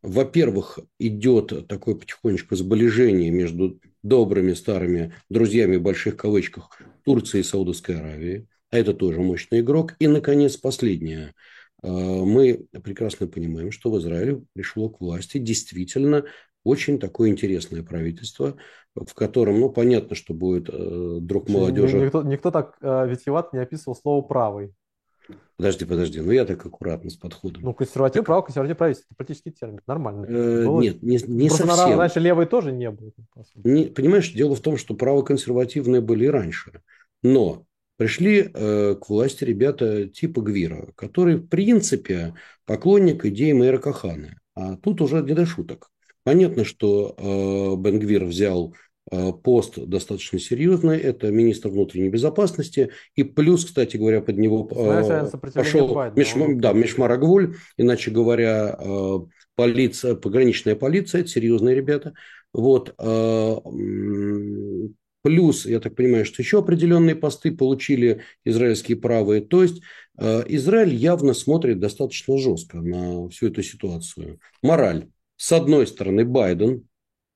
[SPEAKER 1] Во-первых, идет такое потихонечку сближение между добрыми старыми друзьями в больших кавычках Турции и Саудовской Аравии. А это тоже мощный игрок. И, наконец, последнее. Э, Мы прекрасно понимаем, что в Израиле пришло к власти действительно очень такое интересное правительство, в котором, ну, понятно, что будет э, друг молодежи.
[SPEAKER 2] Никто, никто так э, витиевато не описывал слово «правый».
[SPEAKER 1] Подожди, подожди, ну я так аккуратно с подходом.
[SPEAKER 2] Ну, консерватив, право, консерватив правительство. Это политический термин. Нормально.
[SPEAKER 1] Э,
[SPEAKER 2] Было-
[SPEAKER 1] Нет, не, не
[SPEAKER 2] Просто
[SPEAKER 1] совсем.
[SPEAKER 2] раньше левый тоже не был. по сути.
[SPEAKER 1] Не- понимаешь, дело в том, что правоконсервативные были и раньше. Но пришли э, к власти ребята типа Гвира, который, в принципе, поклонник идей мэра Кахана. А тут уже не до шуток. Понятно, что э, Бен Гвир взял э, пост достаточно серьезный. Это министр внутренней безопасности. И плюс, кстати говоря, под него
[SPEAKER 2] сопротивление
[SPEAKER 1] пошел
[SPEAKER 2] Байдена,
[SPEAKER 1] Миш-
[SPEAKER 2] он-
[SPEAKER 1] да, Мишмарагвуль, иначе говоря, полиция, пограничная полиция, это серьезные ребята. Вот. Плюс, я так понимаю, что еще определенные посты получили израильские правые. То есть э, Израиль явно смотрит достаточно жестко на всю эту ситуацию. Мораль. С одной стороны, Байден,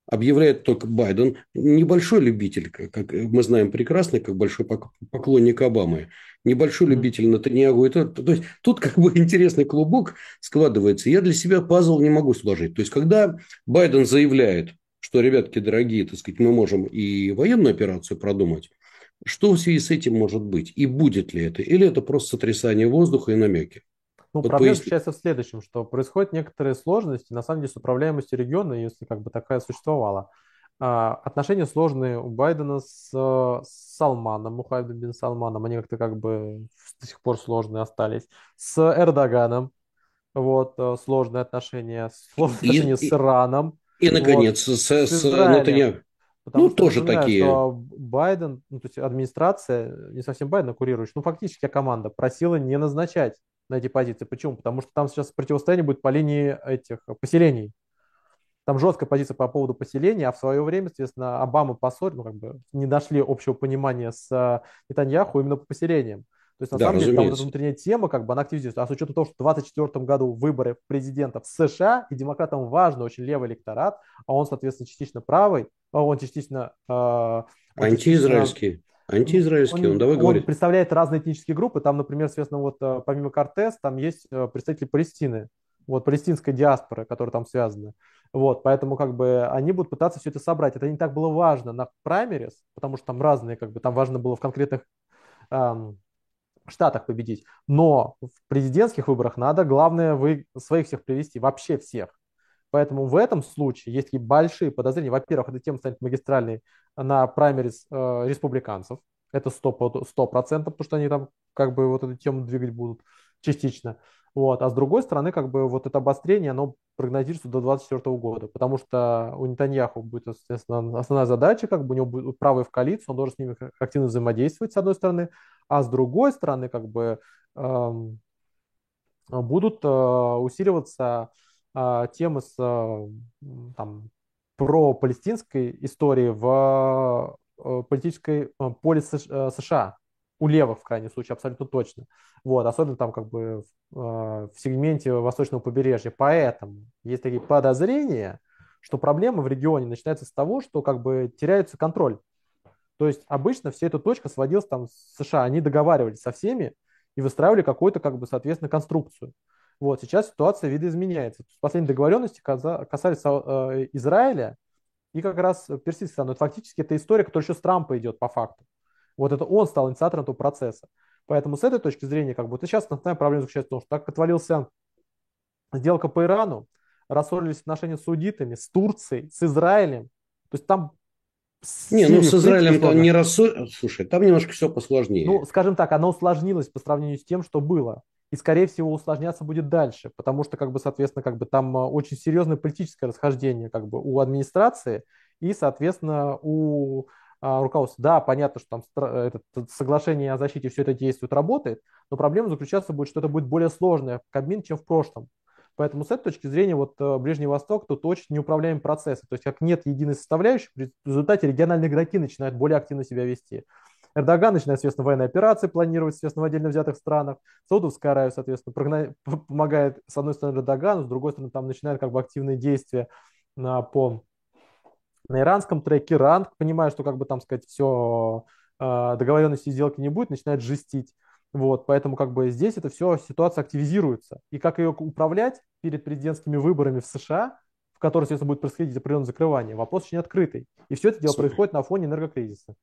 [SPEAKER 1] объявляет только Байден, небольшой любитель, как мы знаем прекрасно, как большой пок- поклонник Обамы, небольшой любитель Натаньягу. Это, то есть тут как бы интересный клубок складывается. Я для себя пазл не могу сложить. То есть когда Байден заявляет, что, ребятки дорогие, так сказать, мы можем и военную операцию продумать, что в связи с этим может быть? И будет ли это? Или это просто сотрясание воздуха и намеки?
[SPEAKER 2] Ну,
[SPEAKER 1] Вот
[SPEAKER 2] проблема
[SPEAKER 1] поясни.
[SPEAKER 2] заключается в следующем, что происходят некоторые сложности, на самом деле, с управляемостью региона, если как бы такая существовала. А, отношения сложные у Байдена с, с Салманом, Мухаммедом бин Салманом, они как-то как бы до сих пор сложные остались. С Эрдоганом, вот, э, сложные отношения, сложные
[SPEAKER 1] И-
[SPEAKER 2] отношения с
[SPEAKER 1] и-
[SPEAKER 2] Ираном,
[SPEAKER 1] И, наконец, с,
[SPEAKER 2] с
[SPEAKER 1] с
[SPEAKER 2] Израилем.
[SPEAKER 1] Натаньягу.
[SPEAKER 2] Потому
[SPEAKER 1] Ну,
[SPEAKER 2] что
[SPEAKER 1] тоже такие.
[SPEAKER 2] что Байден, ну, то есть администрация, не совсем Байден курирующая, ну, фактически команда просила не назначать на эти позиции. Почему? Потому что там сейчас противостояние будет по линии этих поселений. Там жесткая позиция по поводу поселения, а в свое время, соответственно, Обама поссорил, ну, как бы не нашли общего понимания с э, Нетаньяху именно по поселениям. То есть, на
[SPEAKER 1] Да,
[SPEAKER 2] самом деле, там вот
[SPEAKER 1] разумеется.
[SPEAKER 2] эта внутренняя тема, как бы она активизируется. А с учетом того, что в 2024 году выборы президента в США, и демократам важно очень левый электорат, а он, соответственно, частично правый, а он частично... э, он
[SPEAKER 1] Антиизраильский. Антиизраильский, он, давай
[SPEAKER 2] он
[SPEAKER 1] говорит.
[SPEAKER 2] представляет разные этнические группы. Там, например, соответственно, вот э, помимо Кортес, там есть э, представители Палестины, вот палестинской диаспоры, которая там связана. Вот, поэтому как бы они будут пытаться все это собрать. Это не так было важно на праймерис, потому что там разные, как бы там важно было в конкретных эм, штатах победить. Но в президентских выборах надо, главное, вы своих всех привести, вообще всех. Поэтому в этом случае есть такие большие подозрения. Во-первых, эта тема станет магистральной на праймерис э, республиканцев. Это 100%, 100%, потому что они там как бы вот эту тему двигать будут частично. Вот. А с другой стороны, как бы вот это обострение, оно прогнозируется до 2024 года, потому что у Нетаньяху будет, естественно, основная задача, как бы у него будет правый в коалицию, он должен с ними активно взаимодействовать, с одной стороны, а с другой стороны, как бы эм, будут усиливаться темы с там, про палестинской истории в политической поле США у левых, в крайнем случае, абсолютно точно. Вот, особенно там как бы в, в сегменте восточного побережья. Поэтому есть такие подозрения, что проблема в регионе начинается с того, что как бы теряется контроль. То есть обычно вся эта точка сводилась там с США. Они договаривались со всеми и выстраивали какую-то, как бы, соответственно, конструкцию. Вот, сейчас ситуация видоизменяется. Последние договоренности касались э, Израиля и как раз Персидского. Но фактически это история, которая еще с Трампа идет по факту. Вот это он стал инициатором этого процесса. Поэтому с этой точки зрения, как вот сейчас основная проблема заключается в том, что так отвалился сделка по Ирану, рассорились отношения с саудитами, с Турцией, с Израилем. То есть там
[SPEAKER 1] не, ну с Израилем там не рассор... Слушай, там немножко все посложнее.
[SPEAKER 2] Ну, скажем так, оно усложнилось по сравнению с тем, что было. И, скорее всего, усложняться будет дальше, потому что, как бы, соответственно, как бы там а, очень серьезное политическое расхождение как бы у администрации и, соответственно, у а, руководства. Да, понятно, что там это соглашение о защите все это действует, работает, но проблема заключаться будет, что это будет более сложное в Кабмин, чем в прошлом. Поэтому с этой точки зрения вот э, Ближний Восток тут очень неуправляемый процесс. То есть как нет единой составляющей, в результате региональные игроки начинают более активно себя вести. Эрдоган начинает, соответственно, военные операции планировать, соответственно, в отдельно взятых странах. Саудовская Аравия, соответственно, прогна... помогает, с одной стороны, Эрдогану, с другой стороны, там начинают как бы активные действия на, по на иранском треке. Иран, понимая, что как бы там сказать, все э, договоренности и сделки не будет, начинает жестить. Вот, поэтому как бы здесь это все, ситуация активизируется. И как ее управлять перед президентскими выборами в США, в которых, естественно, будет происходить определенное закрывание, вопрос очень открытый. И все это дело Смотри. происходит на фоне энергокризиса.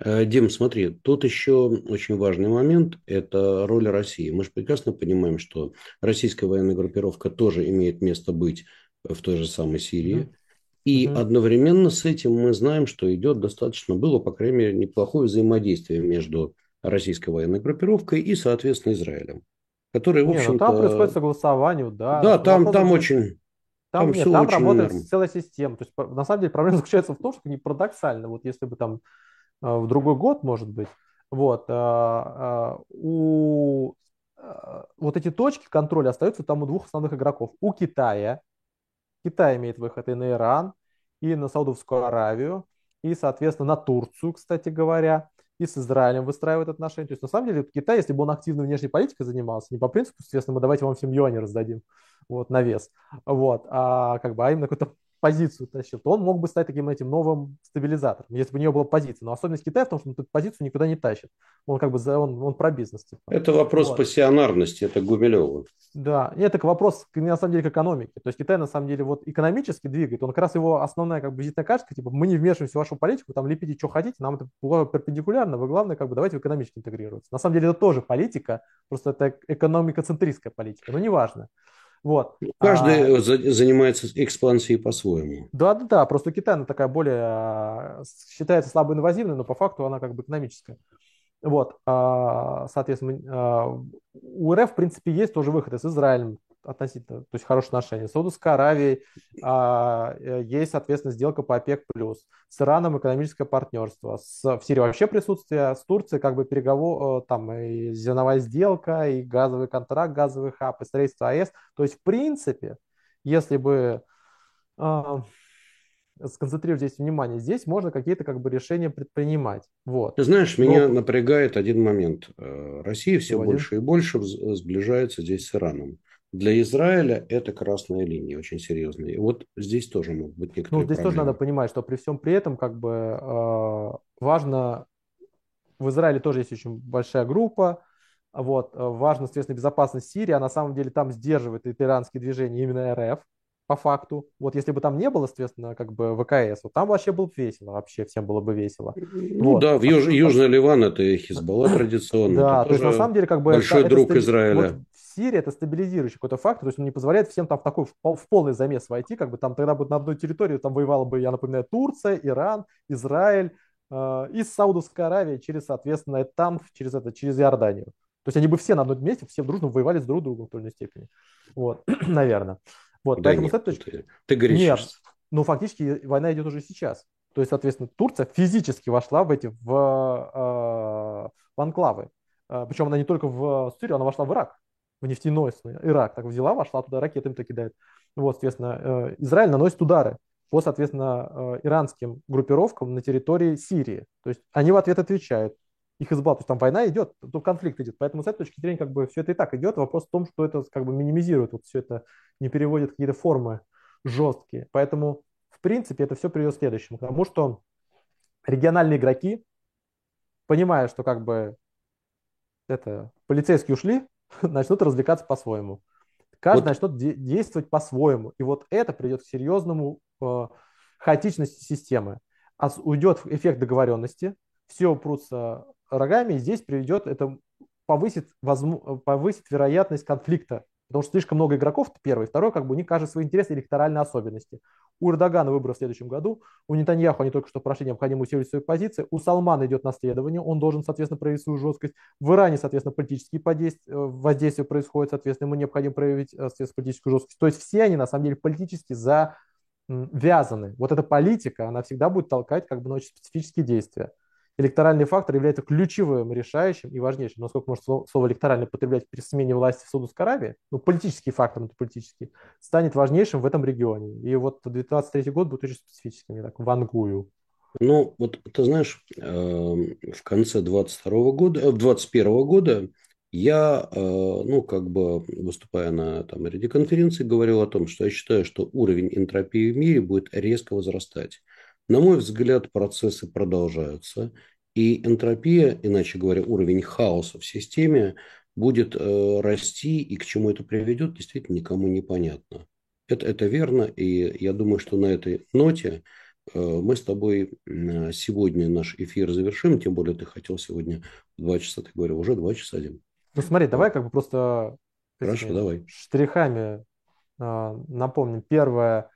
[SPEAKER 1] Э, Дим, смотри, тут еще очень важный момент – это роль России. Мы же прекрасно понимаем, что российская военная группировка тоже имеет место быть в той же самой Сирии. Mm-hmm. И mm-hmm. одновременно с этим мы знаем, что идет достаточно, было, по крайней мере, неплохое взаимодействие между российской военной группировкой и, соответственно, Израилем. Который, в общем-то...
[SPEAKER 2] Ну там происходит согласование, да.
[SPEAKER 1] Да, там, там очень...
[SPEAKER 2] Там, там, нет, там работает норм. целая система. То есть, на самом деле, проблема заключается в том, что не парадоксально. Вот если бы там э, в другой год, может быть, вот, а, а, у вот эти точки контроля остаются там у двух основных игроков. У Китая, Китай имеет выход и на Иран, и на Саудовскую Аравию, и, соответственно, на Турцию, кстати говоря и с Израилем выстраивает отношения. То есть, на самом деле, Китай, если бы он активно внешней политикой занимался, не по принципу, естественно, мы давайте вам всем юани раздадим вот, на вес, вот, а как бы, а именно какой-то позицию тащил, то он мог бы стать таким этим новым стабилизатором, если бы у него была позиция. Но особенность Китая в том, что он эту позицию никуда не тащит. Он как бы за, он, он про бизнес. Типа.
[SPEAKER 1] Это вопрос вот. пассионарности, это Гумилева.
[SPEAKER 2] Да, нет, это вопрос на самом деле к экономике. То есть Китай на самом деле вот экономически двигает. Он как раз его основная как бы визитная карточка, типа мы не вмешиваемся в вашу политику, там лепите, что хотите, нам это перпендикулярно, вы главное как бы давайте в экономически интегрироваться. На самом деле это тоже политика, просто это экономико-центристская политика, но неважно. Вот.
[SPEAKER 1] Каждый а, занимается экспансией по-своему.
[SPEAKER 2] Да, да, да. Просто Китай она такая более а, считается слабо инвазивной, но по факту она как бы экономическая. Вот, а, соответственно, а, у РФ, в принципе, есть тоже выходы с Израилем относительно, то есть хорошие отношения. С Саудовской Аравией а, э, есть, соответственно, сделка по ОПЕК+. С Ираном экономическое партнерство. С, в Сирии вообще присутствие. С Турцией как бы переговор, э, там и зерновая сделка, и газовый контракт, газовый хаб, и строительство АЭС. То есть, в принципе, если бы сконцентрировать здесь внимание. Здесь можно какие-то как бы решения предпринимать. Вот.
[SPEAKER 1] Ты знаешь, Но... меня напрягает один момент. Э, Россия все Сегодня? больше и больше сближается здесь с Ираном. Для Израиля это красная линия очень серьезная. И вот здесь тоже могут быть некоторые
[SPEAKER 2] Ну, здесь
[SPEAKER 1] проблемы.
[SPEAKER 2] тоже надо понимать, что при всем при этом как бы э, важно... В Израиле тоже есть очень большая группа, вот, э, важно, соответственно, безопасность Сирии, а на самом деле там сдерживает это иранские движения именно РФ, по факту. Вот если бы там не было, соответственно, как бы ВКС, вот там вообще было бы весело, вообще всем было бы весело.
[SPEAKER 1] Ну вот. да, в Юж, Южный Ливан это Хизбалла традиционно.
[SPEAKER 2] Да, то есть на самом деле как бы...
[SPEAKER 1] Большой это, друг это, Израиля. Вот
[SPEAKER 2] Сирия это стабилизирующий какой-то фактор, то есть он не позволяет всем там в такой в полный замес войти, как бы там тогда бы на одной территории там воевала бы, я напоминаю, Турция, Иран, Израиль э, и Саудовская Аравия через, соответственно, там через это, через Иорданию. То есть они бы все на одном месте, все дружно воевали с друг другом в той или иной степени. Вот, наверное. Вот,
[SPEAKER 1] да поэтому нет, с этой точки... Ты, говоришь
[SPEAKER 2] Нет, ну фактически война идет уже сейчас. То есть, соответственно, Турция физически вошла в эти в, э, в анклавы. А, Причем она не только в Сирию, она вошла в Ирак, в нефтяной Ирак. Так взяла, вошла туда, ракетами-то кидает. Вот, соответственно, э, Израиль наносит удары по, соответственно, э, иранским группировкам на территории Сирии. То есть они в ответ отвечают. Их избал, то есть там война идет, то конфликт идет. Поэтому с этой точки зрения как бы все это и так идет. Вопрос в том, что это как бы минимизирует вот все это, не переводит какие-то формы жесткие. Поэтому, в принципе, это все приведет к следующему. К тому, что региональные игроки, понимая, что как бы это полицейские ушли, начнут развлекаться по-своему. Каждый вот. начнет де- действовать по-своему. И вот это придет к серьезному э, хаотичности системы. А уйдет эффект договоренности, все упрутся рогами, здесь приведет, это повысит, возможно, повысит вероятность конфликта Потому что слишком много игроков, это первый. Второй, как бы у них кажется свои интересы электоральные особенности. У Эрдогана выборы в следующем году, у Нетаньяху они только что прошли необходимую усиливать свои позиции, у Салмана идет наследование, он должен, соответственно, проявить свою жесткость. В Иране, соответственно, политические подействия, э, воздействия происходят, соответственно, ему необходимо проявить, э, соответственно, политическую жесткость. То есть все они, на самом деле, политически завязаны. Вот эта политика, она всегда будет толкать как бы на очень специфические действия электоральный фактор является ключевым, решающим и важнейшим. Насколько можно слово, слово электоральный потреблять при смене власти в Саудовской Аравии, ну, политический фактор, это политический, станет важнейшим в этом регионе. И вот 2023 год будет очень специфическим, я так вангую.
[SPEAKER 1] Ну, вот ты знаешь, эм, в конце 22 года, 21 э, года я, э, ну, как бы выступая на там, ряде конференций, говорил о том, что я считаю, что уровень энтропии в мире будет резко возрастать. На мой взгляд, процессы продолжаются, и энтропия, иначе говоря, уровень хаоса в системе будет э, расти, и к чему это приведет, действительно никому не понятно. Это, это верно, и я думаю, что на этой ноте э, мы с тобой сегодня наш эфир завершим, тем более ты хотел сегодня два часа, ты говорил, уже два часа, Дим.
[SPEAKER 2] Ну смотри, давай как бы просто
[SPEAKER 1] Хорошо, давай.
[SPEAKER 2] штрихами э, напомним. Первое,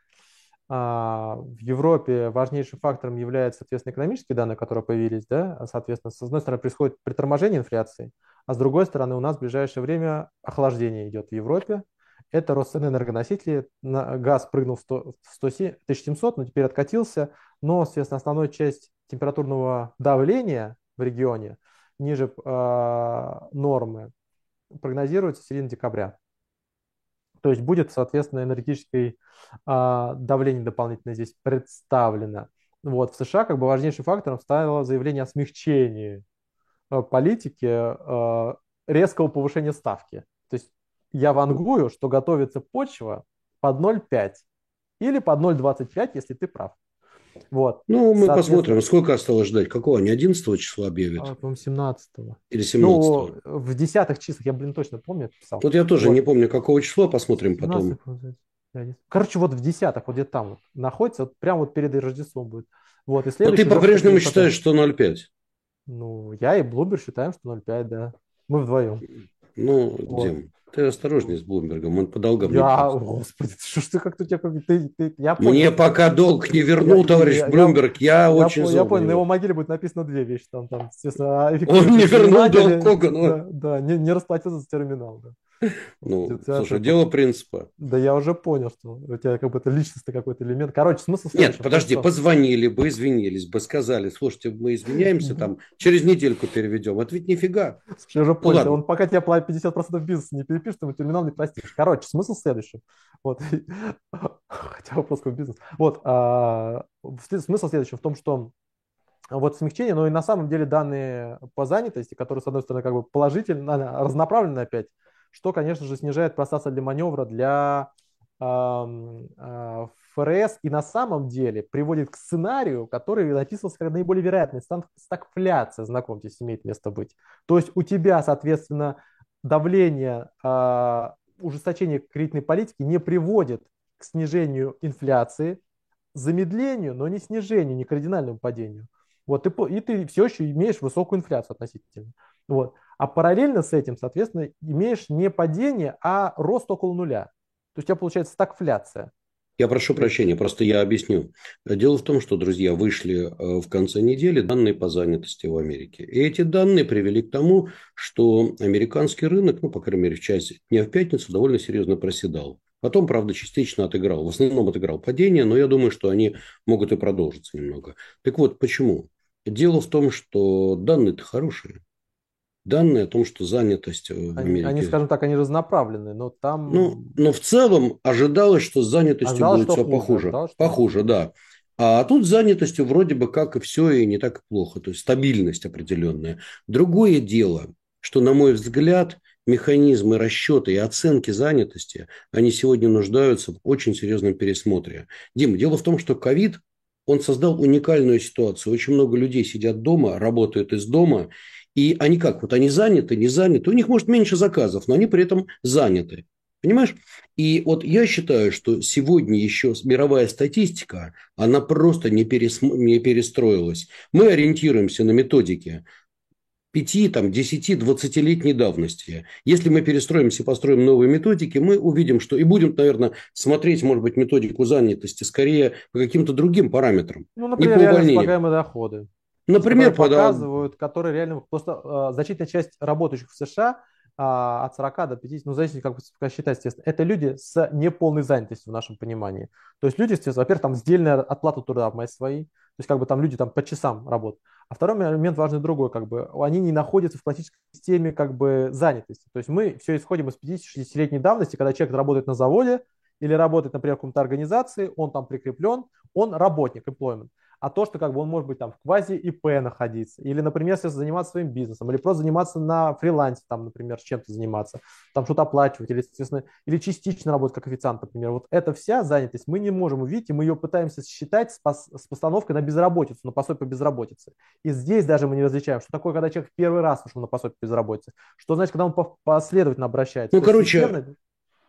[SPEAKER 2] в Европе важнейшим фактором являются, соответственно, экономические данные, которые появились, да, а, соответственно, с одной стороны происходит приторможение инфляции, а с другой стороны у нас в ближайшее время охлаждение идет в Европе, это рост цены энергоносителей, газ прыгнул в 100, 107, 1700, но теперь откатился, но, соответственно, основная часть температурного давления в регионе ниже э, нормы прогнозируется в середине декабря. То есть будет, соответственно, энергетическое а, давление дополнительно здесь представлено. Вот, в США как бы важнейшим фактором стало заявление о смягчении а, политики а, резкого повышения ставки. То есть я вангую, что готовится почва под 0,5 или под 0,25, если ты прав. Вот.
[SPEAKER 1] Ну, мы посмотрим, сколько осталось ждать. Какого? Не 11 числа объявят?
[SPEAKER 2] А, по-моему, 17
[SPEAKER 1] Или 17
[SPEAKER 2] Ну, в десятых числах, я, блин, точно помню,
[SPEAKER 1] писал. Вот я тоже вот. не помню, какого числа, посмотрим 17, потом.
[SPEAKER 2] Короче, вот в десятых, вот где-то там вот, находится, вот прямо вот перед Рождеством будет. Вот, и
[SPEAKER 1] Но ты по-прежнему считаешь, что 0,5?
[SPEAKER 2] Ну, я и Блубер считаем, что 0,5, да. Мы вдвоем.
[SPEAKER 1] Ну, вот. Дим, ты осторожней с Блумбергом, он по долгам
[SPEAKER 2] я, не Господи, что ж ты как-то тебя... Ты, ты,
[SPEAKER 1] я понял, Мне пока долг не вернул, я, товарищ я, Блумберг, я, я очень
[SPEAKER 2] Я, я понял, на его могиле будет написано две вещи. Там, там,
[SPEAKER 1] естественно, Он не вернул долг Когану.
[SPEAKER 2] Да, да не, не расплатился за терминал. Да.
[SPEAKER 1] Ну, слушай, дело принципа.
[SPEAKER 2] Да я уже понял, что у тебя как бы это личностный какой-то элемент. Короче, смысл
[SPEAKER 1] Нет, подожди, позвонили бы, извинились бы, сказали, слушайте, мы извиняемся, там, через недельку переведем. Это ведь нифига.
[SPEAKER 2] Я уже понял, он пока тебе 50% бизнеса не перепишет, ему терминал не простишь. Короче, смысл следующий. Вот. Хотя вопрос какой бизнес. Вот. А, смысл следующий в том, что вот смягчение, но и на самом деле данные по занятости, которые, с одной стороны, как бы положительно, разноправлены опять, что, конечно же, снижает пространство для маневра для ФРС и на самом деле приводит к сценарию, который написывался как наиболее вероятный. Стагфляция, знакомьтесь, имеет место быть. То есть у тебя, соответственно, давление, э, ужесточение кредитной политики не приводит к снижению инфляции, замедлению, но не снижению, не кардинальному падению. Вот, и, и ты все еще имеешь высокую инфляцию относительно. Вот. А параллельно с этим, соответственно, имеешь не падение, а рост около нуля. То есть у тебя получается стагфляция.
[SPEAKER 1] Я прошу прощения, просто я объясню. Дело в том, что, друзья, вышли э, в конце недели данные по занятости в Америке. И эти данные привели к тому, что американский рынок, ну, по крайней мере, в части дня в пятницу довольно серьезно проседал. Потом, правда, частично отыграл. В основном отыграл падение, но я думаю, что они могут и продолжиться немного. Так вот, почему? Дело в том, что данные-то хорошие. Данные о том, что занятость в
[SPEAKER 2] Они,
[SPEAKER 1] Америке...
[SPEAKER 2] они, скажем так, они разноправлены, но
[SPEAKER 1] Ну,
[SPEAKER 2] там
[SPEAKER 1] но в целом ожидалось, что с занятостью
[SPEAKER 2] ожидалось,
[SPEAKER 1] будет все
[SPEAKER 2] хуже,
[SPEAKER 1] похуже.
[SPEAKER 2] ожидалось, что
[SPEAKER 1] Похуже,
[SPEAKER 2] хуже.
[SPEAKER 1] да. А тут с занятостью вроде бы как и все, и не так и плохо. То есть стабильность определенная. Другое дело, что, на мой взгляд, механизмы расчета и оценки занятости, они сегодня нуждаются в очень серьезном пересмотре. Дим, дело в том, что ковид, он создал уникальную ситуацию. Очень много людей сидят дома, работают из дома, и они как? Вот они заняты, не заняты. У них, может, меньше заказов, но они при этом заняты. Понимаешь? И вот я считаю, что сегодня еще мировая статистика, она просто не, перес... не перестроилась. Мы ориентируемся на методики 5, там, 10, 20-летней давности. Если мы перестроимся и построим новые методики, мы увидим, что и будем, наверное, смотреть, может быть, методику занятости скорее по каким-то другим параметрам.
[SPEAKER 2] Ну,
[SPEAKER 1] Не
[SPEAKER 2] например,
[SPEAKER 1] по
[SPEAKER 2] реально
[SPEAKER 1] увольнению.
[SPEAKER 2] доходы.
[SPEAKER 1] Например,
[SPEAKER 2] показывают, которые реально просто э, значительная часть работающих в США а, от 40 до 50, ну, зависит, как, как считать, естественно, это люди с неполной занятостью в нашем понимании. То есть люди, естественно, во-первых, там сдельная оплата труда мать свои, то есть как бы там люди там по часам работают. А второй момент важный другой, как бы они не находятся в классической системе как бы занятости. То есть мы все исходим из 50-60-летней давности, когда человек работает на заводе или работает, например, в какой-то организации, он там прикреплен, он работник, employment а то, что как бы он может быть там в квази ИП находиться, или, например, если заниматься своим бизнесом, или просто заниматься на фрилансе, там, например, чем-то заниматься, там что-то оплачивать, или, естественно, или частично работать как официант, например. Вот эта вся занятость мы не можем увидеть, и мы ее пытаемся считать с, пос- с постановкой на безработицу, на пособие по безработице. И здесь даже мы не различаем, что такое, когда человек первый раз ушел на пособие по безработице, что значит, когда он по- последовательно обращается.
[SPEAKER 1] Ну, короче,
[SPEAKER 2] системно-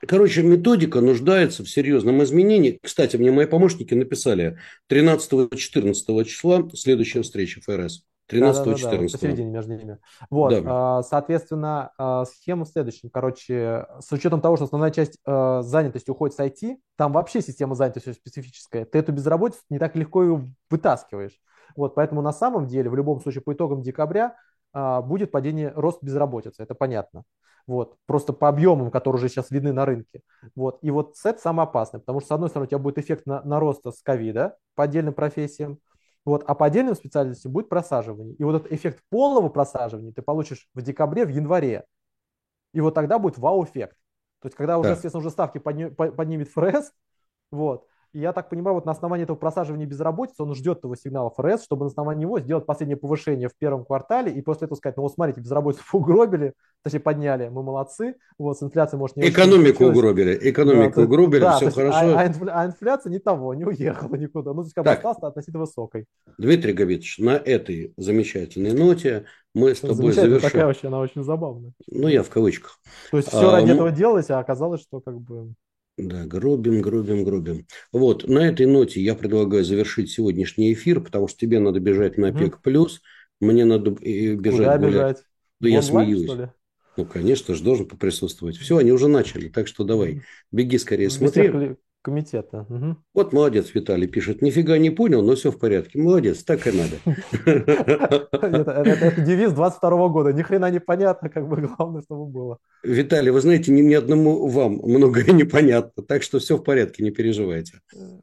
[SPEAKER 1] Короче, методика нуждается в серьезном изменении. Кстати, мне мои помощники написали 13-14 числа следующая встреча ФРС.
[SPEAKER 2] Да-да-да-да,
[SPEAKER 1] 13-14.
[SPEAKER 2] посередине между ними. Вот,
[SPEAKER 1] Да.
[SPEAKER 2] а, соответственно, а, схема в следующем. Короче, с учетом того, что основная часть а, занятости уходит с IT, там вообще система занятости специфическая. Ты эту безработицу не так легко ее вытаскиваешь. Вот, поэтому на самом деле, в любом случае, по итогам декабря будет падение, рост безработицы, это понятно. Вот, просто по объемам, которые уже сейчас видны на рынке. Вот, и вот это самое опасное, потому что, с одной стороны, у тебя будет эффект на, на рост с ковида по отдельным профессиям, вот, а по отдельным специальностям будет просаживание. И вот этот эффект полного просаживания ты получишь в декабре, в январе. И вот тогда будет вау-эффект. То есть, когда уже,
[SPEAKER 1] Да.
[SPEAKER 2] естественно, уже ставки подня- по- поднимет ФРС, вот, и я так понимаю, вот на основании этого просаживания безработицы он ждет этого сигнала ФРС, чтобы на основании него сделать последнее повышение в первом квартале и после этого сказать, ну вот смотрите, безработицу угробили, точнее подняли, мы молодцы, вот с инфляцией, может, не очень
[SPEAKER 1] Экономику
[SPEAKER 2] получилось.
[SPEAKER 1] угробили,
[SPEAKER 2] Да,
[SPEAKER 1] экономику
[SPEAKER 2] есть-
[SPEAKER 1] угробили,
[SPEAKER 2] да,
[SPEAKER 1] все
[SPEAKER 2] есть,
[SPEAKER 1] хорошо.
[SPEAKER 2] А, а инфля- а инфляция не того, не уехала никуда. Ну, то есть как бы осталась относительно высокой.
[SPEAKER 1] Дмитрий Габитович, на этой замечательной ноте мы с тобой
[SPEAKER 2] Замечательно, такая
[SPEAKER 1] завершим.
[SPEAKER 2] вообще, она очень забавная.
[SPEAKER 1] Ну, я в кавычках.
[SPEAKER 2] То есть все
[SPEAKER 1] А,
[SPEAKER 2] ради
[SPEAKER 1] м-
[SPEAKER 2] этого делалось, а оказалось, что как бы...
[SPEAKER 1] Да, гробим, гробим, гробим. Вот, на этой ноте я предлагаю завершить сегодняшний эфир, потому что тебе надо бежать на. ОПЕК+, плюс, мне надо э, бежать
[SPEAKER 2] Куда
[SPEAKER 1] более...
[SPEAKER 2] бежать?
[SPEAKER 1] Да я смеюсь.
[SPEAKER 2] что ли?
[SPEAKER 1] Ну, конечно же, должен поприсутствовать. Все, они уже начали, так что давай, беги скорее, смотри.
[SPEAKER 2] Комитета. Мгм.
[SPEAKER 1] Вот молодец, Виталий пишет. Нифига не понял, но все в порядке. Молодец, так и надо.
[SPEAKER 2] Это, девиз 22 года. Ни хрена не понятно, как бы главное, чтобы было.
[SPEAKER 1] Виталий, вы знаете, ни, одному вам многое непонятно, так что все в порядке, не переживайте.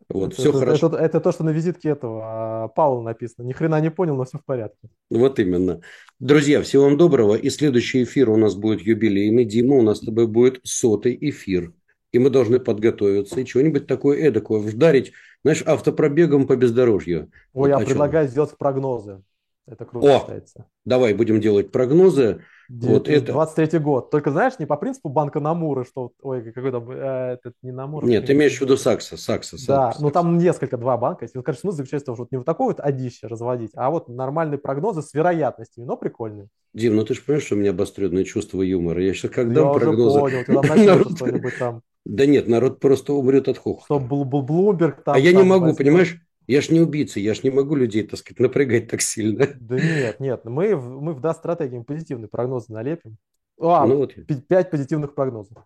[SPEAKER 1] Вот, все хорошо.
[SPEAKER 2] это- то, что на визитке этого а, Паула написано. Ни хрена не понял, но все в порядке.
[SPEAKER 1] Вот именно. Друзья, всего вам доброго. И следующий эфир у нас будет юбилейный. Дима, у нас с тобой будет сотый эфир. И мы должны подготовиться и чего-нибудь такое эдакое вдарить, знаешь, автопробегом по бездорожью.
[SPEAKER 2] Ой,
[SPEAKER 1] Вот
[SPEAKER 2] я предлагаю сделать прогнозы. Это круто
[SPEAKER 1] О,
[SPEAKER 2] считается.
[SPEAKER 1] Давай будем делать прогнозы. Вот это-
[SPEAKER 2] 23 год. Только знаешь, не по принципу банка Намура, что... Ой, какой там... э, этот не Намура.
[SPEAKER 1] Нет, ты имеешь в виду Сакса, Сакса.
[SPEAKER 2] Да,
[SPEAKER 1] Сакса.
[SPEAKER 2] ну там несколько, два банка есть. Вот, конечно, смысл заключается в том, что вот не вот такое вот одище разводить, а вот нормальные прогнозы с вероятностями, но прикольные.
[SPEAKER 1] Дим, ну ты же понимаешь, что у меня обостренное чувство юмора. Я сейчас как
[SPEAKER 2] Я
[SPEAKER 1] дам
[SPEAKER 2] уже
[SPEAKER 1] прогнозы.
[SPEAKER 2] понял, ты там что-нибудь там,
[SPEAKER 1] Да нет, народ просто умрет от хохота.
[SPEAKER 2] что Бл- Бл- Блумберг там...
[SPEAKER 1] А я не
[SPEAKER 2] там
[SPEAKER 1] могу,
[SPEAKER 2] возьмет.
[SPEAKER 1] понимаешь? Я ж не убийца, я ж не могу людей, так сказать, напрягать так сильно.
[SPEAKER 2] Да нет, нет, мы, в- мы в да стратегии позитивные прогнозы налепим. А,
[SPEAKER 1] Ну вот,
[SPEAKER 2] пять позитивных прогнозов.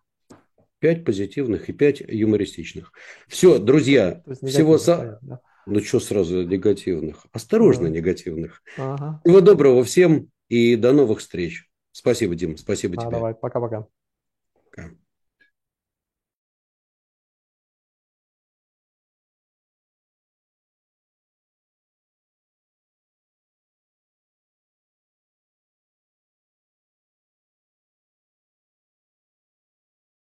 [SPEAKER 1] пять позитивных и пять юмористичных. Все, друзья, всего
[SPEAKER 2] понятно, да.
[SPEAKER 1] Ну что сразу негативных? Осторожно,
[SPEAKER 2] Да.
[SPEAKER 1] негативных.
[SPEAKER 2] Ага.
[SPEAKER 1] Всего доброго всем и до новых встреч. Спасибо, Дим, спасибо
[SPEAKER 2] А,
[SPEAKER 1] тебе.
[SPEAKER 2] давай, пока-пока.
[SPEAKER 1] Пока.